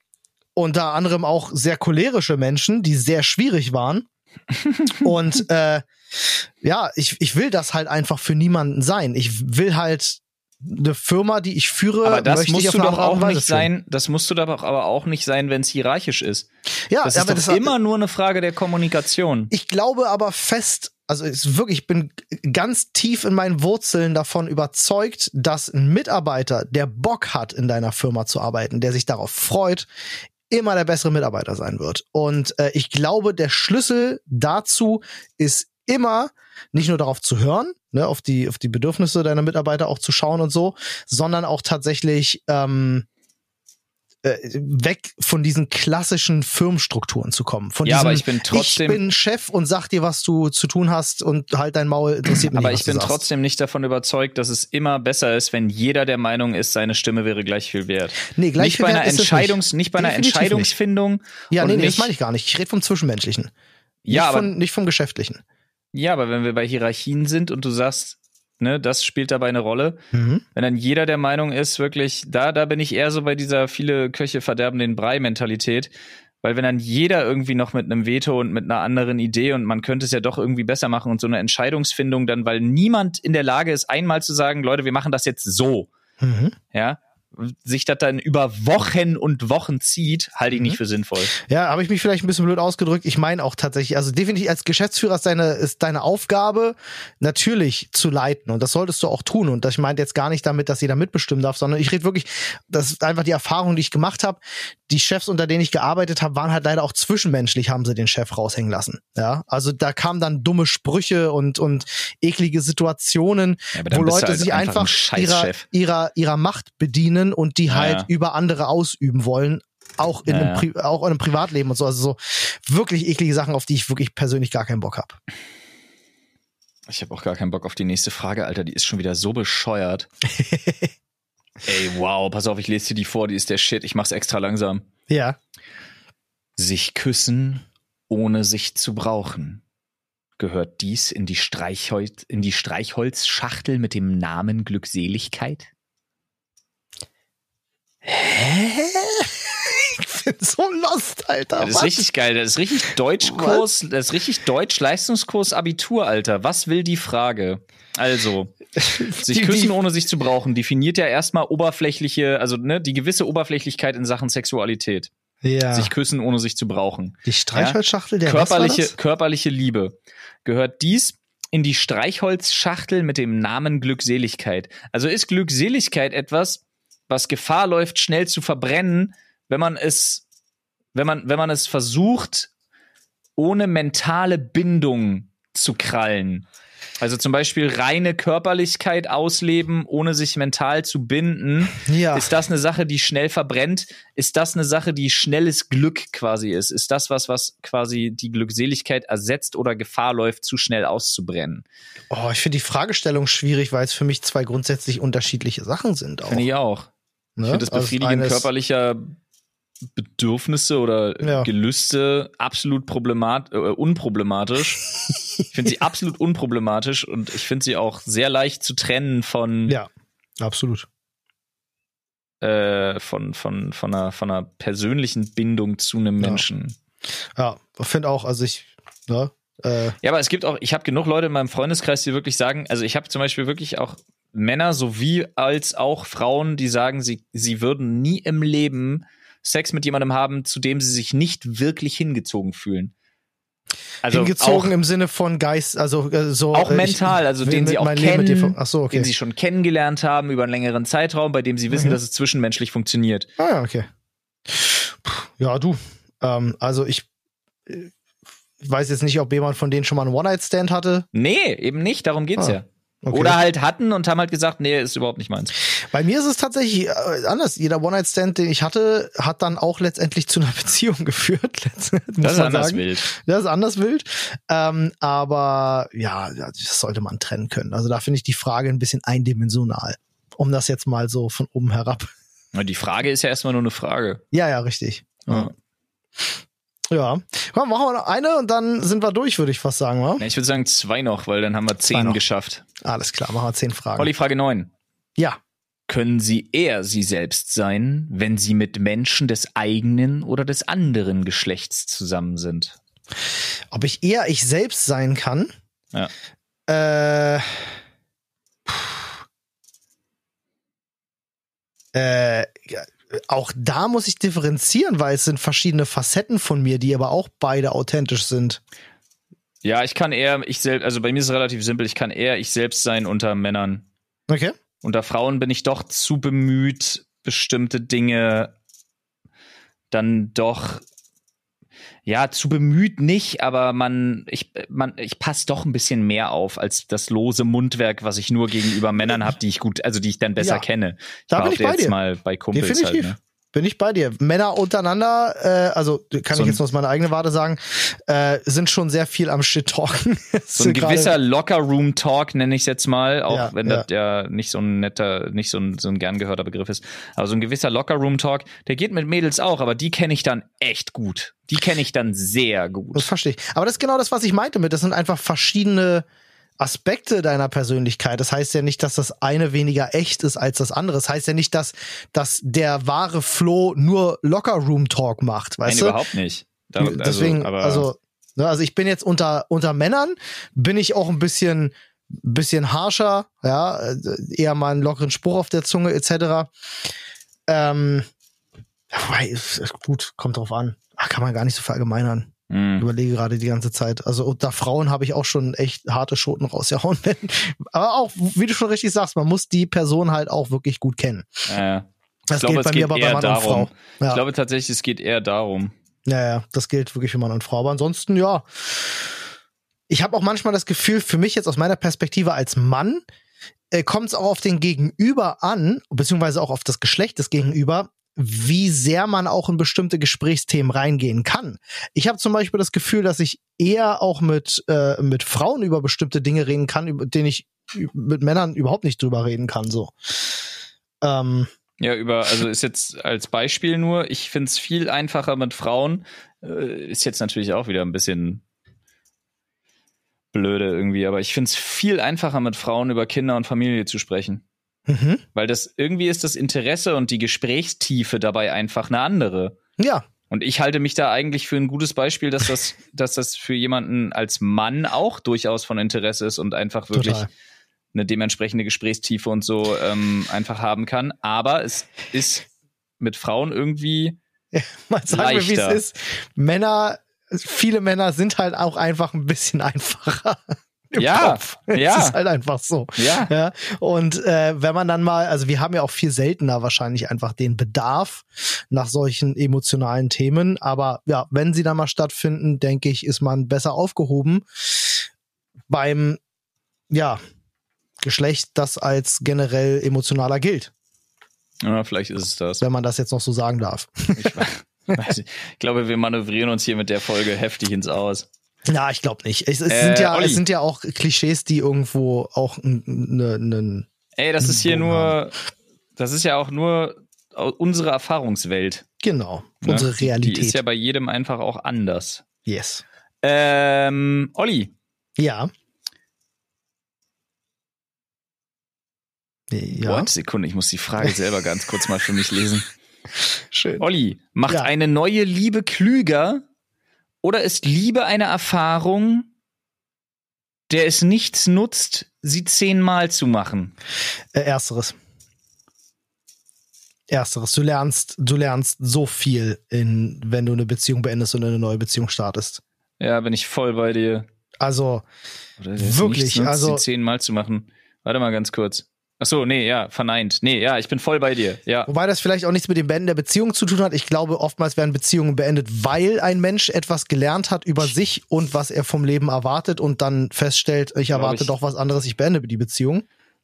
[SPEAKER 1] unter anderem auch sehr cholerische Menschen, die sehr schwierig waren. Und äh, ja, ich, ich will das halt einfach für niemanden sein. Ich will halt eine Firma, die ich führe,
[SPEAKER 2] Aber das musst du doch auch
[SPEAKER 1] Weise
[SPEAKER 2] nicht
[SPEAKER 1] führen.
[SPEAKER 2] sein, das musst du doch aber auch nicht sein, wenn es hierarchisch ist.
[SPEAKER 1] Ja,
[SPEAKER 2] Das ist
[SPEAKER 1] aber
[SPEAKER 2] doch
[SPEAKER 1] das
[SPEAKER 2] immer nur eine Frage der Kommunikation.
[SPEAKER 1] Ich glaube aber fest, also ist wirklich, ich bin ganz tief in meinen Wurzeln davon überzeugt, dass ein Mitarbeiter, der Bock hat, in deiner Firma zu arbeiten, der sich darauf freut, immer der bessere Mitarbeiter sein wird. Und äh, ich glaube, der Schlüssel dazu ist immer nicht nur darauf zu hören, ne, auf die auf die Bedürfnisse deiner Mitarbeiter auch zu schauen und so, sondern auch tatsächlich ähm, äh, weg von diesen klassischen Firmenstrukturen zu kommen. Von
[SPEAKER 2] Ja,
[SPEAKER 1] diesem,
[SPEAKER 2] aber ich bin trotzdem-
[SPEAKER 1] ich bin Chef und sag dir, was du zu tun hast und halt dein Maul interessiert mich
[SPEAKER 2] Aber
[SPEAKER 1] nicht,
[SPEAKER 2] ich bin trotzdem nicht davon überzeugt, dass es immer besser ist, wenn jeder der Meinung ist, seine Stimme wäre gleich viel wert.
[SPEAKER 1] nee, gleich
[SPEAKER 2] nicht
[SPEAKER 1] viel
[SPEAKER 2] bei einer
[SPEAKER 1] wert ist es
[SPEAKER 2] Entscheidungs, nicht. bei einer
[SPEAKER 1] Definitiv nicht.
[SPEAKER 2] Entscheidungsfindung.
[SPEAKER 1] Ja, nee, nee, das
[SPEAKER 2] nicht-
[SPEAKER 1] meine ich gar nicht. Ich rede vom Zwischenmenschlichen.
[SPEAKER 2] Ja,
[SPEAKER 1] nicht,
[SPEAKER 2] aber
[SPEAKER 1] von, nicht vom Geschäftlichen.
[SPEAKER 2] ja, aber wenn wir bei Hierarchien sind und du sagst, ne, das spielt dabei eine Rolle,
[SPEAKER 1] Mhm.
[SPEAKER 2] wenn dann jeder der Meinung ist, wirklich, da, da bin ich eher so bei dieser viele Köche verderben den Brei-Mentalität. Weil wenn dann jeder irgendwie noch mit einem Veto und mit einer anderen Idee und man könnte es ja doch irgendwie besser machen und so eine Entscheidungsfindung dann, weil niemand in der Lage ist, einmal zu sagen, Leute, wir machen das jetzt so,
[SPEAKER 1] Mhm.
[SPEAKER 2] ja, sich das dann über Wochen und Wochen zieht, halte ich
[SPEAKER 1] Mhm.
[SPEAKER 2] nicht für sinnvoll.
[SPEAKER 1] Ja, habe ich mich vielleicht ein bisschen blöd ausgedrückt. Ich meine auch tatsächlich, also definitiv als Geschäftsführer ist deine, ist deine Aufgabe natürlich zu leiten und das solltest du auch tun. Und das ich meinte jetzt gar nicht damit, dass jeder mitbestimmen darf, sondern ich rede wirklich, das ist einfach die Erfahrung, die ich gemacht habe. Die Chefs, unter denen ich gearbeitet habe, waren halt leider auch zwischenmenschlich, haben sie den Chef raushängen lassen. Ja, also da kamen dann dumme Sprüche und und eklige Situationen,
[SPEAKER 2] Ja,
[SPEAKER 1] wo Leute
[SPEAKER 2] halt
[SPEAKER 1] sich
[SPEAKER 2] einfach ein
[SPEAKER 1] ihrer, ihrer ihrer Macht bedienen und die halt
[SPEAKER 2] ja.
[SPEAKER 1] über andere ausüben wollen auch in,
[SPEAKER 2] Ja,
[SPEAKER 1] einem, auch in einem Privatleben und so. Also so wirklich eklige Sachen, auf die ich wirklich persönlich gar keinen Bock habe.
[SPEAKER 2] Ich habe auch gar keinen Bock auf die nächste Frage, Alter. Die ist schon wieder so bescheuert. Ey, wow, pass auf, ich lese dir die vor, die ist der Shit. Ich mach's extra langsam.
[SPEAKER 1] Ja.
[SPEAKER 2] Sich küssen, ohne sich zu brauchen. Gehört dies in die, Streichholz, in die Streichholzschachtel mit dem Namen Glückseligkeit?
[SPEAKER 1] Hä? Ich bin so lost, Alter.
[SPEAKER 2] Das ist
[SPEAKER 1] Was?
[SPEAKER 2] richtig geil. Das ist richtig Deutschkurs, das ist richtig Deutsch-Leistungskurs Abitur, Alter. Was will die Frage? Also, sich küssen, ohne sich zu brauchen, definiert ja erstmal oberflächliche, also ne, die gewisse Oberflächlichkeit in Sachen Sexualität.
[SPEAKER 1] Ja.
[SPEAKER 2] Sich küssen, ohne sich zu brauchen.
[SPEAKER 1] die Streichholzschachtel der
[SPEAKER 2] körperliche, körperliche Liebe. Gehört dies in die Streichholzschachtel mit dem Namen Glückseligkeit. Also ist Glückseligkeit etwas, was Gefahr läuft, schnell zu verbrennen, wenn man es, wenn man, wenn man es versucht, ohne mentale Bindung zu krallen. Also zum Beispiel reine Körperlichkeit ausleben, ohne sich mental zu binden.
[SPEAKER 1] Ja.
[SPEAKER 2] Ist das eine Sache, die schnell verbrennt? Ist das eine Sache, die schnelles Glück quasi ist? Ist das was, was quasi die Glückseligkeit ersetzt oder Gefahr läuft, zu schnell auszubrennen?
[SPEAKER 1] Oh, ich finde die Fragestellung schwierig, weil es für mich zwei grundsätzlich unterschiedliche Sachen sind.
[SPEAKER 2] Finde ich auch.
[SPEAKER 1] Ne?
[SPEAKER 2] Ich finde das
[SPEAKER 1] Also
[SPEAKER 2] Befriedigen
[SPEAKER 1] eines-
[SPEAKER 2] körperlicher Bedürfnisse oder
[SPEAKER 1] Ja.
[SPEAKER 2] Gelüste absolut problemat äh, unproblematisch. ich finde sie absolut unproblematisch und ich finde sie auch sehr leicht zu trennen von,
[SPEAKER 1] Ja, absolut.
[SPEAKER 2] äh, von, von, von, einer, von einer persönlichen Bindung zu einem
[SPEAKER 1] Ja.
[SPEAKER 2] Menschen.
[SPEAKER 1] Ja, finde auch, also ich, ne, äh,
[SPEAKER 2] Ja, aber es gibt auch, ich habe genug Leute in meinem Freundeskreis, die wirklich sagen, also ich habe zum Beispiel wirklich auch Männer sowie als auch Frauen, die sagen, sie, sie würden nie im Leben Sex mit jemandem haben, zu dem sie sich nicht wirklich hingezogen fühlen. Also
[SPEAKER 1] hingezogen
[SPEAKER 2] auch,
[SPEAKER 1] im Sinne von Geist, also äh, so.
[SPEAKER 2] auch
[SPEAKER 1] äh,
[SPEAKER 2] mental, also den sie auch
[SPEAKER 1] dir
[SPEAKER 2] kennen,
[SPEAKER 1] ver- Ach so, okay.
[SPEAKER 2] den sie schon kennengelernt haben über einen längeren Zeitraum, bei dem sie wissen,
[SPEAKER 1] Mhm.
[SPEAKER 2] dass es zwischenmenschlich funktioniert.
[SPEAKER 1] Ah ja, okay. Ja, du. Ähm, also ich, äh, weiß jetzt nicht, ob jemand von denen schon mal einen One-Night-Stand hatte.
[SPEAKER 2] Nee, eben nicht, darum geht's
[SPEAKER 1] Ah,
[SPEAKER 2] ja.
[SPEAKER 1] Okay.
[SPEAKER 2] Oder halt hatten und haben halt gesagt, nee, ist überhaupt nicht meins.
[SPEAKER 1] Bei mir ist es tatsächlich äh, anders. Jeder One-Night-Stand, den ich hatte, hat dann auch letztendlich zu einer Beziehung geführt.
[SPEAKER 2] Das ist anders
[SPEAKER 1] sagen.
[SPEAKER 2] wild.
[SPEAKER 1] Das ist anders wild. Ähm, aber ja, das sollte man trennen können. Also da finde ich die Frage ein bisschen eindimensional. Um das jetzt mal so von oben herab.
[SPEAKER 2] Die Frage ist ja erstmal nur eine Frage.
[SPEAKER 1] Ja, ja, richtig.
[SPEAKER 2] Ja.
[SPEAKER 1] Ja. Komm, machen wir noch eine und dann sind wir durch, würde ich fast sagen, wa?
[SPEAKER 2] Ja, Ich würde sagen zwei noch, weil dann haben wir zehn geschafft.
[SPEAKER 1] Alles klar, machen wir zehn Fragen.
[SPEAKER 2] Olli, Frage neun.
[SPEAKER 1] Ja.
[SPEAKER 2] Können Sie eher Sie selbst sein, wenn Sie mit Menschen des eigenen oder des anderen Geschlechts zusammen sind?
[SPEAKER 1] Ob ich eher ich selbst sein kann?
[SPEAKER 2] Ja.
[SPEAKER 1] Äh. Äh, auch da muss ich differenzieren, weil es sind verschiedene Facetten von mir, die aber auch beide authentisch sind.
[SPEAKER 2] Ja, ich kann eher ich selbst, also bei mir ist es relativ simpel, ich kann eher ich selbst sein unter Männern.
[SPEAKER 1] Okay.
[SPEAKER 2] Unter Frauen bin ich doch zu bemüht, bestimmte Dinge dann doch ja, zu bemüht nicht, aber man, ich, man, ich passe doch ein bisschen mehr auf als das lose Mundwerk, was ich nur gegenüber Männern habe, die ich gut, also die ich dann besser
[SPEAKER 1] Ja.
[SPEAKER 2] kenne. Ich
[SPEAKER 1] Da bin ich bei
[SPEAKER 2] jetzt
[SPEAKER 1] dir.
[SPEAKER 2] mal bei Kumpels
[SPEAKER 1] Definitiv.
[SPEAKER 2] halt. Ne?
[SPEAKER 1] Bin ich bei dir. Männer untereinander, äh, also kann
[SPEAKER 2] So
[SPEAKER 1] ich jetzt nur aus meiner eigenen Warte sagen, äh, sind schon sehr viel am Shit-Talken.
[SPEAKER 2] So ein gewisser Locker-Room-Talk nenne ich es jetzt mal, auch
[SPEAKER 1] Ja,
[SPEAKER 2] wenn das ja nicht so ein netter, nicht so ein, so ein gern gehörter Begriff ist. Aber so ein gewisser Locker-Room-Talk, der geht mit Mädels auch, aber die kenne ich dann echt gut. Die kenne ich dann sehr
[SPEAKER 1] Das
[SPEAKER 2] gut.
[SPEAKER 1] verstehe ich. Aber das ist genau das, was ich meinte mit. Das sind einfach verschiedene Aspekte deiner Persönlichkeit. Das heißt ja nicht, dass das eine weniger echt ist als das andere. Das heißt ja nicht, dass, dass der wahre Flo nur Locker-Room-Talk macht,
[SPEAKER 2] Nein,
[SPEAKER 1] weißt du?
[SPEAKER 2] überhaupt nicht. Da, also,
[SPEAKER 1] Deswegen,
[SPEAKER 2] aber
[SPEAKER 1] also, ne, also ich bin jetzt unter, unter Männern, bin ich auch ein bisschen, bisschen harscher, ja, äh, eher mal einen lockeren Spruch auf der Zunge, etc. Ähm, gut, kommt drauf an. Ach, kann man gar nicht so verallgemeinern. Ich
[SPEAKER 2] mh.
[SPEAKER 1] überlege gerade die ganze Zeit. Also unter Frauen habe ich auch schon echt harte Schoten rausgehauen. aber auch, wie du schon richtig sagst, man muss die Person halt auch wirklich gut kennen.
[SPEAKER 2] Äh,
[SPEAKER 1] Das
[SPEAKER 2] glaube,
[SPEAKER 1] gilt bei mir aber bei Mann und
[SPEAKER 2] darum.
[SPEAKER 1] Frau.
[SPEAKER 2] Ich
[SPEAKER 1] Ja.
[SPEAKER 2] glaube tatsächlich, es geht eher darum.
[SPEAKER 1] Ja, ja, das gilt wirklich für Mann und Frau. Aber ansonsten, ja. Ich habe auch manchmal das Gefühl, für mich jetzt aus meiner Perspektive als Mann, äh, kommt es auch auf den Gegenüber an, beziehungsweise auch auf das Geschlecht des Gegenüber, wie sehr man auch in bestimmte Gesprächsthemen reingehen kann. Ich habe zum Beispiel das Gefühl, dass ich eher auch mit, äh, mit Frauen über bestimmte Dinge reden kann, über denen ich mit Männern überhaupt nicht drüber reden kann. So. Ähm,
[SPEAKER 2] Ja, über, also ist jetzt als Beispiel nur, ich finde es viel einfacher mit Frauen. Äh, ist jetzt natürlich auch wieder ein bisschen blöde irgendwie, aber ich finde es viel einfacher mit Frauen über Kinder und Familie zu sprechen.
[SPEAKER 1] Mhm.
[SPEAKER 2] Weil das irgendwie ist das Interesse und die Gesprächstiefe dabei einfach eine andere.
[SPEAKER 1] Ja,
[SPEAKER 2] Und ich halte mich da eigentlich für ein gutes Beispiel, dass das, dass das für jemanden als Mann auch durchaus von Interesse ist und einfach wirklich
[SPEAKER 1] Total.
[SPEAKER 2] eine dementsprechende Gesprächstiefe und so ähm, einfach haben kann. Aber es ist mit Frauen irgendwie
[SPEAKER 1] mal sagen wir, wie es ist. Männer, viele Männer sind halt auch einfach ein bisschen einfacher. Im
[SPEAKER 2] Ja,
[SPEAKER 1] Kopf.
[SPEAKER 2] ja.
[SPEAKER 1] Es ist halt einfach so.
[SPEAKER 2] Ja.
[SPEAKER 1] Ja, und äh, wenn man dann mal, also wir haben ja auch viel seltener wahrscheinlich einfach den Bedarf nach solchen emotionalen Themen, aber ja, wenn sie dann mal stattfinden, denke ich, ist man besser aufgehoben beim, ja, Geschlecht, das als generell emotionaler gilt,
[SPEAKER 2] ja, vielleicht ist es das.
[SPEAKER 1] wenn man das jetzt noch so sagen darf.
[SPEAKER 2] Ich, ich glaube, wir manövrieren uns hier mit der Folge heftig ins Aus.
[SPEAKER 1] Ja, ich glaube nicht. Es, es,
[SPEAKER 2] Äh,
[SPEAKER 1] sind ja,
[SPEAKER 2] Olli.
[SPEAKER 1] es sind ja auch Klischees, die irgendwo auch ne, ne,
[SPEAKER 2] Ey, das ist hier nur, das ist ja auch nur unsere Erfahrungswelt.
[SPEAKER 1] genau,
[SPEAKER 2] ne?
[SPEAKER 1] unsere Realität.
[SPEAKER 2] Die ist ja bei jedem einfach auch anders.
[SPEAKER 1] yes.
[SPEAKER 2] Ähm, Olli,
[SPEAKER 1] Ja. Ja,
[SPEAKER 2] What? Sekunde, ich muss die Frage selber ganz kurz mal für mich lesen.
[SPEAKER 1] schön.
[SPEAKER 2] Olli, macht
[SPEAKER 1] Ja.
[SPEAKER 2] eine neue Liebe klüger oder ist Liebe eine Erfahrung, der es nichts nutzt, sie zehnmal zu machen?
[SPEAKER 1] Äh, ersteres. Ersteres. Du lernst, du lernst so viel, in, wenn du eine Beziehung beendest und eine neue Beziehung startest.
[SPEAKER 2] Ja, bin ich voll bei dir.
[SPEAKER 1] Also, Wirklich,
[SPEAKER 2] nutzt,
[SPEAKER 1] also-
[SPEAKER 2] sie zehnmal zu machen. Warte mal ganz kurz. Ach so, nee, ja, verneint. Nee, ja, ich bin voll bei dir. Ja.
[SPEAKER 1] wobei das vielleicht auch nichts mit dem Beenden der Beziehung zu tun hat. Ich glaube, oftmals werden Beziehungen beendet, weil ein Mensch etwas gelernt hat über sich und was er vom Leben erwartet und dann feststellt, ich erwarte
[SPEAKER 2] ich.
[SPEAKER 1] doch was anderes, ich beende die Beziehung.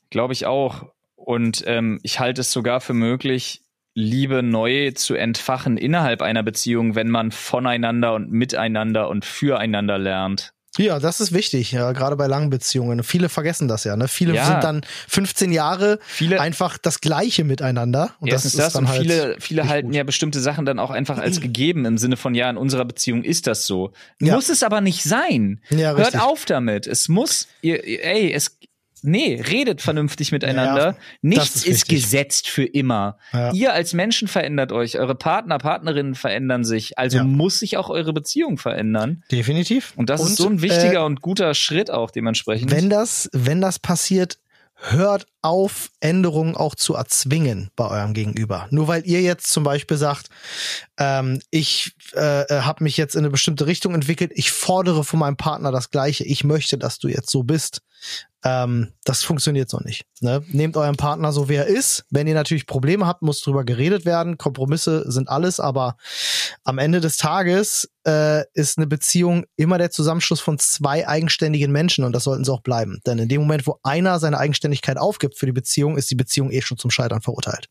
[SPEAKER 2] Glaube ich auch. Und ähm, ich halte es sogar für möglich, Liebe neu zu entfachen innerhalb einer Beziehung, wenn man voneinander und miteinander und füreinander lernt.
[SPEAKER 1] Ja, das ist wichtig, ja, gerade bei langen Beziehungen. Viele vergessen das ja, ne? Viele
[SPEAKER 2] Ja.
[SPEAKER 1] sind dann 15 Jahre
[SPEAKER 2] Viele,
[SPEAKER 1] einfach das Gleiche miteinander. Und das
[SPEAKER 2] das,
[SPEAKER 1] ist dann
[SPEAKER 2] und
[SPEAKER 1] halt
[SPEAKER 2] viele, viele halten
[SPEAKER 1] gut.
[SPEAKER 2] ja bestimmte Sachen dann auch einfach als gegeben im Sinne von, ja, in unserer Beziehung ist das so.
[SPEAKER 1] Ja.
[SPEAKER 2] Muss es aber nicht sein.
[SPEAKER 1] Ja,
[SPEAKER 2] Hört
[SPEAKER 1] richtig.
[SPEAKER 2] auf damit. Es muss, ihr- ey, es, nee, redet vernünftig miteinander. Nichts
[SPEAKER 1] ist
[SPEAKER 2] ist, gesetzt für immer.
[SPEAKER 1] Ja.
[SPEAKER 2] Ihr als Menschen verändert euch, eure Partner, Partnerinnen verändern sich. Also
[SPEAKER 1] Ja.
[SPEAKER 2] muss sich auch eure Beziehung verändern.
[SPEAKER 1] Definitiv.
[SPEAKER 2] Und das ist so ein wichtiger
[SPEAKER 1] Äh,
[SPEAKER 2] und guter Schritt auch dementsprechend.
[SPEAKER 1] wenn das, wenn das passiert, hört auf, Änderungen auch zu erzwingen bei eurem Gegenüber. Nur weil ihr jetzt zum Beispiel sagt, ähm, ich äh, habe mich jetzt in eine bestimmte Richtung entwickelt, ich fordere von meinem Partner das Gleiche, ich möchte, dass du jetzt so bist. Ähm, das funktioniert so nicht. Ne? Nehmt euren Partner so, wie er ist. Wenn ihr natürlich Probleme habt, muss drüber geredet werden. Kompromisse sind alles, aber am Ende des Tages äh, ist eine Beziehung immer der Zusammenschluss von zwei eigenständigen Menschen und das sollten sie auch bleiben. Denn in dem Moment, wo einer seine Eigenständigkeit aufgibt für die Beziehung, ist die Beziehung eh schon zum Scheitern verurteilt.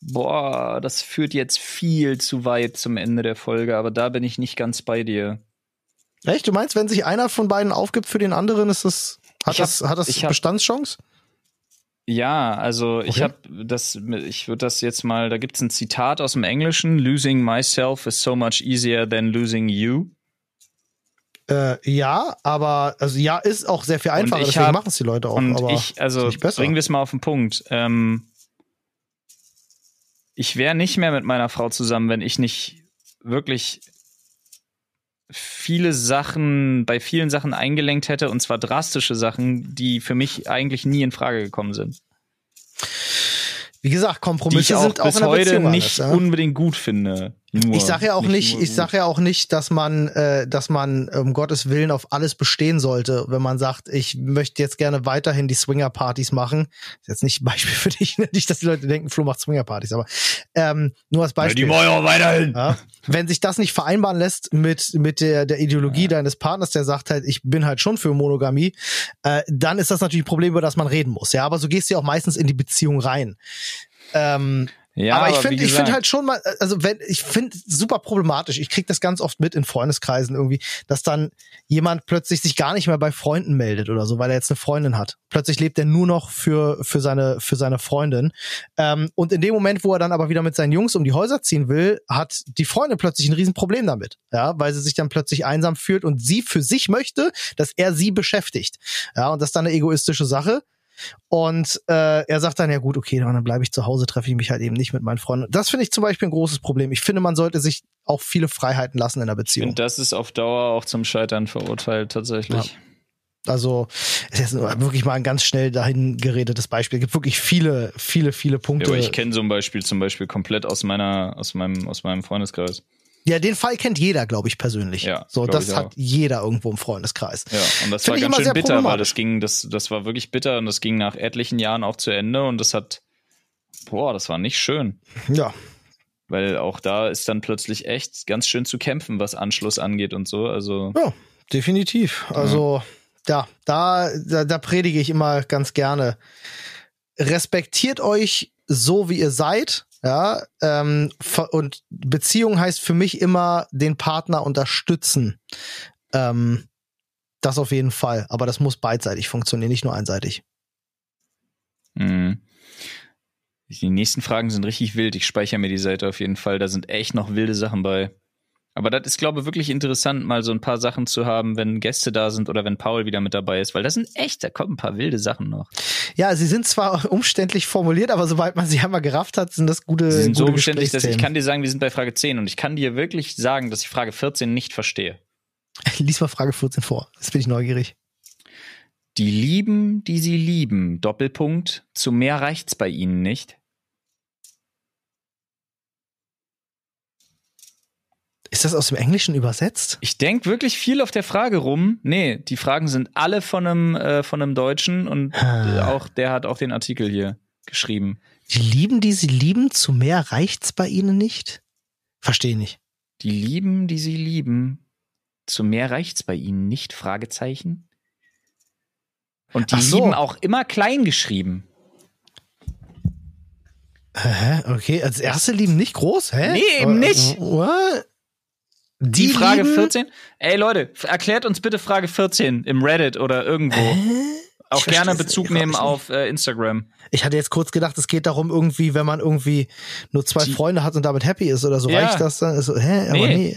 [SPEAKER 2] Boah, das führt jetzt viel zu weit zum Ende der Folge, aber da bin ich nicht ganz bei dir.
[SPEAKER 1] Echt? Du meinst, wenn sich einer von beiden aufgibt für den anderen, ist das, hat
[SPEAKER 2] Ich hab-
[SPEAKER 1] das, hat das
[SPEAKER 2] ich hab-
[SPEAKER 1] Bestandschance?
[SPEAKER 2] Ja, also ich
[SPEAKER 1] Okay.
[SPEAKER 2] habe das, ich würde das jetzt mal, da gibt's ein Zitat aus dem Englischen: Losing myself is so much easier than losing you.
[SPEAKER 1] Äh, ja, aber also ja, ist auch sehr viel einfacher,
[SPEAKER 2] ich
[SPEAKER 1] deswegen machen es die Leute auch.
[SPEAKER 2] Und
[SPEAKER 1] aber
[SPEAKER 2] ich, also bringen wir es mal auf den Punkt. Ähm, ich wäre nicht mehr mit meiner Frau zusammen, wenn ich nicht wirklich viele Sachen, bei vielen Sachen eingelenkt hätte, und zwar drastische Sachen, die für mich eigentlich nie in Frage gekommen sind.
[SPEAKER 1] Wie gesagt,
[SPEAKER 2] Die ich
[SPEAKER 1] Kompromisse
[SPEAKER 2] auch
[SPEAKER 1] sind auch
[SPEAKER 2] bis
[SPEAKER 1] der
[SPEAKER 2] heute
[SPEAKER 1] Beziehung
[SPEAKER 2] nicht
[SPEAKER 1] anders, ja?
[SPEAKER 2] unbedingt gut finde. Nur,
[SPEAKER 1] Ich sage ja auch nicht,
[SPEAKER 2] nur
[SPEAKER 1] ich sage ja auch nicht, dass man, äh, dass man um Gottes Willen auf alles bestehen sollte, wenn man sagt, ich möchte jetzt gerne weiterhin die Swinger-Partys machen. Ist jetzt nicht ein Beispiel für dich, ne? nicht, dass die Leute denken, Flo macht Swinger-Partys, aber ähm, nur als
[SPEAKER 2] Ja,
[SPEAKER 1] Beispiel.
[SPEAKER 2] die wollen auch weiterhin.
[SPEAKER 1] Ja. Wenn sich das nicht vereinbaren lässt mit, mit der, der Ideologie deines Partners, der sagt halt, ich bin halt schon für Monogamie, äh, dann ist das natürlich ein Problem, über das man reden muss. Ja, aber so gehst du ja auch meistens in die Beziehung rein. Ähm,
[SPEAKER 2] Ja,
[SPEAKER 1] aber ich finde, ich finde halt schon mal, also wenn, ich finde super problematisch. Ich krieg das ganz oft mit in Freundeskreisen irgendwie, dass dann jemand plötzlich sich gar nicht mehr bei Freunden meldet oder so, weil er jetzt eine Freundin hat. Plötzlich lebt er nur noch für für seine für seine Freundin. Ähm, und in dem Moment, wo er dann aber wieder mit seinen Jungs um die Häuser ziehen will, hat die Freundin plötzlich ein Riesenproblem damit, ja, weil sie sich dann plötzlich einsam fühlt und sie für sich möchte, dass er sie beschäftigt. Ja, und das ist dann eine egoistische Sache. Und äh, er sagt dann, ja gut, okay, dann bleibe ich zu Hause, treffe ich mich halt eben nicht mit meinen Freunden. Das finde ich zum Beispiel ein großes Problem. Ich finde, man sollte sich auch viele Freiheiten lassen in der Beziehung.
[SPEAKER 2] finde, das ist auf Dauer auch zum Scheitern verurteilt, tatsächlich.
[SPEAKER 1] Also, es ist wirklich mal ein ganz schnell dahin geredetes Beispiel. Es gibt wirklich viele, viele, viele
[SPEAKER 2] Ja,
[SPEAKER 1] Punkte.
[SPEAKER 2] aber ich kenne so ein Beispiel zum Beispiel komplett aus meiner, aus meinem, aus meinem Freundeskreis.
[SPEAKER 1] Ja, den Fall kennt jeder, glaube ich, persönlich.
[SPEAKER 2] Ja,
[SPEAKER 1] so, das hat jeder irgendwo im Freundeskreis.
[SPEAKER 2] Ja, und das
[SPEAKER 1] Find
[SPEAKER 2] war ganz schön bitter, weil das ging, das, das war wirklich bitter und das ging nach etlichen Jahren auch zu Ende und das hat, boah, das war nicht schön.
[SPEAKER 1] Ja.
[SPEAKER 2] Weil auch da ist dann plötzlich echt ganz schön zu kämpfen, was Anschluss angeht und so. Also,
[SPEAKER 1] Ja, definitiv. Also, ja, da, da, da predige ich immer ganz gerne. Respektiert euch so, wie ihr seid. Ja, ähm, und Beziehung heißt für mich immer den Partner unterstützen. Ähm, das auf jeden Fall. Aber das muss beidseitig funktionieren, nicht nur einseitig.
[SPEAKER 2] mh. die nächsten Fragen sind richtig wild. Ich speichere mir die Seite auf jeden Fall. Da sind echt noch wilde Sachen bei. Aber das ist, glaube ich, wirklich interessant, mal so ein paar Sachen zu haben, wenn Gäste da sind oder wenn Paul wieder mit dabei ist, weil das sind echt, da kommen ein paar wilde Sachen noch.
[SPEAKER 1] Ja, sie sind zwar umständlich formuliert, aber sobald man sie einmal gerafft hat, sind das gute,
[SPEAKER 2] Sie sind so
[SPEAKER 1] gute
[SPEAKER 2] umständlich, dass ich kann dir sagen, wir sind bei Frage 10 und ich kann dir wirklich sagen, dass ich Frage 14 nicht verstehe.
[SPEAKER 1] Lies mal Frage 14 vor. Jetzt bin ich neugierig.
[SPEAKER 2] Die lieben, die sie lieben, Doppelpunkt, zu mehr reicht's bei ihnen nicht.
[SPEAKER 1] Ist das aus dem Englischen übersetzt?
[SPEAKER 2] Ich denk wirklich viel auf der Frage rum. Nee, die Fragen sind alle von einem, äh, von einem Deutschen und
[SPEAKER 1] Ah.
[SPEAKER 2] äh, auch der hat auch den Artikel hier geschrieben.
[SPEAKER 1] Die lieben, die sie lieben, zu mehr reicht's bei ihnen nicht? Verstehe nicht.
[SPEAKER 2] Die lieben, die sie lieben, zu mehr reicht's bei ihnen nicht? Fragezeichen. Und die
[SPEAKER 1] so.
[SPEAKER 2] lieben auch immer klein geschrieben.
[SPEAKER 1] Hä? Okay, als erste lieben nicht groß? Hä?
[SPEAKER 2] Nee, eben nicht.
[SPEAKER 1] What?
[SPEAKER 2] Die, Frage
[SPEAKER 1] lieben-
[SPEAKER 2] 14? Ey Leute, erklärt uns bitte Frage 14 im Reddit oder irgendwo. Auch
[SPEAKER 1] versteh's
[SPEAKER 2] gerne Bezug nehmen auf äh, Instagram.
[SPEAKER 1] Ich hatte jetzt kurz gedacht, es geht darum, irgendwie, wenn man irgendwie nur zwei
[SPEAKER 2] Die-
[SPEAKER 1] Freunde hat und damit happy ist oder so,
[SPEAKER 2] Ja.
[SPEAKER 1] reicht das dann? Ist So, hä? Aber
[SPEAKER 2] Nee.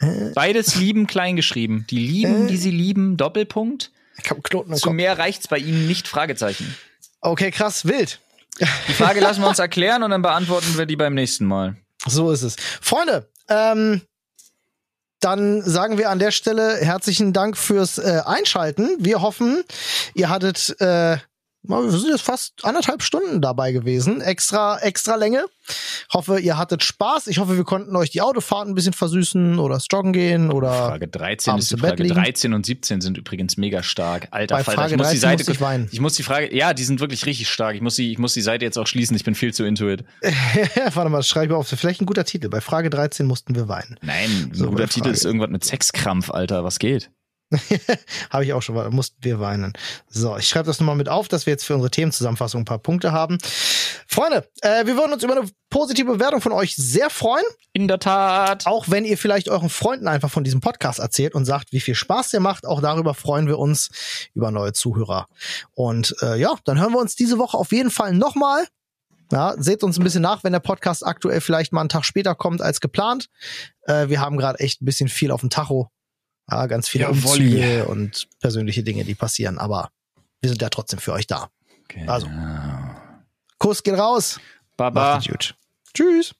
[SPEAKER 1] nee.
[SPEAKER 2] Beides lieben klein geschrieben. Die lieben,
[SPEAKER 1] Äh.
[SPEAKER 2] die sie lieben, Doppelpunkt.
[SPEAKER 1] Ich hab Knoten
[SPEAKER 2] Zu
[SPEAKER 1] Kopf.
[SPEAKER 2] mehr reicht's bei ihnen nicht, Fragezeichen.
[SPEAKER 1] Okay, krass, wild.
[SPEAKER 2] Die Frage lassen wir uns erklären und dann beantworten wir die beim nächsten Mal.
[SPEAKER 1] So ist es. Freunde, ähm, dann sagen wir an der Stelle herzlichen Dank fürs äh, Einschalten. Wir hoffen, ihr hattet, äh, wir sind jetzt fast anderthalb Stunden dabei gewesen. Extra, extra Länge. Hoffe, ihr hattet Spaß. Ich hoffe, wir konnten euch die Autofahrt ein bisschen versüßen oder Joggen gehen oder
[SPEAKER 2] Frage 13
[SPEAKER 1] abends
[SPEAKER 2] ist die Frage
[SPEAKER 1] liegen.
[SPEAKER 2] 13 und 17 sind übrigens mega stark. Alter
[SPEAKER 1] Bei
[SPEAKER 2] Falter,
[SPEAKER 1] Frage
[SPEAKER 2] ich muss die
[SPEAKER 1] 13
[SPEAKER 2] Seite
[SPEAKER 1] musste ich weinen.
[SPEAKER 2] ich muss die Frage, ja, die sind wirklich richtig stark. Ich muss die, ich muss die Seite jetzt auch schließen. Ich bin viel zu into it.
[SPEAKER 1] Warte mal, schreibe ich auf. Vielleicht ein guter Titel. Bei Frage 13 mussten wir weinen.
[SPEAKER 2] Nein, ein
[SPEAKER 1] So,
[SPEAKER 2] guter Titel ist irgendwas mit Sexkrampf, Alter. Was geht?
[SPEAKER 1] Habe ich auch schon, mal, mussten wir weinen. So, ich schreibe das nochmal mit auf, dass wir jetzt für unsere Themenzusammenfassung ein paar Punkte haben. Freunde, äh, wir würden uns über eine positive Bewertung von euch sehr freuen.
[SPEAKER 2] In der Tat.
[SPEAKER 1] Auch wenn ihr vielleicht euren Freunden einfach von diesem Podcast erzählt und sagt, wie viel Spaß der macht. Auch darüber freuen wir uns über neue Zuhörer. Und äh, ja, dann hören wir uns diese Woche auf jeden Fall nochmal. Ja, seht uns ein bisschen nach, wenn der Podcast aktuell vielleicht mal einen Tag später kommt als geplant. Äh, wir haben gerade echt ein bisschen viel auf dem Tacho. Ja, ganz viele
[SPEAKER 2] Ja,
[SPEAKER 1] Umzüge
[SPEAKER 2] Wolli.
[SPEAKER 1] und persönliche Dinge, die passieren. Aber wir sind ja trotzdem für euch da. Also.
[SPEAKER 2] Genau.
[SPEAKER 1] Kuss geht raus.
[SPEAKER 2] Baba.
[SPEAKER 1] Macht es gut. Tschüss.